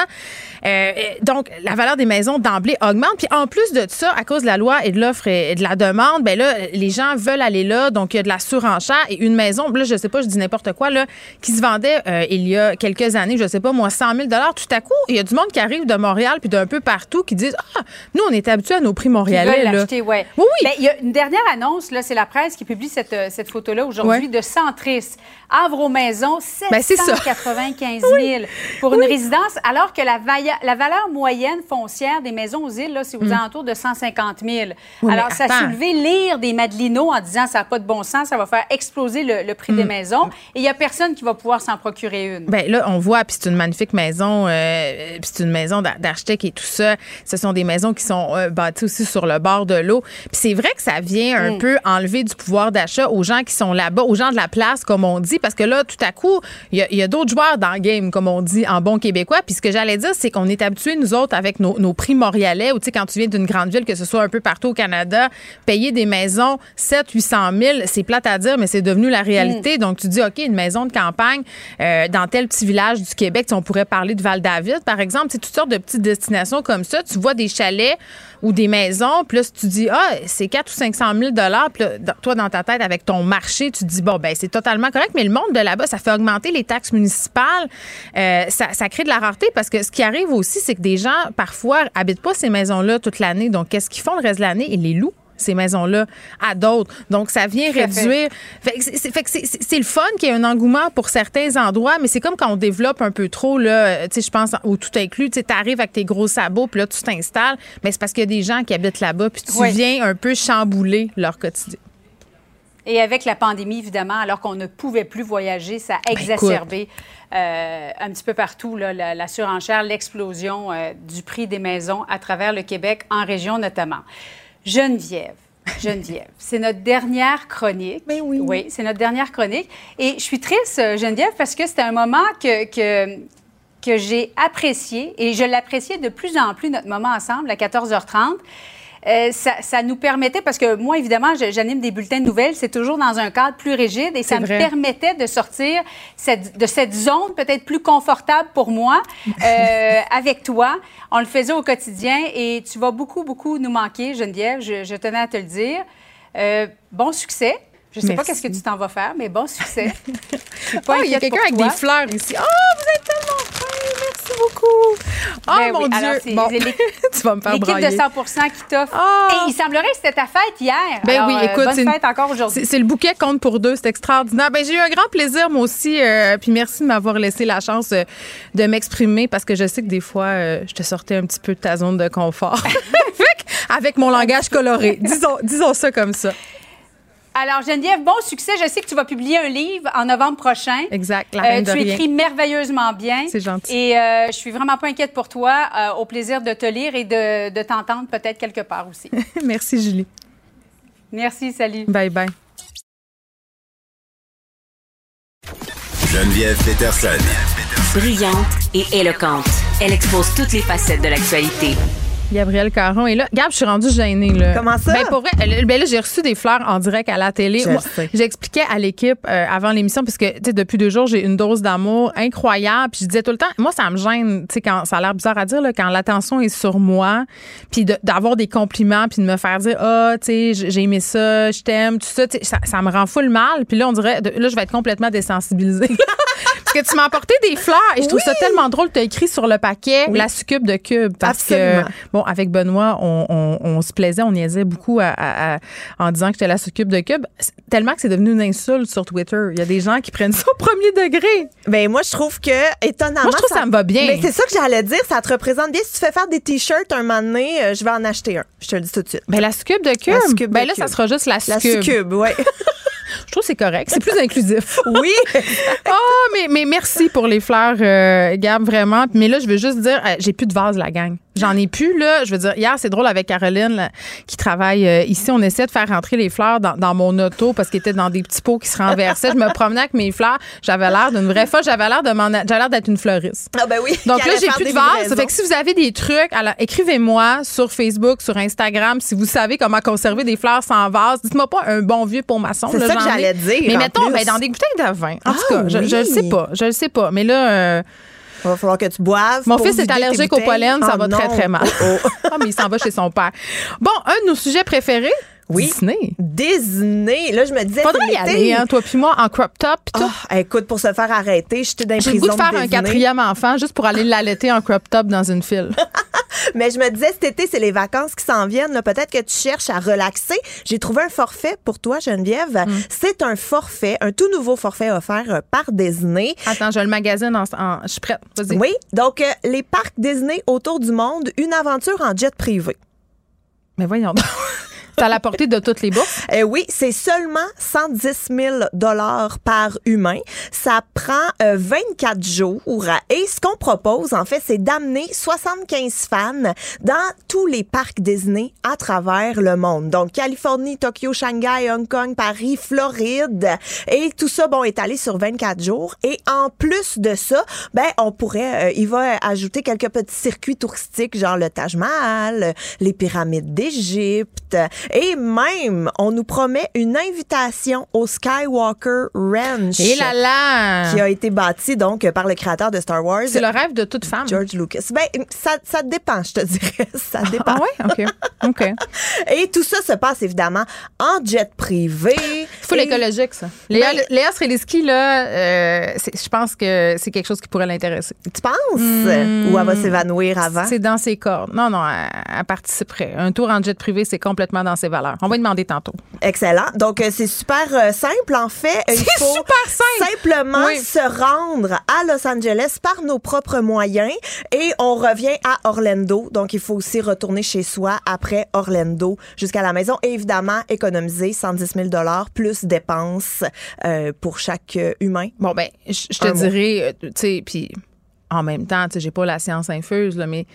Euh, donc, la valeur des maisons d'emblée augmente. Puis en plus de ça, à cause de la loi et de l'offre et de la demande, ben là, les gens veulent aller là, donc il y a de la surenchère et une maison, là, je sais pas, je dis n'importe quoi, là, qui se vendait euh, il y a quelques années, je sais pas, moi, 100 000 tout à coup, il y a du monde qui arrive de Montréal puis d'un peu partout qui disent, ah, nous, on est habitués à nos prix montréalais, là. l'acheter, ouais. Oui, oui. Ben, il y a une dernière annonce, là, c'est la presse qui publie cette, euh, cette photo-là aujourd'hui Ouais. de Centris. Havre aux maisons, Ben, c'est ça. 795 000 pour une résidence, alors que la, la valeur moyenne foncière des maisons aux îles, là, c'est aux Mm. alentours de 150 000. mais alors, ça a attends. soulevé l'ire des Madelinos en disant ça n'a pas de bon sens, ça va faire exploser le, le prix des Mm. maisons. Et il n'y a personne qui va pouvoir s'en procurer une. Ben là, on voit, puis c'est une magnifique maison, euh, puis c'est une maison d'a- d'architecte et tout ça. Ce sont des maisons qui sont euh, bâties aussi sur le bord de l'eau. Puis c'est vrai que ça vient un Mm. peu enlever du pouvoir d'achat aux gens qui sont là-bas, aux gens de la place, comme on dit, parce que là, tout à coup, il y a, a d'autres joueurs dans le game, comme on dit en bon québécois. Puis ce que j'allais dire, c'est qu'on est habitués, nous autres, avec nos, nos prix montréalais, ou tu sais, quand tu viens d'une grande ville, que ce soit un peu partout au Canada, payer des maisons 7 800 000, c'est plate à dire, mais c'est devenu la réalité. Donc, tu dis, OK, une maison de campagne euh, dans tel petit village du Québec, tu sais, on pourrait parler de Val-David, par exemple, c'est toutes sortes de petites destinations comme ça. Tu vois des chalets ou des maisons, puis là, si tu dis, ah, c'est 4 ou 500 000 puis là, dans- toi, dans ta tête, avec ton marché, tu te dis, bon, ben c'est totalement correct, mais le monde de là-bas, ça fait augmenter les taxes municipales, Euh, ça, ça crée de la rareté parce que ce qui arrive aussi, c'est que des gens, parfois, habitent pas ces maisons-là toute l'année. Donc, qu'est-ce qu'ils font le reste de l'année? Ils les louent ces maisons-là à d'autres. Donc, ça vient réduire. Fait que c'est- le fun qu'il y ait un engouement pour certains endroits, mais c'est comme quand on développe un peu trop, là, tu sais, je pense au tout inclus, tu sais, t'arrives avec tes gros sabots, puis là, tu t'installes, mais c'est parce qu'il y a des gens qui habitent là-bas, puis tu viens un peu chambouler leur quotidien. Et avec la pandémie, évidemment, alors qu'on ne pouvait plus voyager, ça a Ben, exacerbé euh, un petit peu partout là, la, la surenchère, l'explosion euh, du prix des maisons à travers le Québec, en région notamment. Geneviève. Geneviève, c'est notre dernière chronique. oui. c'est notre dernière chronique. Et je suis triste, euh, Geneviève, parce que c'était un moment que, que, que j'ai apprécié et je l'appréciais de plus en plus, notre moment ensemble, à 14h30. Euh, ça, ça nous permettait, parce que moi, évidemment, j'anime des bulletins de nouvelles, c'est toujours dans un cadre plus rigide et ça me permettait de sortir cette- de cette zone peut-être plus confortable pour moi euh, avec toi. On le faisait au quotidien et tu vas beaucoup, beaucoup nous manquer, Geneviève, je, je tenais à te le dire. Euh, bon succès. Je ne sais pas qu'est-ce que tu t'en vas faire, mais bon succès. Oh, il y a quelqu'un avec des fleurs ici. Oh, vous êtes tellement beaucoup. Oh, Ben mon oui, Dieu. alors, Bon, tu vas me faire L'équipe de 100% qui t'offre. Et il semblerait que c'était ta fête hier. Ben Alors, oui, euh, écoute, bonne une- fête encore aujourd'hui. C'est le bouquet compte pour deux, c'est extraordinaire. Ben j'ai eu un grand plaisir moi aussi, euh, puis merci de m'avoir laissé la chance euh, de m'exprimer parce que je sais que des fois euh, je te sortais un petit peu de ta zone de confort. Que, avec mon langage coloré, disons, disons ça comme ça. Alors, Geneviève, bon succès. Je sais que tu vas publier un livre en novembre prochain. Exact, la Euh, de tu rien. écris merveilleusement bien. C'est gentil. Et euh, je suis vraiment pas inquiète pour toi. Euh, au plaisir de te lire et de, de t'entendre peut-être quelque part aussi. merci Julie. Merci, salut. Bye bye. Geneviève Peterson. Brillante et éloquente. Elle expose toutes les facettes de l'actualité. Gabrielle Caron est là. Gab, je suis rendue gênée. Là. Comment ça? Ben, pour vrai, ben là, j'ai reçu des fleurs en direct à la télé. J'expliquais à l'équipe euh, avant l'émission, parce que tu sais, depuis deux jours, j'ai une dose d'amour incroyable. Puis je disais tout le temps, moi, ça me gêne, tu sais, quand ça a l'air bizarre à dire, là, quand l'attention est sur moi, puis de- d'avoir des compliments, puis de me faire dire, ah, tu sais, j'ai aimé ça, je t'aime, tout ça, ça, ça me rend full mal. Puis là, on dirait, là, je vais être complètement désensibilisée. Parce que tu m'as apporté des fleurs et je trouve ça tellement drôle. Tu as écrit sur le paquet la succube de cube. Parce Absolument. que, bon, avec Benoît, on, on- on se plaisait, on niaisait beaucoup à- à- à- en disant que j'étais la succube de cube. Tellement que c'est devenu une insulte sur Twitter. Il y a des gens qui prennent ça au premier degré. Ben moi je trouve que étonnamment Moi, je trouve que ça me va bien. Mais c'est ça que j'allais dire, ça te représente bien. Si tu fais faire des t-shirts un moment donné, euh, je vais en acheter un. Je te le dis tout de suite. Ben, la succube de cube. La succube ben de là, cube. ça sera juste la La succube. succube, ouais. Je trouve que c'est correct. C'est plus inclusif. oui. oh, mais, mais merci pour les fleurs, euh, Gab, vraiment. Mais là, je veux juste dire, euh, j'ai plus de vase, la gang. J'en ai plus, là. Je veux dire, hier, c'est drôle avec Caroline, là, qui travaille euh, ici. On essaie de faire rentrer les fleurs dans, dans mon auto parce qu'ils étaient dans des petits pots qui se renversaient. je me promenais avec mes fleurs. J'avais l'air d'une vraie folle. J'avais l'air de m'en, j'avais l'air d'être une fleuriste. Ah ben oui. Donc là, j'ai plus de vase. Ça fait que si vous avez des trucs, alors écrivez-moi sur Facebook, sur Instagram, si vous savez comment conserver des fleurs sans vase. Dites-moi pas un bon vieux pour maçon. C'est ça que ai. j'allais dire, Mais mettons, ben, dans des bouteilles de vin. En tout Ah, cas, je, je le oui. sais pas. Je le sais pas. Mais là, euh, Il va falloir que tu boives. mon fils est allergique au pollen, ça Ah, va très, non. très mal. Oh, Ah, mais il s'en va chez son père. Bon, un de nos sujets préférés, Oui. Disney. Disney. Là, je me disais. Faudrait y aller, hein, toi puis moi, en crop top pis tout. Ah, écoute, pour se faire arrêter, j'étais dans J'ai le goût de faire un quatrième enfant juste pour aller l'allaiter en crop top dans une file. Mais je me disais, cet été, c'est les vacances qui s'en viennent. Peut-être que tu cherches à relaxer. J'ai trouvé un forfait pour toi, Geneviève. Mm. C'est un forfait, un tout nouveau forfait offert euh, par Disney. Attends, je le magasine en, en- Je suis prête. Vas-y. Oui, donc euh, les parcs Disney autour du monde, une aventure en jet privé. Mais voyons donc. À la portée de toutes les bourses? Euh, oui, c'est seulement 110 000 dollars par humain. Ça prend euh, 24 jours. Et ce qu'on propose, en fait, c'est d'amener 75 fans dans tous les parcs Disney à travers le monde. Donc, Californie, Tokyo, Shanghai, Hong Kong, Paris, Floride. Et tout ça, bon, est allé sur 24 jours. Et en plus de ça, ben, on pourrait, euh, il va ajouter quelques petits circuits touristiques, genre le Taj Mahal, les pyramides d'Égypte. Et même, on nous promet une invitation au Skywalker Ranch. Et là là! Qui a été bâti, donc, par le créateur de Star Wars. C'est le rêve de toute femme. George Lucas. Ben, ça, ça dépend, je te dirais. Ça dépend. Ah ouais? OK. OK. Et tout ça se passe, évidemment, en jet privé. Full Et- écologique, ça. Léa, Ben- Léa Sreliski, là, euh, je pense que c'est quelque chose qui pourrait l'intéresser. Tu penses? Hmm. Ou elle va s'évanouir avant? C'est dans ses cordes. Non, non, elle, elle participerait. Un tour en jet privé, c'est complètement dans ses valeurs. On va lui demander tantôt. Excellent. Donc, euh, c'est super euh, simple. En fait, C'est super simple. simplement Oui. se rendre à Los Angeles par nos propres moyens et on revient à Orlando. Donc, il faut aussi retourner chez soi après Orlando jusqu'à la maison et évidemment économiser 110 000 plus dépenses euh, pour chaque humain. Bon, ben, je te dirais, tu sais, puis en même temps, tu sais, j'ai pas la science infuse, là, mais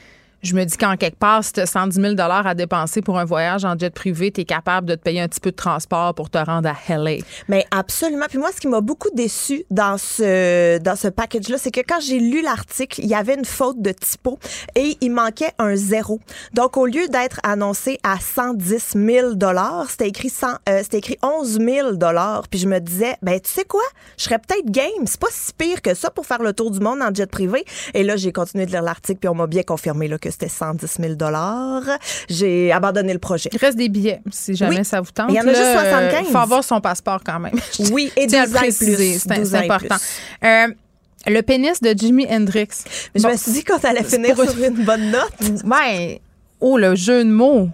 je me dis qu'en quelque part, si tu as 110 000 à dépenser pour un voyage en jet privé, tu es capable de te payer un petit peu de transport pour te rendre à LA. Mais absolument. Puis moi, ce qui m'a beaucoup déçu dans ce dans ce package-là, c'est que quand j'ai lu l'article, il y avait une faute de typo et il manquait un zéro. Donc, au lieu d'être annoncé à 110 000 dollars, c'était écrit 100, euh, c'était écrit 11 000 dollars. Puis je me disais, ben tu sais quoi, je serais peut-être game. C'est pas si pire que ça pour faire le tour du monde en jet privé. Et là, j'ai continué de lire l'article puis on m'a bien confirmé là que c'était 110 000 dollars. J'ai abandonné le projet. Il reste des billets, si jamais Oui. ça vous tente. Il y en a là, juste euh, 75. faut avoir son passeport quand même. Oui, et Tiens à 12 le ans plus. C'est 12 c'est ans et important. plus. Euh, le pénis de Jimi Hendrix. Mais je me suis dit qu'on allait finir pour sur une bonne note. Ben, oh, le jeu de mots.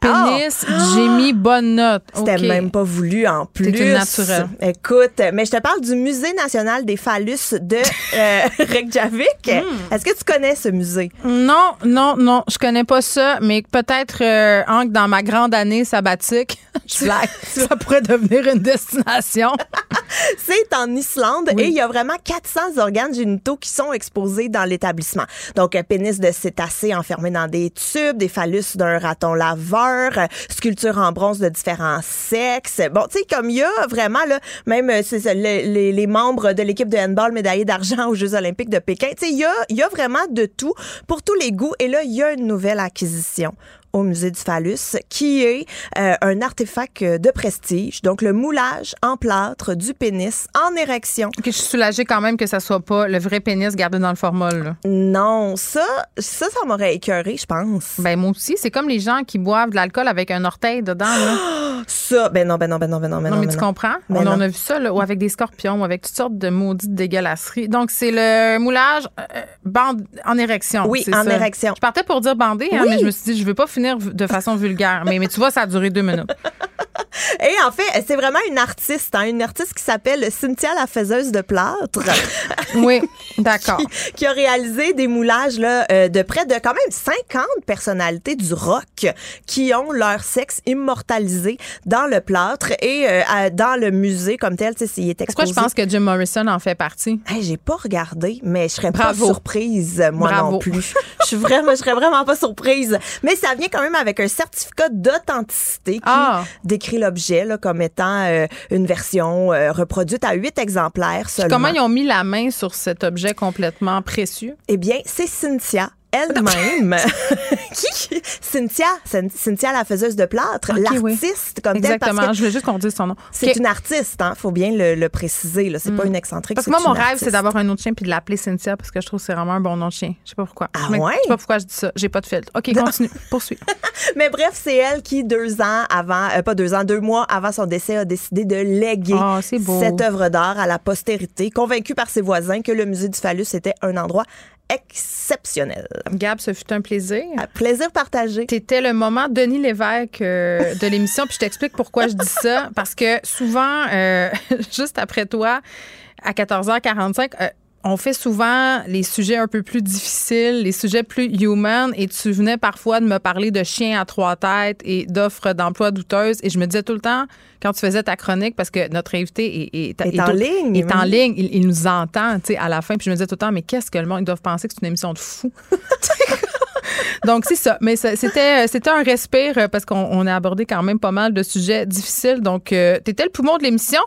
Pénis, Ah! Jimmy, bonne note. C'était même pas voulu en plus. une naturelle. Écoute, mais je te parle du Musée national des phallus de euh, Reykjavik. Hmm. Est-ce que tu connais ce musée? Non, non, non, je connais pas ça, mais peut-être, euh, dans ma grande année sabbatique, je blague, ça pourrait devenir une destination. C'est en Islande et il y a vraiment 400 organes génitaux qui sont exposés dans l'établissement. Donc, un pénis de cétacé enfermé dans des tubes, des phallus d'un raton laveur, euh, sculptures en bronze de différents sexes. Bon, tu sais, comme il y a vraiment, là, même euh, ça, les, les membres de l'équipe de handball médaillés d'argent aux Jeux olympiques de Pékin, tu sais, il y a, il y a vraiment de tout pour tous les goûts. Et là, il y a une nouvelle acquisition au musée du phallus, qui est euh, un artefact euh, de prestige, donc le moulage en plâtre du pénis en érection. Ok, je suis soulagée quand même que ça soit pas le vrai pénis gardé dans le formol. Là. Non, ça, ça, ça m'aurait écœuré, je pense. Ben moi aussi, c'est comme les gens qui boivent de l'alcool avec un orteil dedans. Là. Ça, ben non, ben non, ben non, ben non, ben non, non. mais ben tu non. comprends? Ben on en a vu ça, là, ou avec des scorpions, ou avec toutes sortes de maudites dégueulasseries. Donc, c'est le moulage euh, bande en érection. Oui, en ça. érection. Je partais pour dire bandé, hein, mais je me suis dit, je veux pas de façon vulgaire. mais tu vois, ça a duré deux minutes. Et en fait, c'est vraiment une artiste, hein, une artiste qui s'appelle Cynthia la faiseuse de plâtre. oui, d'accord. Qui, qui a réalisé des moulages là, euh, de près de quand même 50 personnalités du rock qui ont leur sexe immortalisé dans le plâtre et euh, dans le musée comme tel. Tu sais, est Pourquoi exposé. je pense que Jim Morrison en fait partie? Hey, j'ai pas regardé, mais je serais Bravo. pas surprise, moi Bravo. non plus. Je suis vraiment, je serais vraiment pas surprise. Mais ça vient quand même avec un certificat d'authenticité qui Ah. décrit l'objet là, comme étant euh, une version euh, reproduite à huit exemplaires seulement. Comment ils ont mis la main sur cet objet complètement précieux? Eh bien, c'est Cynthia elle-même. qui? Cynthia, Cyn- Cynthia la faiseuse de plâtre, oui. l'artiste comme telle. Exactement. Parce que Je voulais juste qu'on dise son nom. c'est une artiste, hein, faut bien le, le préciser. Là. C'est pas Mm. une excentrique. Parce que moi, mon rêve, c'est d'avoir un autre chien puis de l'appeler Cynthia parce que je trouve que c'est vraiment un bon nom de chien. Je sais pas pourquoi. Ah ouais? Je sais pas pourquoi je dis ça. J'ai pas de filtre. OK, continue. Poursuis. Mais bref, c'est elle qui, deux ans avant, euh, pas deux ans, deux mois avant son décès, a décidé de léguer Ah, cette œuvre d'art à la postérité, convaincue par ses voisins que le musée du phallus était un endroit exceptionnel. Gab, ce fut un plaisir. Un plaisir partagé. T'étais le moment Denis Lévesque euh, de l'émission, puis je t'explique pourquoi je dis ça. Parce que souvent, euh, juste après toi, à 14h45, euh, on fait souvent les sujets un peu plus difficiles, les sujets plus human, et tu venais parfois de me parler de chiens à trois têtes et d'offres d'emploi douteuses. Et je me disais tout le temps, quand tu faisais ta chronique, parce que notre invité est, est, Est en au- ligne, est en oui. ligne, il, il nous entend, tu sais, à la fin. Puis je me disais tout le temps, mais qu'est-ce que le monde, ils doivent penser que c'est une émission de fou. Donc, c'est ça. Mais c'était, c'était un respire euh, parce qu'on on a abordé quand même pas mal de sujets difficiles. Donc, tu étais le poumon de l'émission.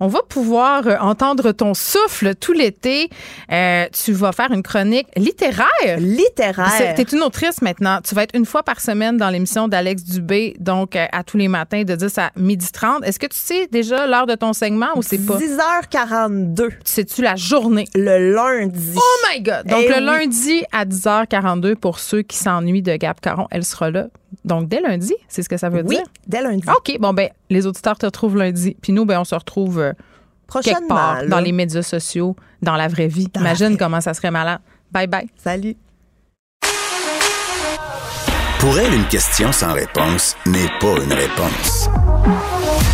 On va pouvoir euh, entendre ton souffle tout l'été. Euh, tu vas faire une chronique littéraire. Littéraire. Tu es une autrice maintenant. Tu vas être une fois par semaine dans l'émission d'Alex Dubé, donc euh, à tous les matins de 10 à 12h30. Est-ce que tu sais déjà l'heure de ton segment ou c'est pas? 10h42. Sais-tu la journée? Le lundi. Oh my God! Donc, Eh le oui. lundi à 10h42, pour ceux qui s'ennuient de Gab Caron, elle sera là. Donc, dès lundi, c'est ce que ça veut Oui, dire? dès lundi. OK, bon, ben, les auditeurs te retrouvent lundi. Puis nous, ben, on se retrouve euh, quelque part là. dans les médias sociaux, dans la vraie vie. Dans Imagine vraie comment ça serait malade. Bye bye. Salut. Pour elle, une question sans réponse n'est pas une réponse.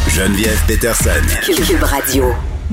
Geneviève Peterson. Cube Radio.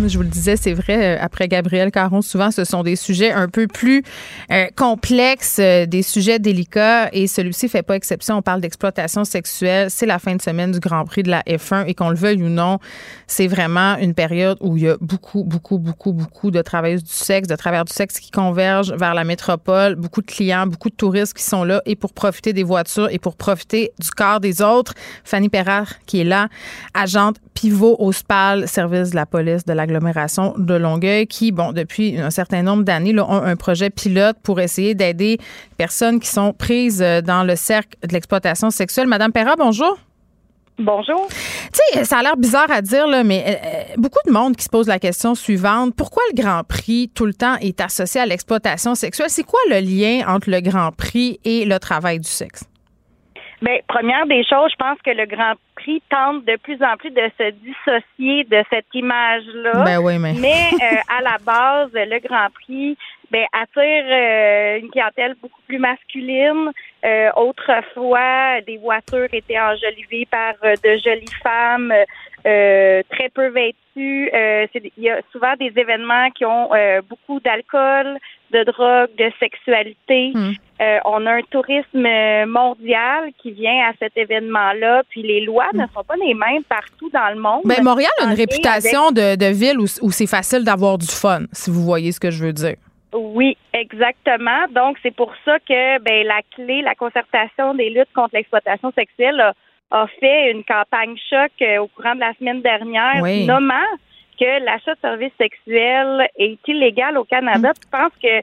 Je vous le disais, c'est vrai, euh, après Gabriel Caron, souvent ce sont des sujets un peu plus euh, complexes, euh, des sujets délicats et celui-ci fait pas exception. On parle d'exploitation sexuelle. C'est la fin de semaine du Grand Prix de la F1 et qu'on le veuille ou non, c'est vraiment une période où il y a beaucoup, beaucoup, beaucoup, beaucoup de travailleuses du sexe, de travailleurs du sexe qui convergent vers la métropole, beaucoup de clients, beaucoup de touristes qui sont là et pour profiter des voitures et pour profiter du corps des autres. Fanny Perrard qui est là, agente pivot au SPAL, service de la police de l'agglomération de Longueuil, qui, bon, depuis un certain nombre d'années, ont un projet pilote pour essayer d'aider les personnes qui sont prises euh, dans le cercle de l'exploitation sexuelle. Madame Perra, bonjour. Bonjour. Tu sais, ça a l'air bizarre à dire, là, mais euh, beaucoup de monde qui se pose la question suivante. Pourquoi le Grand Prix, tout le temps, est associé à l'exploitation sexuelle? C'est quoi le lien entre le Grand Prix et le travail du sexe? Bien, première des choses, je pense que le Grand Prix tente de plus en plus de se dissocier de cette image-là. Ben oui, mais. euh, à la base, le Grand Prix ben, attire euh, une clientèle beaucoup plus masculine. Euh, autrefois, des voitures étaient enjolivées par euh, de jolies femmes euh, très peu vêtues. Euh, Il y a souvent des événements qui ont euh, beaucoup d'alcool, de drogue, de sexualité. Euh, on a un tourisme euh, mondial qui vient à cet événement-là, puis les lois ne sont pas les mêmes partout dans le monde. Ben, Montréal a une réputation avec- de, de ville où, où c'est facile d'avoir du fun, si vous voyez ce que je veux dire. Oui, exactement. Donc, c'est pour ça que ben, la clé, la concertation des luttes contre l'exploitation sexuelle a, a fait une campagne choc euh, au courant de la semaine dernière, Oui. nommant que l'achat de services sexuels est illégal au Canada. Je pense que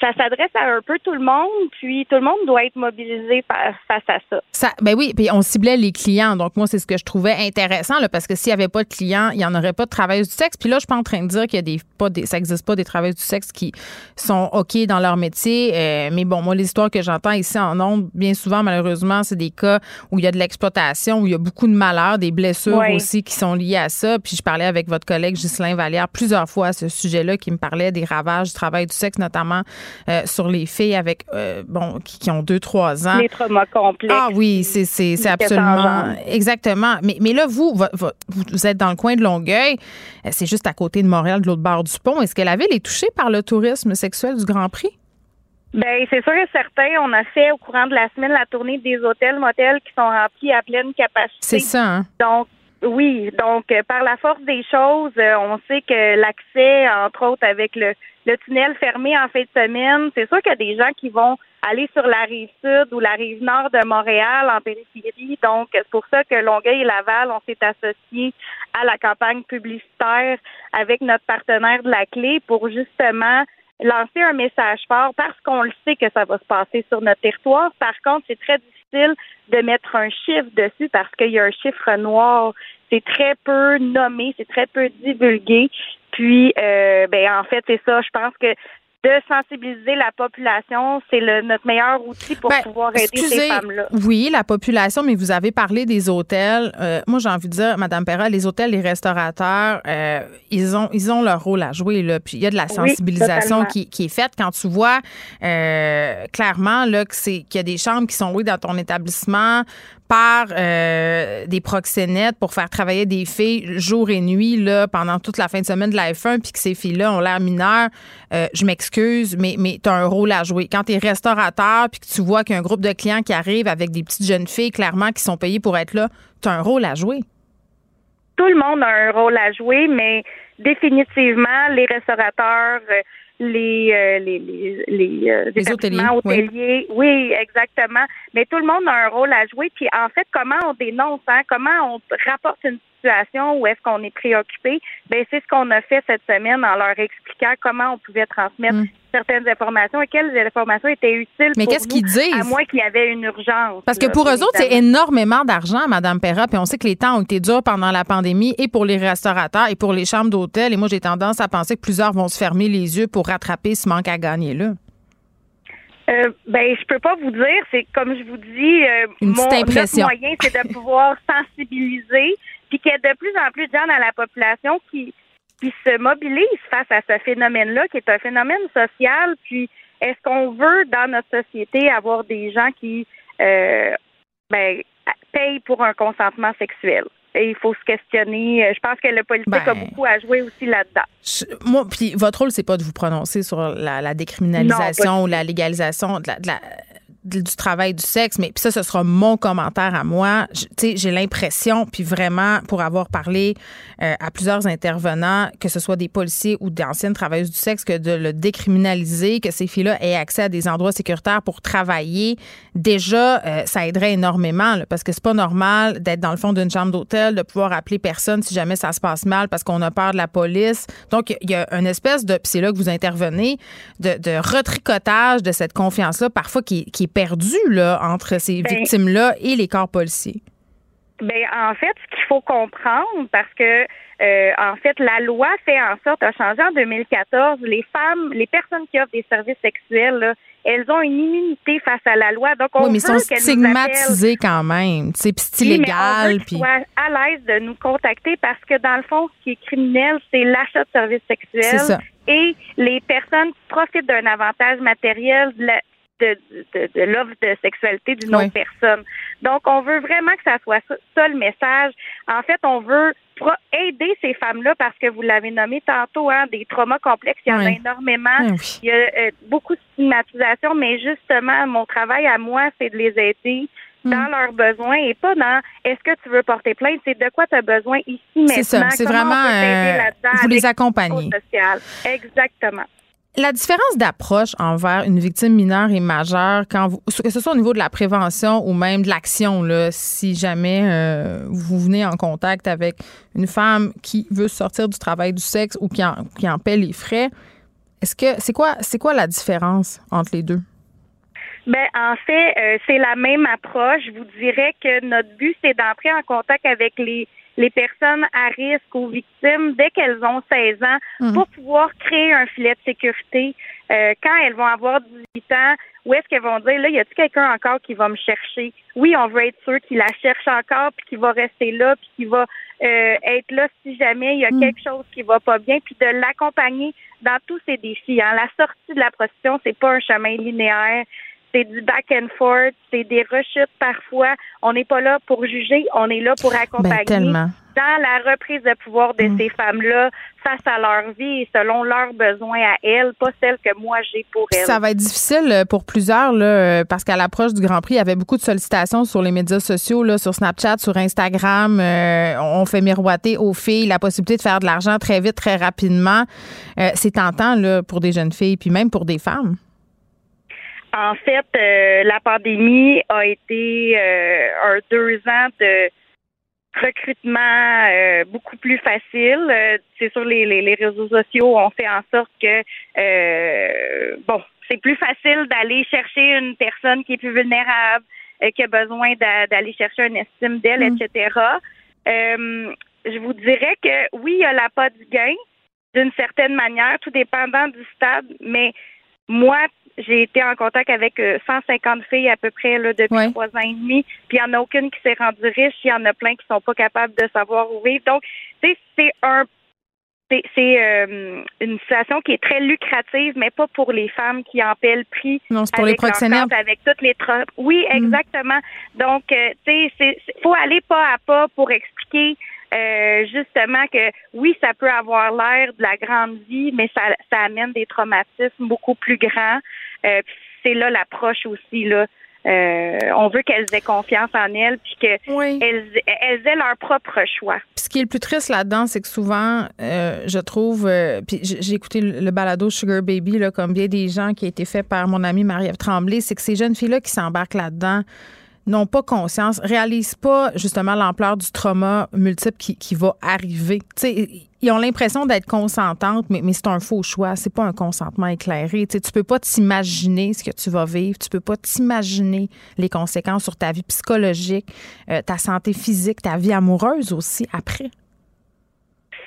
ça s'adresse à un peu tout le monde, puis tout le monde doit être mobilisé face à ça. Ça, ben oui, puis on ciblait les clients. Donc, moi, c'est ce que je trouvais intéressant, là, parce que s'il n'y avait pas de clients, il n'y en aurait pas de travailleuses du sexe. Puis là, je suis pas en train de dire qu'il y a des, pas des, ça n'existe pas des travailleuses du sexe qui sont OK dans leur métier. Euh, mais bon, moi, les histoires que j'entends ici en Onde, bien souvent, malheureusement, c'est des cas où il y a de l'exploitation, où il y a beaucoup de malheurs, des blessures Oui. aussi qui sont liées à ça. Puis je parlais avec votre collègue Ghislain Vallière plusieurs fois à ce sujet-là, qui me parlait des ravages du travail du sexe, notamment euh, sur les filles avec, euh, bon, qui, qui ont deux, trois ans. Les traumas complexes. Ah oui, c'est c'est absolument exactement. Mais mais là vous vo- vo- vous vous êtes dans le coin de Longueuil, Euh, c'est juste à côté de Montréal de l'autre bord du pont. Est-ce que la ville est touchée par le tourisme sexuel du Grand Prix? Ben, c'est sûr et certain. On a fait au courant de la semaine la tournée des hôtels, motels qui sont remplis à pleine capacité. C'est ça hein? Donc, oui. Donc, euh, par la force des choses, on sait que l'accès, entre autres, avec le, le tunnel fermé en fin de semaine, c'est sûr qu'il y a des gens qui vont aller sur la rive sud ou la rive nord de Montréal en périphérie. Donc, c'est pour ça que Longueuil et Laval, on s'est associés à la campagne publicitaire avec notre partenaire de la clé pour justement lancer un message fort parce qu'on le sait que ça va se passer sur notre territoire. Par contre, c'est très difficile de mettre un chiffre dessus parce qu'il y a un chiffre noir. C'est très peu nommé, c'est très peu divulgué. Puis, euh, ben en fait, c'est ça. Je pense que de sensibiliser la population, c'est le, notre meilleur outil pour pouvoir aider ces Ben, femmes-là. Oui, la population, mais vous avez parlé des hôtels. Euh, moi, j'ai envie de dire, Madame Perra, les hôtels, les restaurateurs, euh, ils ont ils ont leur rôle à jouer là. Puis il y a de la sensibilisation qui, qui est faite quand tu vois euh, clairement là que c'est qu'il y a des chambres qui sont louées dans ton établissement par euh, des proxénètes pour faire travailler des filles jour et nuit là pendant toute la fin de semaine de la F1 puis que ces filles-là ont l'air mineures, euh, je m'excuse mais mais tu as un rôle à jouer. Quand tu es restaurateur puis que tu vois qu'il y a un groupe de clients qui arrivent avec des petites jeunes filles clairement qui sont payées pour être là, tu as un rôle à jouer. tout le monde a un rôle à jouer, mais définitivement, les restaurateurs, euh, les euh, les les, les, euh, Les établissements hôteliers, hôteliers, oui. exactement. Mais tout le monde a un rôle à jouer. Puis en fait, comment on dénonce, hein, comment on rapporte une où est-ce qu'on est préoccupé, ben c'est ce qu'on a fait cette semaine en leur expliquant comment on pouvait transmettre certaines informations et quelles informations étaient utiles Mm. Mais pour qu'est-ce qu'ils disent? à moins qu'il y avait une urgence. Parce que là, pour eux autres, c'est énormément d'argent, Madame Perra. Puis on sait que les temps ont été durs pendant la pandémie et pour les restaurateurs et pour les chambres d'hôtel. Et moi, j'ai tendance à penser que plusieurs vont se fermer les yeux pour rattraper ce manque à gagner là. Euh, ben, je peux pas vous dire. C'est comme je vous dis, euh, mon notre moyen, c'est de pouvoir sensibiliser, puis qu'il y ait de plus en plus de gens dans la population qui qui se mobilisent face à ce phénomène-là, qui est un phénomène social. Puis, est-ce qu'on veut dans notre société avoir des gens qui euh, ben, paye pour un consentement sexuel? Et il faut se questionner. Je pense que le politique a Ben. beaucoup à jouer aussi là-dedans. Je- moi, puis votre rôle, c'est pas de vous prononcer sur la, la décriminalisation Non, ou la légalisation de la- de la- du travail du sexe, mais puis ça, ce sera mon commentaire à moi. Tu sais, j'ai l'impression, puis vraiment, pour avoir parlé euh, à plusieurs intervenants, que ce soit des policiers ou d'anciennes travailleuses du sexe, que de le décriminaliser, que ces filles-là aient accès à des endroits sécuritaires pour travailler, déjà, euh, ça aiderait énormément, là, parce que c'est pas normal d'être dans le fond d'une chambre d'hôtel, de pouvoir appeler personne si jamais ça se passe mal parce qu'on a peur de la police. Donc, il y a une espèce de, puis c'est là que vous intervenez, de, de retricotage de cette confiance-là, parfois qui, qui est perdue là, entre ces Ben- victimes-là et les corps policiers? Ben, en fait, ce qu'il faut comprendre, parce que euh, en fait, la loi fait en sorte, a changé en 2014, les femmes, les personnes qui offrent des services sexuels, là, elles ont une immunité face à la loi. Donc, on Oui, mais veut sont stigmatisés quand même. C'est Oui, illégal. veut qu'ils Puis à l'aise de nous contacter parce que dans le fond, ce qui est criminel, c'est l'achat de services C'est sexuels ça. et les personnes qui profitent d'un avantage matériel de la- de, de, de l'offre de sexualité d'une Oui. autre personne. Donc, on veut vraiment que ça soit ça, ça le message. En fait, on veut aider ces femmes-là parce que vous l'avez nommé tantôt, hein, des traumas complexes, il y en a énormément. Oui, oui. Il y a euh, beaucoup de stigmatisation, mais justement, mon travail à moi, c'est de les aider Hmm. dans leurs besoins et pas dans est-ce que tu veux porter plainte, c'est de quoi tu as besoin ici maintenant. C'est ça, c'est vraiment, euh, vous les social? Exactement. La différence d'approche envers une victime mineure et majeure, quand vous, que ce soit au niveau de la prévention ou même de l'action, si jamais euh, vous venez en contact avec une femme qui veut sortir du travail du sexe ou qui en, qui en paie les frais, est-ce que c'est quoi c'est quoi la différence entre les deux? Ben, en fait, euh, c'est la même approche. Je vous dirais que notre but, c'est d'entrer en contact avec les, les personnes à risque ou victimes dès qu'elles ont 16 ans Mhm. pour pouvoir créer un filet de sécurité. Euh, quand elles vont avoir 18 ans, où est-ce qu'elles vont dire, là, y a-t-il quelqu'un encore qui va me chercher? Oui, on veut être sûr qu'il la cherche encore, puis qu'il va rester là, puis qu'il va euh, être là si jamais il y a Mm. quelque chose qui va pas bien, puis de l'accompagner dans tous ces défis. Hein. La sortie de la prostitution, c'est pas un chemin linéaire c'est du back and forth, c'est des rechutes parfois. On n'est pas là pour juger, on est là pour accompagner Ben, dans la reprise de pouvoir de ces femmes-là face à leur vie et selon leurs besoins à elles, pas celles que moi j'ai pour elles. ça va être difficile euh, pour plusieurs là, euh, parce qu'à l'approche du Grand Prix, il y avait beaucoup de sollicitations sur les médias sociaux, là, sur Snapchat, sur Instagram. Euh, on fait miroiter aux filles la possibilité de faire de l'argent très vite, très rapidement. Euh, c'est tentant là, pour des jeunes filles, puis même pour des femmes. En fait, euh, la pandémie a été euh, un deux ans de recrutement euh, beaucoup plus facile. Euh, c'est sur les, les, les réseaux sociaux, on fait en sorte que euh, bon, c'est plus facile d'aller chercher une personne qui est plus vulnérable, euh, qui a besoin d'a- d'aller chercher une estime d'elle, etc. Euh, je vous dirais que oui, il y a la pas du gain d'une certaine manière, tout dépendant du stade, mais moi, j'ai été en contact avec euh, 150 filles à peu près là, depuis trois ans et demi, puis il n'y en a aucune qui s'est rendue riche, il y en a plein qui sont pas capables de savoir où vivre. Donc, tu sais, c'est un c'est euh, une situation qui est très lucrative, mais pas pour les femmes qui en paient le prix. Non, c'est pour les avec tante, avec toutes les tro- Oui, exactement. Donc, euh, tu sais, faut aller pas à pas pour expliquer euh, justement que oui, ça peut avoir l'air de la grande vie, mais ça, ça amène des traumatismes beaucoup plus grands. Euh, c'est là l'approche aussi là. Euh, on veut qu'elles aient confiance en elles puis qu'elles elles aient leur propre choix. Puis ce qui est le plus triste là-dedans, c'est que souvent, euh, je trouve, euh, puis j'ai écouté le le balado Sugar Baby, là, comme bien des gens qui a été fait par mon amie Marie-Ève Tremblay, c'est que ces jeunes filles-là qui s'embarquent là-dedans n'ont pas conscience, réalisent pas justement l'ampleur du trauma multiple qui, qui va arriver. Tu sais, ils ont l'impression d'être consentantes, mais, mais c'est un faux choix. C'est pas un consentement éclairé. Tu tu peux pas t'imaginer ce que tu vas vivre. Tu peux pas t'imaginer les conséquences sur ta vie psychologique, euh, ta santé physique, ta vie amoureuse aussi après.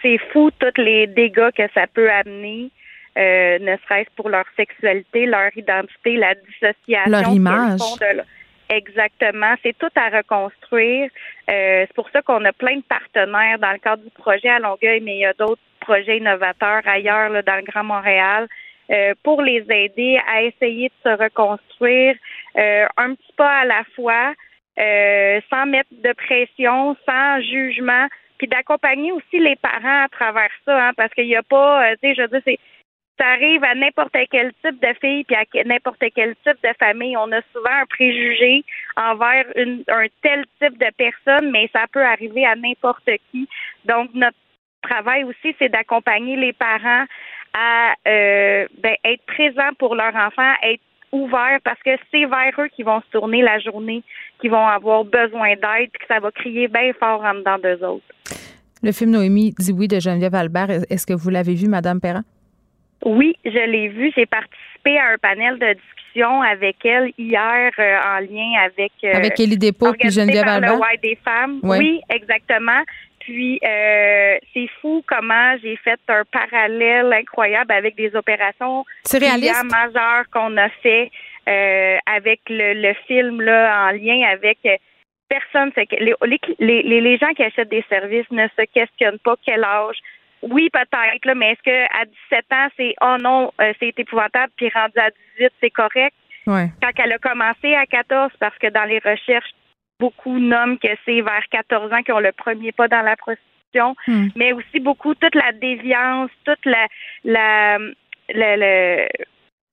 c'est fou tous les dégâts que ça peut amener, euh, ne serait-ce pour leur sexualité, leur identité, la dissociation. Leur image. font de leur- Exactement. C'est tout à reconstruire. Euh, c'est pour ça qu'on a plein de partenaires dans le cadre du projet à Longueuil, mais il y a d'autres projets innovateurs ailleurs là, dans le Grand Montréal. euh, pour les aider à essayer de se reconstruire euh, un petit pas à la fois, euh, sans mettre de pression, sans jugement, puis d'accompagner aussi les parents à travers ça, hein, parce qu'il n'y a pas, euh, tu sais, je veux dire, c'est ça arrive à n'importe quel type de fille puis à n'importe quel type de famille. On a souvent un préjugé envers un tel type de personne, mais ça peut arriver à n'importe qui. Donc, notre travail aussi, c'est d'accompagner les parents à euh, ben, être présents pour leur enfant, être ouverts parce que c'est vers eux qu'ils vont se tourner la journée, qu'ils vont avoir besoin d'aide, que ça va crier bien fort en dedans d'eux autres. Le film Noémie dit oui de Geneviève Albert, est-ce que vous l'avez vu, Madame Perrin? Oui, je l'ai vu. J'ai participé à un panel de discussion avec elle hier euh, en lien avec euh, Avec Élie Despots puis Geneviève par le? Y des femmes. Oui, exactement. Puis euh, c'est fou comment j'ai fait un parallèle incroyable avec des opérations majeures qu'on a fait euh, avec le, le film là en lien avec euh, personne. c'est que les, les, les, les gens qui achètent des services ne se questionnent pas quel âge. Oui, peut-être, là, mais est-ce que à 17 ans, c'est oh non, euh, c'est épouvantable, puis rendu à 18, c'est correct? Ouais. Quand elle a commencé à 14, parce que dans les recherches, beaucoup nomment que c'est vers 14 ans qu'ils ont le premier pas dans la prostitution, Hmm. mais aussi beaucoup toute la déviance, toute la, la, la- la-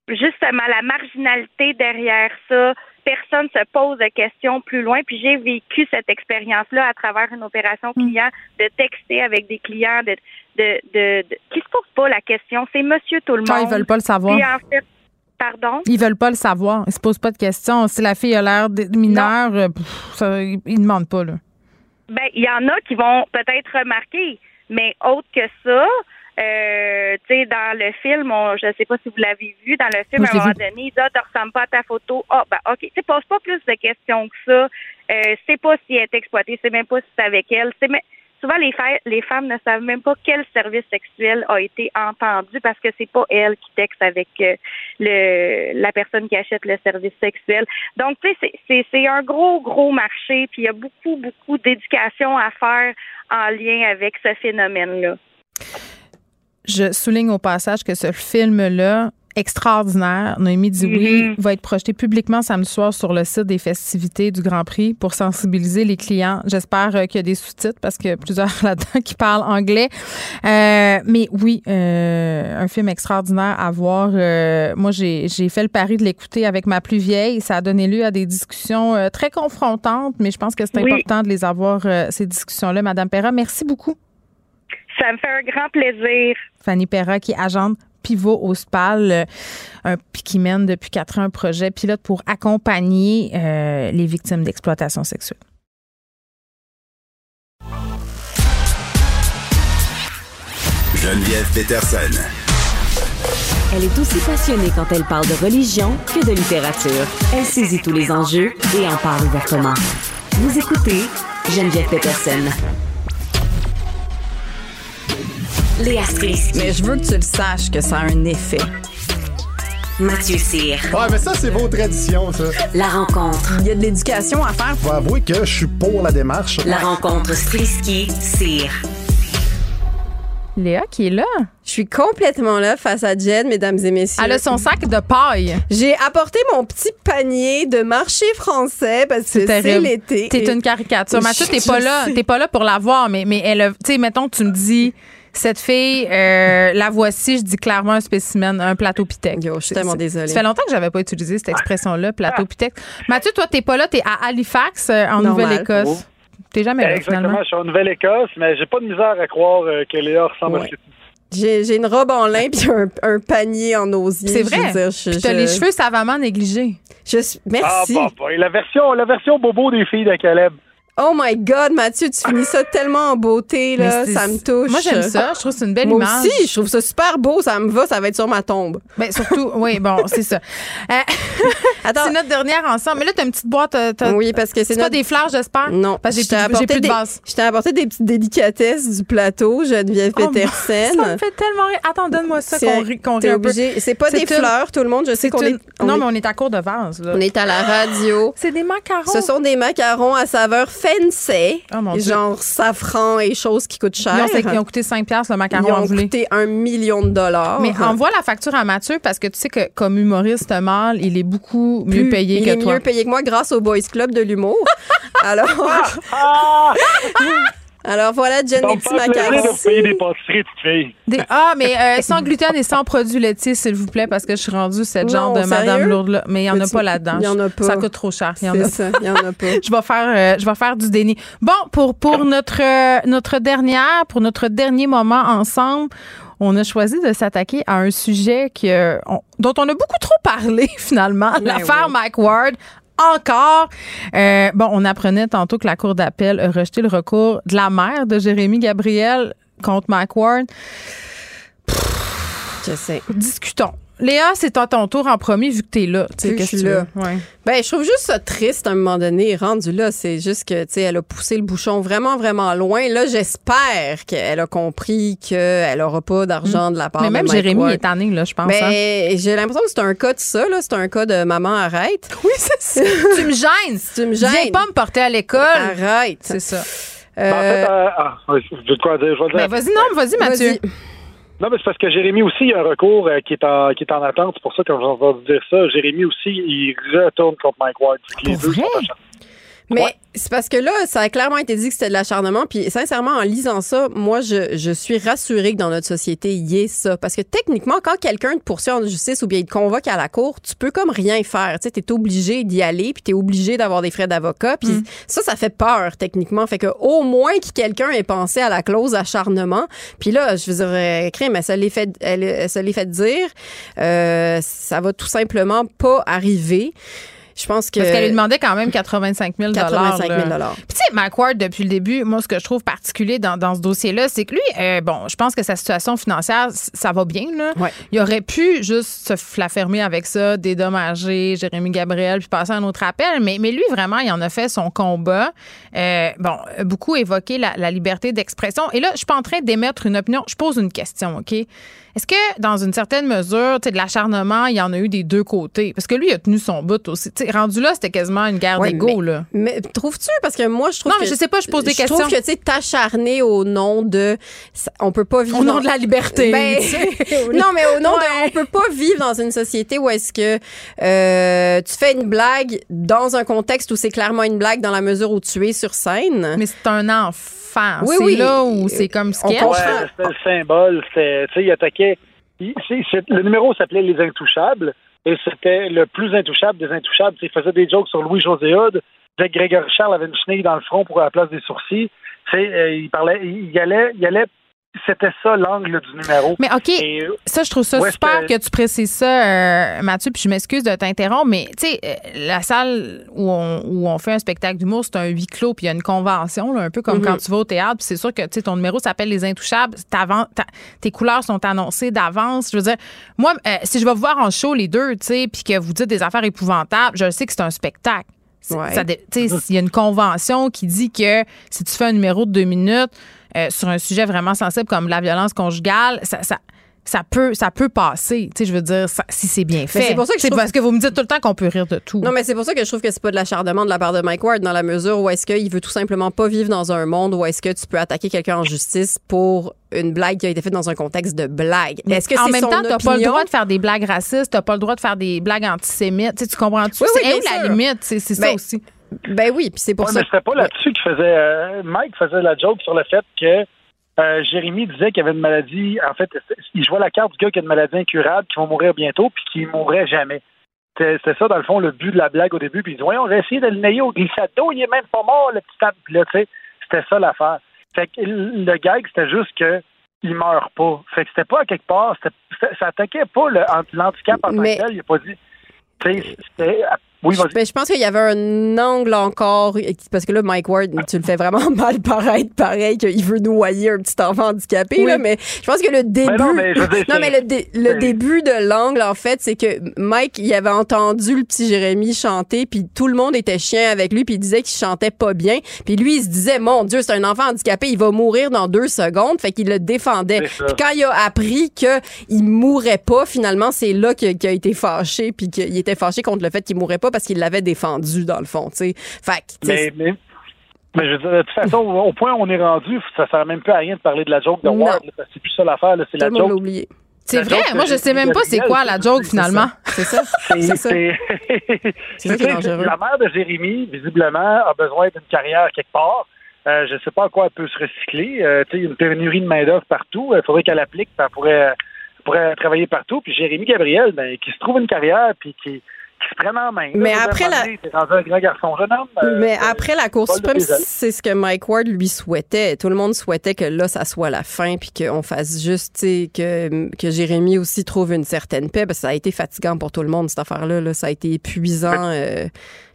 justement la marginalité derrière ça. Personne se pose de questions plus loin. Puis j'ai vécu cette expérience-là à travers une opération client, de texter avec des clients, de, de, de, de- qui se posent pas la question. C'est Monsieur tout le monde. Ah, ils veulent pas le savoir. Puis en fait, pardon? Ils veulent pas le savoir. Ils se posent pas de questions. Si la fille a l'air mineure, euh, pff, ça, ils ils demandent pas, là. Ben, il y en a qui vont peut-être remarquer, mais autre que ça, euh, tu sais, dans le film, on, je sais pas si vous l'avez vu, dans le film, Moi, à un moment donné, il dit, ah, tu ressembles pas à ta photo. Ah, ben, OK. Tu sais, pose pas plus de questions que ça. Euh, c'est pas si elle est exploitée, c'est même pas si c'est avec elle. C'est même- Souvent, les, femmes ne savent même pas quel service sexuel a été entendu parce que c'est pas elle qui texte avec euh, le, la personne qui achète le service sexuel. Donc, tu sais, c'est- un gros, gros marché, puis il y a beaucoup, beaucoup d'éducation à faire en lien avec ce phénomène-là. Je souligne au passage que ce film-là, extraordinaire, Noémie dit oui, Mhm. va être projeté publiquement samedi soir sur le site des festivités du Grand Prix pour sensibiliser les clients. J'espère euh, qu'il y a des sous-titres parce qu'il y a plusieurs là-dedans qui parlent anglais. Euh, mais oui, euh, un film extraordinaire à voir. Euh, moi, j'ai j'ai fait le pari de l'écouter avec ma plus vieille. Ça a donné lieu à des discussions euh, très confrontantes, mais je pense que c'est Oui. important de les avoir, euh, ces discussions-là. Madame Perra, merci beaucoup. Ça me fait un grand plaisir. Fanny Perra, qui agente pivot au SPAL, euh, un, qui mène depuis quatre ans un projet pilote pour accompagner euh, les victimes d'exploitation sexuelle. Geneviève Peterson. Elle est aussi passionnée quand elle parle de religion que de littérature. Elle saisit tous les enjeux et en parle ouvertement. Vous écoutez Geneviève Peterson. Léa Strisky. Mais je veux que tu le saches que ça a un effet. Mathieu Cyr. Ouais, mais ça, c'est vos traditions, ça. La rencontre. Il y a de l'éducation à faire. Faut avouer que je suis pour la démarche. La rencontre Strisky-Cyr. Léa qui est là. Je suis complètement là face à Jen, mesdames et messieurs. Elle a son sac de paille. J'ai apporté mon petit panier de marché français parce que c'est l'été. T'es Et- une caricature. Mathieu, t'es Je pas là. T'es pas là pour la voir, mais, mais elle a, tu sais, mettons, tu me dis, cette fille, euh, la voici, je dis clairement un spécimen, un plateau pitec. je suis tellement désolée. Ça fait longtemps que j'avais pas utilisé cette expression-là, plateau pitec. Mathieu, toi, t'es pas là, t'es à Halifax, euh, en. Nouvelle-Écosse. T'es jamais là, Exactement, finalement. je suis en Nouvelle-Écosse, mais j'ai pas de misère à croire euh, que Léa ressemble à Ouais. ce que tu J'ai j'ai une robe en lin puis un, un panier en osier. C'est vrai. dire, je- Puis t'as je- les cheveux savamment négligés. Je suis- Merci. Ah, bah, bah, et la version, la version bobo des filles de Caleb. Oh my God, Mathieu, tu finis ça tellement en beauté, là. Ça me touche. Moi, j'aime ça. Je trouve que c'est une belle Moi image. aussi, je trouve ça super beau. Ça me va, ça va être sur ma tombe. Ben, surtout, oui, bon, c'est ça. Euh, c'est notre dernière ensemble. Mais là, t'as une petite boîte. euh, Oui, parce que c'est C'est pas notre- des fleurs, j'espère? Non, Parce que j'ai plus, de base. Je t'ai apporté des petites délicatesses du plateau, Geneviève Oh, Petersen. Ça me fait tellement rire. Attends, donne-moi ça qu'on rit, qu'on rit obligé- c'est pas des une- fleurs, tout le monde. Je sais qu'on est- Non, mais on est à court de vase. là. On est à la radio. C'est des macarons. Ce sont des macarons à saveur fancy, Oh, genre safran et choses qui coûtent cher. Non, c'est qu'ils ont coûté 5 piastres, le macaron Ils ont coûté un million de dollars. Mais envoie la facture à Mathieu parce que tu sais que comme humoriste mâle, il est beaucoup mieux payé il que est toi. mieux payé que moi grâce au Boys Club de l'humour. Alors, alors voilà, Jen, Donc, petits macarons. de vous payer des pâtisseries, petite fille. Des- ah, mais euh, sans gluten et sans produits laitiers, s'il vous plaît, parce que je suis rendue cette genre Non, de Madame? Lourde-là. Mais il n'y en a pas là-dedans. il y en a pas. Ça coûte trop cher. Il y en a ça, il y en a pas. je vais faire euh, je vais faire du déni. Bon, pour pour notre euh, notre dernière pour notre dernier moment ensemble, on a choisi de s'attaquer à un sujet que on- dont on a beaucoup trop parlé finalement, Ben l'affaire oui. Mike Ward. Encore. Euh, bon, on apprenait tantôt que la Cour d'appel a rejeté le recours de la mère de Jérémy Gabriel contre Mike Ward. Je sais. Discutons. Léa, c'est à ton tour en premier vu que t'es là. Tu sais, qu'est-ce que tu là. veux? Ouais. Ben, je trouve juste ça triste à un moment donné, rendu là. C'est juste que, tu sais, elle a poussé le bouchon vraiment, vraiment loin. Là, j'espère qu'elle a compris qu'elle aura pas d'argent de la part Mais de même Mike Jérémy Ward. est tanné, là, je pense. Ben, hein. j'ai l'impression que c'est un cas de ça, là. C'est un cas de maman, arrête. Oui, c'est ça. tu me gênes. Tu me Viens gênes. pas me porter à l'école. Arrête. C'est ça. Ben, en fait, euh, ah, j'ai de quoi dire. Je vais le dire. Ben, vas-y, non, vas-y, Mathieu. Non, mais c'est parce que Jérémy aussi, il y a un recours euh, qui, est en, qui est en attente. C'est pour ça que je vais vous dire ça. Jérémy aussi, il retourne contre Mike Ward. Les deux sont Mais c'est parce que là, ça a clairement été dit que c'était de l'acharnement. Puis sincèrement, en lisant ça, moi, je, je suis rassurée que dans notre société, il y ait ça. Parce que techniquement, quand quelqu'un te poursuit en justice ou bien il te convoque à la cour, tu peux comme rien faire. Tu sais, t'es obligé d'y aller, puis t'es obligé d'avoir des frais d'avocat. Puis Mm. ça, ça fait peur techniquement. Fait que au moins que quelqu'un ait pensé à la clause acharnement. Puis là, je veux dire, euh, crime, elle se l'est fait, elle, elle se l'est fait dire. Euh, ça va tout simplement pas arriver. Je pense que Parce qu'elle lui demandait quand même 85 000 85 000 là. Puis tu sais, Mike Ward, depuis le début, moi, ce que je trouve particulier dans, dans ce dossier-là, c'est que lui, euh, bon, je pense que sa situation financière, ça va bien, là. Il aurait pu juste se la fermer avec ça, dédommager Jérémy Gabriel, puis passer à un autre appel. Mais, mais lui, vraiment, il en a fait son combat. Euh, bon, a beaucoup évoqué la, la liberté d'expression. Et là, je suis pas en train d'émettre une opinion. Je pose une question, OK? Est-ce que, dans une certaine mesure, tu sais, de l'acharnement, il y en a eu des deux côtés? Parce que lui, il a tenu son bout aussi. Tu sais, rendu là, c'était quasiment une guerre Ouais, d'ego, mais- trouves-tu? Parce que moi, je trouve Non, que. mais je sais pas, je pose des Je trouve questions. que, tu sais, t'acharner au nom de. On peut pas vivre. Au nom dans- de la liberté, Ben, tu sais. non, mais au nom Ouais. de. On peut pas vivre dans une société où est-ce que euh, tu fais une blague dans un contexte où c'est clairement une blague dans la mesure où tu es sur scène. Mais c'est un enfant. Oui, c'est oui. là où c'est comme sketch. Ouais, c'était le symbole. Tu sais, il attaquait. il- le numéro s'appelait Les Intouchables et c'était le plus intouchable des intouchables. Il faisait des jokes sur Louis-José Hood. Que Grégory Charles avait une chenille dans le front pour la place des sourcils. Euh, il parlait, il, il allait, il allait. C'était ça l'angle du numéro. Mais OK, Et, euh, ça, je trouve ça super que... que- tu précises ça, euh, Mathieu, puis je m'excuse de t'interrompre, mais tu sais, euh, la salle où on, où on fait un spectacle d'humour, c'est un huis clos, puis il y a une convention, là, un peu comme quand tu vas au théâtre, puis c'est sûr que tu sais, ton numéro s'appelle Les Intouchables, tes couleurs sont annoncées d'avance. Je veux dire, moi, euh, si je vais vous voir en show les deux, tu sais, puis que vous dites des affaires épouvantables, je sais que c'est un spectacle. Ouais. Il y a une convention qui dit que si tu fais un numéro de deux minutes euh, sur un sujet vraiment sensible comme la violence conjugale, ça, ça, ça peut, ça peut passer. Tu sais, je veux dire, ça- si c'est bien fait. c'est pour ça que je C'est trouve- parce que vous me dites tout le temps qu'on peut rire de tout. Non, mais c'est pour ça que je trouve que c'est pas de l'acharnement de la part de Mike Ward dans la mesure où est-ce qu'il veut tout simplement pas vivre dans un monde où est-ce que tu peux attaquer quelqu'un en justice pour une blague qui a été faite dans un contexte de blague. Mais Est-ce que en même son temps, t'as pas le droit de faire des blagues racistes, t'as pas le droit de faire des blagues antisémites. Tu, sais, tu comprends-tu? Oui, oui, c'est la limite? C'est c'est ça Ben, aussi. Ben oui, puis c'est pour Ouais, ça. mais c'était pas là-dessus qu'il faisait. euh, Mike faisait la joke sur le fait que euh, Jérémy disait qu'il avait une maladie. En fait, il jouait la carte du gars qui a une maladie incurable, qui va mourir bientôt, puis qui mourrait jamais. C'était ça, dans le fond, le but de la blague au début. Puis il dit Voyons, on va essayer de le nailler au glissado, il est même pas mort, le petit. Puis là, tu sais, c'était ça l'affaire. Fait que le gag, c'était juste que il meurt pas. Fait que c'était pas à quelque part, ça attaquait pas le- l'handicap en tant que tel. Il a pas dit. C'était. Oui, vas-y. Ben, je pense qu'il y avait un angle encore, parce que là, Mike Ward, tu le fais vraiment mal paraître, pareil, qu'il veut noyer un petit enfant handicapé, Oui. là, mais je pense que le début. non, mais je veux dire, Non, c'est- mais le, dé- le c'est- début de l'angle, en fait, c'est que Mike, il avait entendu le petit Jérémy chanter, puis tout le monde était chien avec lui, puis il disait qu'il chantait pas bien, puis lui, il se disait, mon Dieu, c'est un enfant handicapé, il va mourir dans deux secondes, fait qu'il le défendait. Puis quand il a appris qu'il mourrait pas, finalement, c'est là qu'il a été fâché, puis qu'il était fâché contre le fait qu'il mourrait pas parce qu'il l'avait défendu, dans le fond, tu sais. Fait que, Mais, mais, Mais je veux dire, de toute façon, au point où on est rendu, ça sert même plus à rien de parler de la joke de. Ward. C'est plus ça l'affaire, c'est la joke. oublié. C'est vrai, joke moi je sais même pas c'est quoi la joke finalement. C'est ça. C'est ça. c'est- C'est ça qui est dangereux. La mère de Jérémy, visiblement, a besoin d'une carrière quelque part. Euh, je ne sais pas à quoi elle peut se recycler. Euh, tu sais, il y a une pénurie de main-d'œuvre partout. Il faudrait qu'elle applique, elle pourrait, pourrait travailler partout. Puis Jérémy Gabriel, ben, qui se trouve une carrière, puis qui, qui se prenne en main. Mais Là, après la- rendu un grand garçon jeune homme. euh, Mais après la Cour suprême, c'est ce que Mike Ward lui souhaitait. Tout le monde souhaitait que là, ça soit la fin, puis qu'on fasse juste, que, que Jérémy aussi trouve une certaine paix, parce que ça a été fatigant pour tout le monde, cette affaire-là. là. Ça a été épuisant. euh,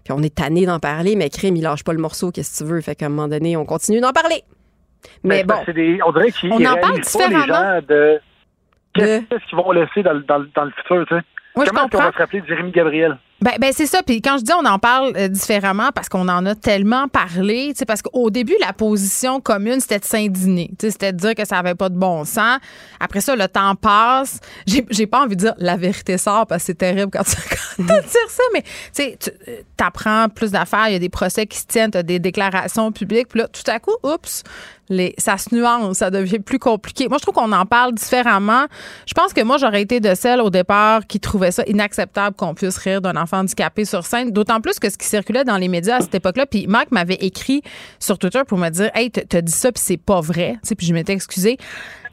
puis on est tanné d'en parler, mais crime, il lâche pas le morceau, qu'est-ce que tu veux? Fait qu'à un moment donné, on continue d'en parler. Mais Ben, bon. c'est des- on dirait qu'ils On ils en parle réalisent pas, les différemment. gens de qu'est-ce qu'ils vont laisser dans, dans, dans le futur, tu sais. Moi, je Comment qu'on comprends. va se rappeler de Jérémy Gabriel? Ben, ben c'est ça. Puis quand je dis on en parle euh, différemment, parce qu'on en a tellement parlé, tu sais, parce qu'au début, la position commune, c'était de s'indigner. Tu sais, C'était de dire que ça avait pas de bon sens. Après ça, le temps passe. J'ai pas envie de dire la vérité sort parce que c'est terrible quand tu quand tu dire ça, mais tu sais, tu apprends plus d'affaires, il y a des procès qui se tiennent, tu as des déclarations publiques, puis là, tout à coup, oups, les, ça se nuance, ça devient plus compliqué. Moi, je trouve qu'on en parle différemment. Je pense que moi, j'aurais été de celle au départ qui trouvait ça inacceptable qu'on puisse rire d'un enfant handicapé sur scène, d'autant plus que ce qui circulait dans les médias à cette époque-là. Puis Marc m'avait écrit sur Twitter pour me dire Hey, t'as dit ça, puis c'est pas vrai. Tu sais, puis je m'étais excusée.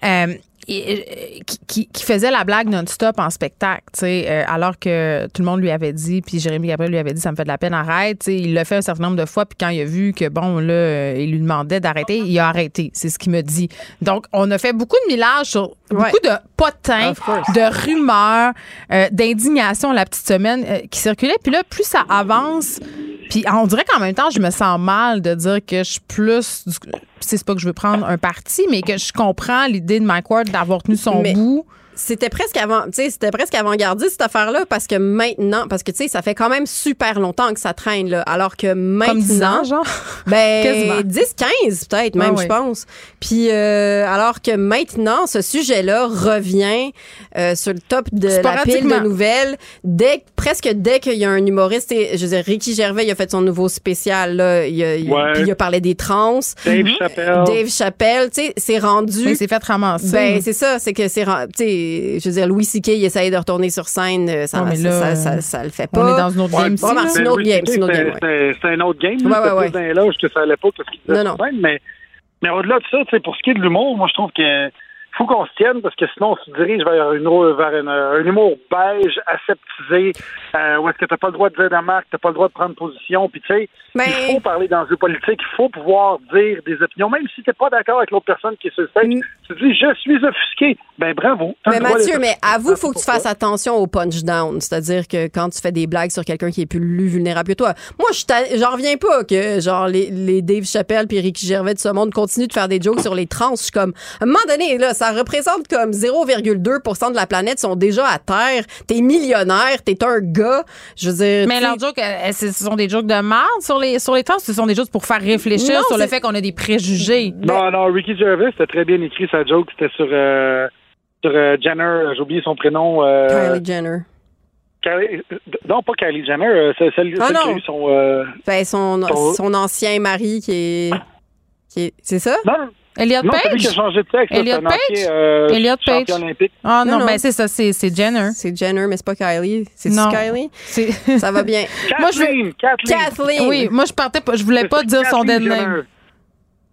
Euh, et, euh, qui, qui- faisait la blague non-stop en spectacle, tu sais, euh, alors que tout le monde lui avait dit, puis Jérémy Gabriel lui avait dit, ça me fait de la peine, arrête. Tu sais, il l'a fait un certain nombre de fois, puis quand il a vu que, bon, là, euh, il lui demandait d'arrêter, il a arrêté. C'est ce qu'il me dit. Donc, on a fait beaucoup de millage sur beaucoup de potins, de rumeurs, euh, d'indignation la petite semaine euh, qui circulait. Puis là, plus ça avance, puis on dirait qu'en même temps, je me sens mal de dire que je suis plus. du- C'est pas que je veux prendre un parti, mais que je comprends l'idée de Mike Ward d'avoir tenu son Mais- bout. C'était presque avant, tu sais, c'était presque avant-gardiste cette affaire-là parce que maintenant, parce que tu sais, ça fait quand même super longtemps que ça traîne là, alors que maintenant, 10 ans, genre? Quasiment. ben 10 15 peut-être même Ah ouais. je pense. Puis euh, alors que maintenant ce sujet-là revient euh, sur le top de la pile de nouvelles dès presque dès qu'il y a un humoriste et je veux dire Ricky Gervais il a fait son nouveau spécial là, il a, Ouais. puis il a parlé des trans. Dave Chappelle. Dave Chappelle, tu sais, c'est rendu Il s'est fait ramasser. ben, c'est ça, c'est que c'est. Tu sais, je veux dire, Louis C.K. il essaye de retourner sur scène, euh, ça, Ouais, mais ça, là, ça, ça, ça le fait pas. on est dans une autre game ici, Ouais, là. c'est une autre game, c'est une autre game. ouais. C'est c'est un autre game. Ouais, là. ouais, ouais. l'âge que ça allait pas, parce qu'il Non, sur scène, mais, mais au-delà de ça, pour ce qui est de l'humour, moi, je trouve que faut qu'on se tienne parce que sinon on se dirige vers, une, vers une- un humour beige, aseptisé, euh, où est-ce que t'as pas le droit de dire de marque, t'as pas le droit de prendre position, puis tu sais, Ben- il faut parler d'enjeux politiques, il faut pouvoir dire des opinions, même si t'es pas d'accord avec l'autre personne qui est sur le stage, tu dis je suis offusqué, ben bravo. Mais Mathieu, mais avoue, faut que tu fasses attention au punch down. C'est-à-dire que quand tu fais des blagues sur quelqu'un qui est plus vulnérable que toi. Moi, j'en reviens pas que, genre, les, les Dave Chappelle puis Ricky Gervais de ce monde continuent de faire des jokes sur les trans. Je suis comme, à un moment donné, là, ça représente comme 0,2% de la planète sont déjà à terre. T'es millionnaire, t'es un gars. Je veux dire. Mais leurs jokes, euh, ce sont des jokes de merde sur les, sur les trans, ce sont des jokes pour faire réfléchir Non, sur le fait qu'on a des préjugés? Non, non, Ricky Gervais, c'était très bien écrit sa joke. C'était sur, euh, sur euh, Jenner, j'ai oublié son prénom. euh, Kylie Jenner. Kylie- non, pas Kylie Jenner, euh, c'est celle, Ah celle qui a eu son. euh, Ben, son, Son- son ancien mari qui est. qui est- c'est ça? Non. Elliot non, c'est lui Page? qui a changé de sexe. Elliot Page? ancien, euh, Elliot champion Page. olympique. Ah non, Non, non. ben c'est ça, c'est c'est Jenner. C'est Jenner, mais c'est pas Kylie. C'est. Kylie? C'est- Ça va bien. Moi, je veux- Kathleen, Kathleen. Kathleen. Oui, moi je partais pas, je voulais pas dire son dead name. Jenner.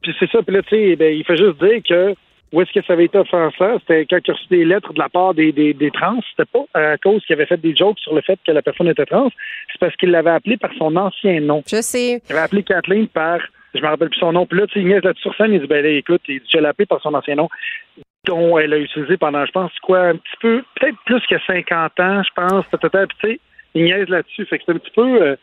Puis c'est ça, puis là, tu sais, ben, il fait juste dire que où est-ce que ça avait été offensant, c'était quand il a reçu des lettres de la part des, des, des trans, c'était pas à cause qu'il avait fait des jokes sur le fait que la personne était trans, c'est parce qu'il l'avait appelé par son ancien nom. Je sais. Il avait appelé Kathleen par, je me rappelle plus son nom, puis là, tu sais, là-dessus sur scène, il dit, ben écoute, il dit, appelé par son ancien nom, dont elle a utilisé pendant, je pense, quoi, un petit peu, peut-être plus que 50 ans, je pense, peut-être, tu sais, il niaise là-dessus, fait que c'est un petit peu... euh,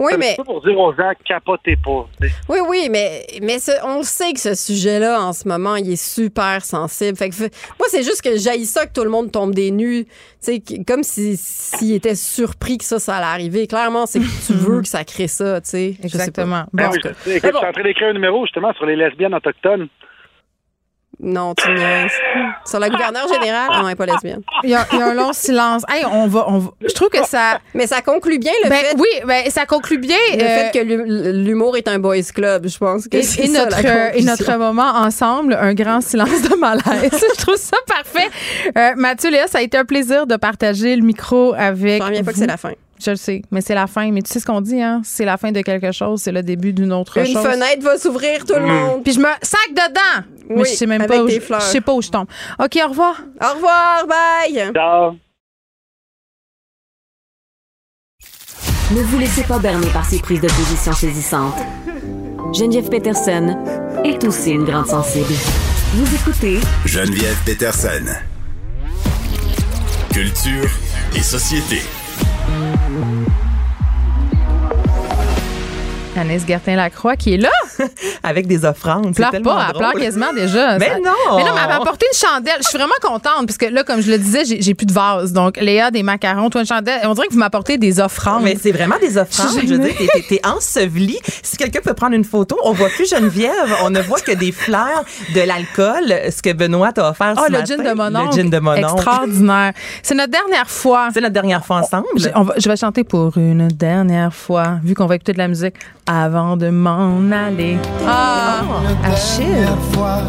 Oui, mais- peu pour dire aux gens, capotez pas. Oui, oui, mais, mais ce- on le sait que ce sujet-là, en ce moment, il est super sensible. Fait que, moi, c'est juste que j'haïs ça que tout le monde tombe des nues. Tu sais, que- comme si- s'il était surpris que ça, ça allait arriver. Clairement, c'est que tu veux que ça crée ça, tu sais. Je sais pas. Exactement. Ben Bon. oui, je. Écoute, je suis en train d'écrire un numéro justement sur les lesbiennes autochtones. Non, tu niaises. Sur la gouverneure générale, non, elle n'est pas lesbienne. Il y, a, il y a un long silence. Hey, on va, on va- Je trouve que ça. Mais ça conclut bien le Ben fait. oui, ben, ça conclut bien. Le euh, fait que l'hu- l'humour est un boys club, je pense que Et, c'est et ça, notre, la euh, et notre moment ensemble, un grand silence de malaise. Je trouve ça parfait. Euh, Mathieu, Léa, ça a été un plaisir de partager le micro avec. Je reviens pas que c'est la fin. Je le sais, mais c'est la fin. Mais tu sais ce qu'on dit, hein? C'est la fin de quelque chose, c'est le début d'une autre Une chose. fenêtre va s'ouvrir, tout le monde. Puis je me sac dedans. mais Oui, je sais même pas où je, je sais pas où je tombe. OK, au revoir. Au revoir, bye. Ciao. Ne vous laissez pas berner par ces prises de position saisissantes. Geneviève Peterson est aussi une grande sensible. Vous écoutez Geneviève Peterson. Culture et société. Anaïs Gertin-Lacroix qui est là. Avec des offrandes. pleure pas, elle drôle. pleure quasiment déjà. Mais Ça- non! Mais non, mais elle m'a apporté une chandelle. Je suis vraiment contente parce que là, comme je le disais, j'ai plus de vase. Donc, Léa, des macarons, toi, une chandelle. On dirait que vous m'apportez des offrandes. Mais c'est vraiment des offrandes. Je veux dire, t'es- t'es t'es enseveli. Si quelqu'un peut prendre une photo, on voit plus Geneviève, on ne voit que des fleurs, de l'alcool, ce que Benoît t'a offert Oh, ce le matin. gin de mon Le oncle. gin de mon oncle. Extraordinaire. C'est notre dernière fois. C'est notre dernière fois ensemble. Je, on va- je vais chanter pour une dernière fois, vu qu'on va écouter de la musique avant de m'en aller. Ah, Achille. fois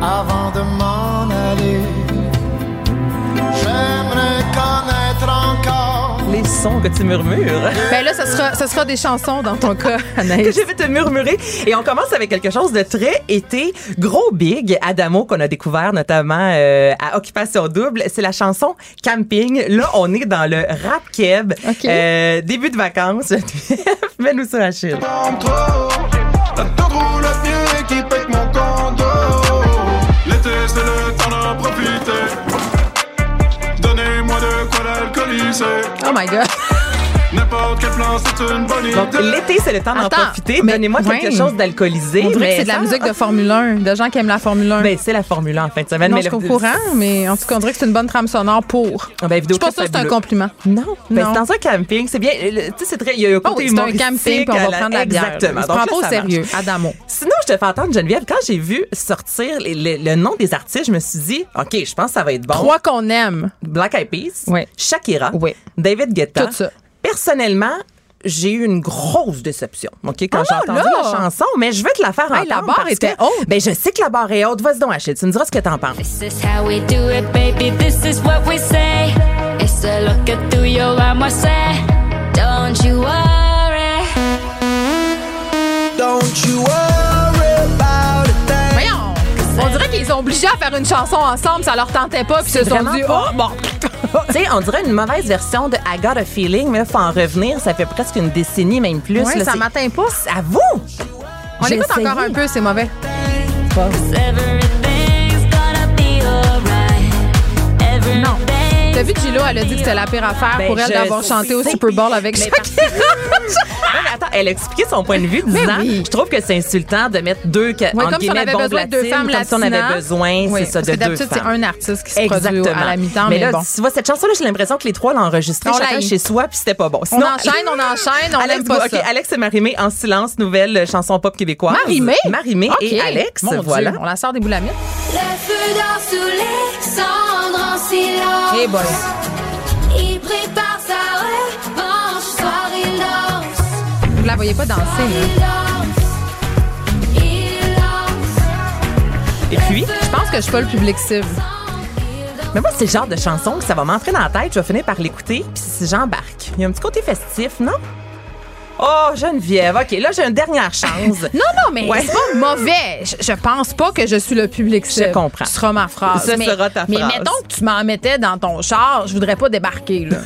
avant de m'en aller. J'aimerais connaître Les sons que tu murmures. Ben là, ça sera, ça sera des chansons dans ton cas, que Anaïs. je vais te murmurer. Et on commence avec quelque chose de très été, gros big, Adamo, qu'on a découvert notamment euh, à Occupation Double. C'est la chanson Camping. Là, on est dans le rap keb. Euh, début de vacances. Mets-nous sur Achille. La tente Oh my God. N'importe quel plan, c'est une bonne idée. Donc, l'été, c'est le temps d'en Attends, profiter. mais- Donnez-moi quelque chose d'alcoolisé. On dirait que mais c'est de la musique de Formule 1, de gens qui aiment la Formule 1. Ben, c'est la Formule 1 en fin de semaine. non, mais je suis le- au courant, mais en tout cas, on dirait que c'est une bonne trame sonore pour. Ah ben, je suis pas sûre que c'est un compliment. Non. Ben, Non. c'est dans un camping. C'est bien. Tu sais, c'est très. Il y a un Oh côté oui, c'est un camping, puis on va prendre la bière. Exactement. On se Donc prend là, pas au sérieux, Adamo. Sinon, je te fais entendre, Geneviève, quand j'ai vu sortir les- les- le nom des artistes, je me suis dit, OK, je pense que ça va être bon. Trois qu'on aime. Black Eyed Peas, Oui. Shakira, Oui. David Guetta. Tout ça. Personnellement, j'ai eu une grosse déception, OK, quand Ah, j'ai entendu là! la chanson, mais je veux te la faire Hey, entendre. la barre parce était que- haute. Ben, je sais que la barre est haute. Vas-y donc, Achille, tu me diras ce que t'en penses. This is how we do it, baby. This is what we say. It's a look at through your eye, moi say. Don't you worry. Don't you worry On dirait qu'ils sont obligés à faire une chanson ensemble, ça leur tentait pas, puis ils se sont dit, pas. oh, bon. tu sais, on dirait une mauvaise version de I Got a Feeling, mais là, faut en revenir. Ça fait presque une décennie, même plus. Ouais, là, ça c'est- m'atteint pas. À vous! On écoute encore un peu, c'est mauvais. Everything's gonna be alright. Everything. Non. T'as vu que Gilo, elle a dit que c'était la pire affaire Ben, pour elle d'avoir chanté au. Super Bowl avec Mais Shakira. Non, mais attends, elle a expliqué son point de vue, disant oui. Je trouve que c'est insultant de mettre deux, que- Ouais, entre comme si on avait besoin de deux femmes comme si on avait besoin, Oui, c'est ça, parce de deux d'habitude, c'est femmes. un artiste qui se produit à la mi-temps, mais mais là, bon. tu vois, cette chanson-là, j'ai l'impression que les trois l'ont enregistrée chacun chez soi, puis c'était pas bon. On enchaîne, on enchaîne, on Alex, aime pas OK, ça. Alex et Marimé en silence, nouvelle chanson pop québécoise. Marimé? Marimé et. Alex, Mon Dieu, voilà. on la sort des boulamites. Le feu dort sous les cendres silence. Boy. Il prépare sa revanche. Soir, il danse. Vous la voyez pas danser, là? Et puis, Je pense que je suis pas le public cible. mais moi, c'est le genre de chanson que ça va m'entrer dans la tête, je vais finir par l'écouter, puis j'embarque. Il y a un petit côté festif, non? Oh, Geneviève, OK, là, j'ai une dernière chance. Non, non, mais Ouais. c'est pas mauvais. Je, je pense pas que je suis le public cible. Je comprends. Ce sera ma phrase. Ce mais, sera ta Mais phrase. mettons que tu m'en mettais dans ton char, je voudrais pas débarquer, là.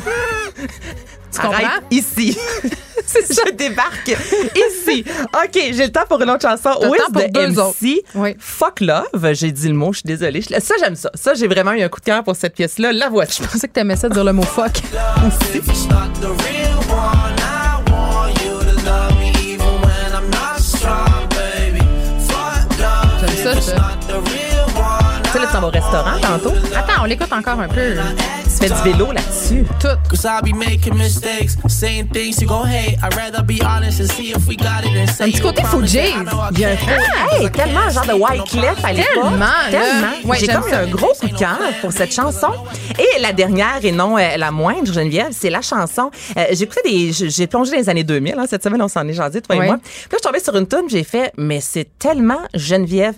tu comprends? Arrête ici. Je débarque ici. OK, j'ai le temps pour une autre chanson. Pour de deux MC. autres. Oui. Fuck Love. J'ai dit le mot, je suis désolée. Je- Ça, j'aime ça. Ça, j'ai vraiment eu un coup de cœur pour cette pièce-là. La voici. Je pensais que t'aimais ça de dire le mot fuck. S'en va au restaurant tantôt. Attends, on l'écoute encore un peu. Tu fais du vélo là-dessus. Tout. Cause I'll be making mistakes, saying things you gon' hate. I'd rather be honest and see if we got it and say Un petit côté Fugees. Il y a un. Ah, hey, tellement genre de Wyclef à l'époque. Tellement. Tellement. Ouais, J'ai comme ça. un gros coup de cœur pour cette chanson. Et la dernière et non euh, la moindre, Geneviève, c'est la chanson. Euh, J'écoutais des, j'ai j'ai plongé dans les années 2000. Hein, cette semaine, on s'en est jasé, toi Ouais. et moi. Puis là, je suis tombée sur une tune, j'ai fait, mais c'est tellement Geneviève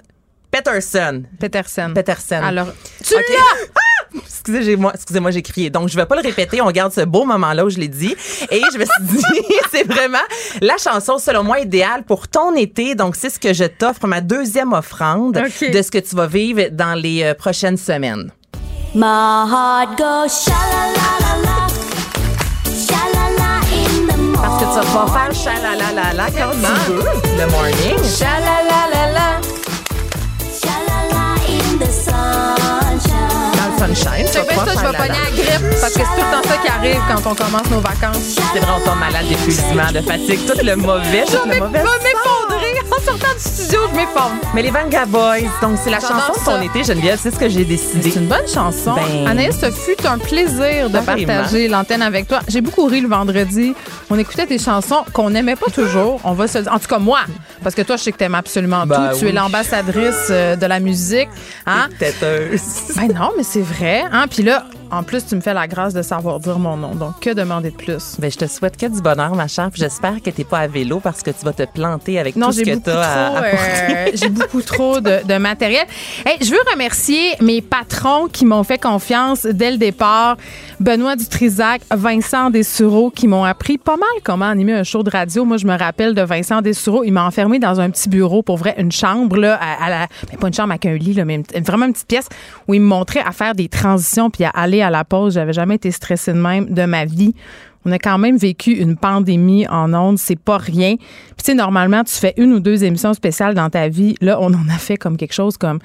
Peterson. Peterson. Peterson. Alors, tu Ok. l'as! Ah! Excusez-moi, excusez-moi, j'ai crié. Donc, je vais pas le répéter. On garde ce beau moment-là où je l'ai dit. Et je me suis dit, c'est vraiment la chanson, selon moi, idéale pour ton été. Donc, c'est ce que je t'offre, ma deuxième offrande de ce que tu vas vivre dans les euh, prochaines semaines. My heart goes la la la la, la la. Parce que tu vas faire chalalala quand tu veux, le morning. Sha la la sunshine. tu Je vas vais pouvoir ça, je vais faire pogner la- grippe parce que c'est tout le temps ça qui arrive quand on commence nos vacances. C'est vrai, on tombe malade d'épuisement, de fatigue, tout le mauvais, Je tout le vais mauvais. Studio, je m'effondre. Mais les Vanga Boys, donc c'est la chanson de ton été, Geneviève, c'est ce que j'ai décidé. C'est une bonne chanson. Ben- Anaïs, ce fut un plaisir de partager l'antenne avec toi. J'ai beaucoup ri le vendredi. On écoutait des chansons qu'on n'aimait pas toujours. On va se En tout cas, moi, parce que toi, je sais que t'aimes absolument Ben tout. Tu es l'ambassadrice euh, de la musique. Hein? Têteuse. Ben non, mais c'est vrai. Hein? Puis là, en plus, tu me fais la grâce de savoir dire mon nom. Donc, que demander de plus? Ben, je te souhaite que du bonheur, ma chère. J'espère que t'es pas à vélo parce que tu vas te planter avec Non, tout ce que beaucoup t'as à euh, j'ai beaucoup trop de, de matériel. Hey, je veux remercier mes patrons qui m'ont fait confiance dès le départ. Benoît Dutrisac, Vincent Dessureau qui m'ont appris pas mal comment animer un show de radio. Moi, je me rappelle de Vincent Dessureau. Il m'a enfermé dans un petit bureau, pour vrai, une chambre, là, à, à la, mais pas une chambre avec un lit, là, mais vraiment une petite pièce où il me montrait à faire des transitions puis à aller à la pause. J'avais jamais été stressée de même de ma vie. On a quand même vécu une pandémie en ondes, c'est pas rien. Puis tu sais, normalement, tu fais une ou deux émissions spéciales dans ta vie. Là, on en a fait comme quelque chose comme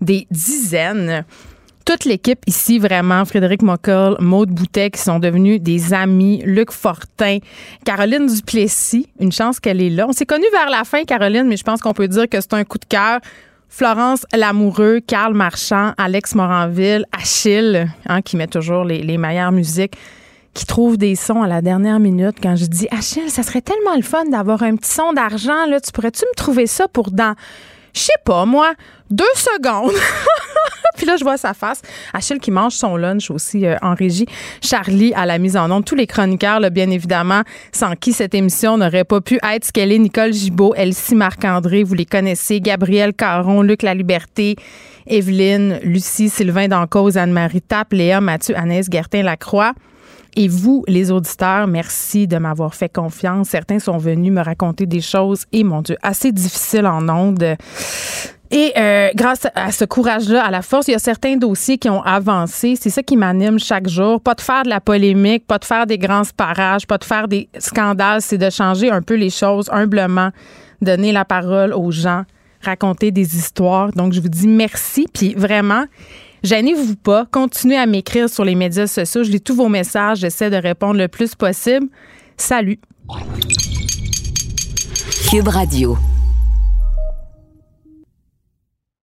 des dizaines. Toute l'équipe ici, vraiment, Frédéric Mockel, Maude Boutet, qui sont devenus des amis, Luc Fortin, Caroline Duplessis, une chance qu'elle est là. On s'est connus vers la fin, Caroline, mais je pense qu'on peut dire que c'est un coup de cœur. Florence Lamoureux, Carl Marchand, Alex Moranville, Achille, hein, qui met toujours les, les meilleures musiques, qui trouve des sons à la dernière minute. Quand je dis Achille, ça serait tellement le fun d'avoir un petit son d'argent, là, tu pourrais-tu me trouver ça pour dans, je sais pas, moi, deux secondes? Puis là, je vois sa face. Achille qui mange son lunch aussi euh, en régie. Charlie à la mise en onde. Tous les chroniqueurs, bien évidemment, sans qui cette émission n'aurait pas pu être ce qu'elle est. Nicole Gibault, Elsie Marc-André, vous les connaissez. Gabriel Caron, Luc La Liberté, Evelyne, Lucie, Sylvain Dancause, Anne-Marie Tape, Léa, Mathieu, Anaïs Gertin-Lacroix. Et vous, les auditeurs, merci de m'avoir fait confiance. Certains sont venus me raconter des choses, et mon Dieu, assez difficiles en ondes. Et euh, grâce à ce courage-là, à la force, il y a certains dossiers qui ont avancé. C'est ça qui m'anime chaque jour. Pas de faire de la polémique, pas de faire des grands parages, pas de faire des scandales. C'est de changer un peu les choses humblement, donner la parole aux gens, raconter des histoires. Donc, je vous dis merci. Puis vraiment, gênez-vous pas. Continuez à m'écrire sur les médias sociaux. Je lis tous vos messages. J'essaie de répondre le plus possible. Salut. Cube Radio.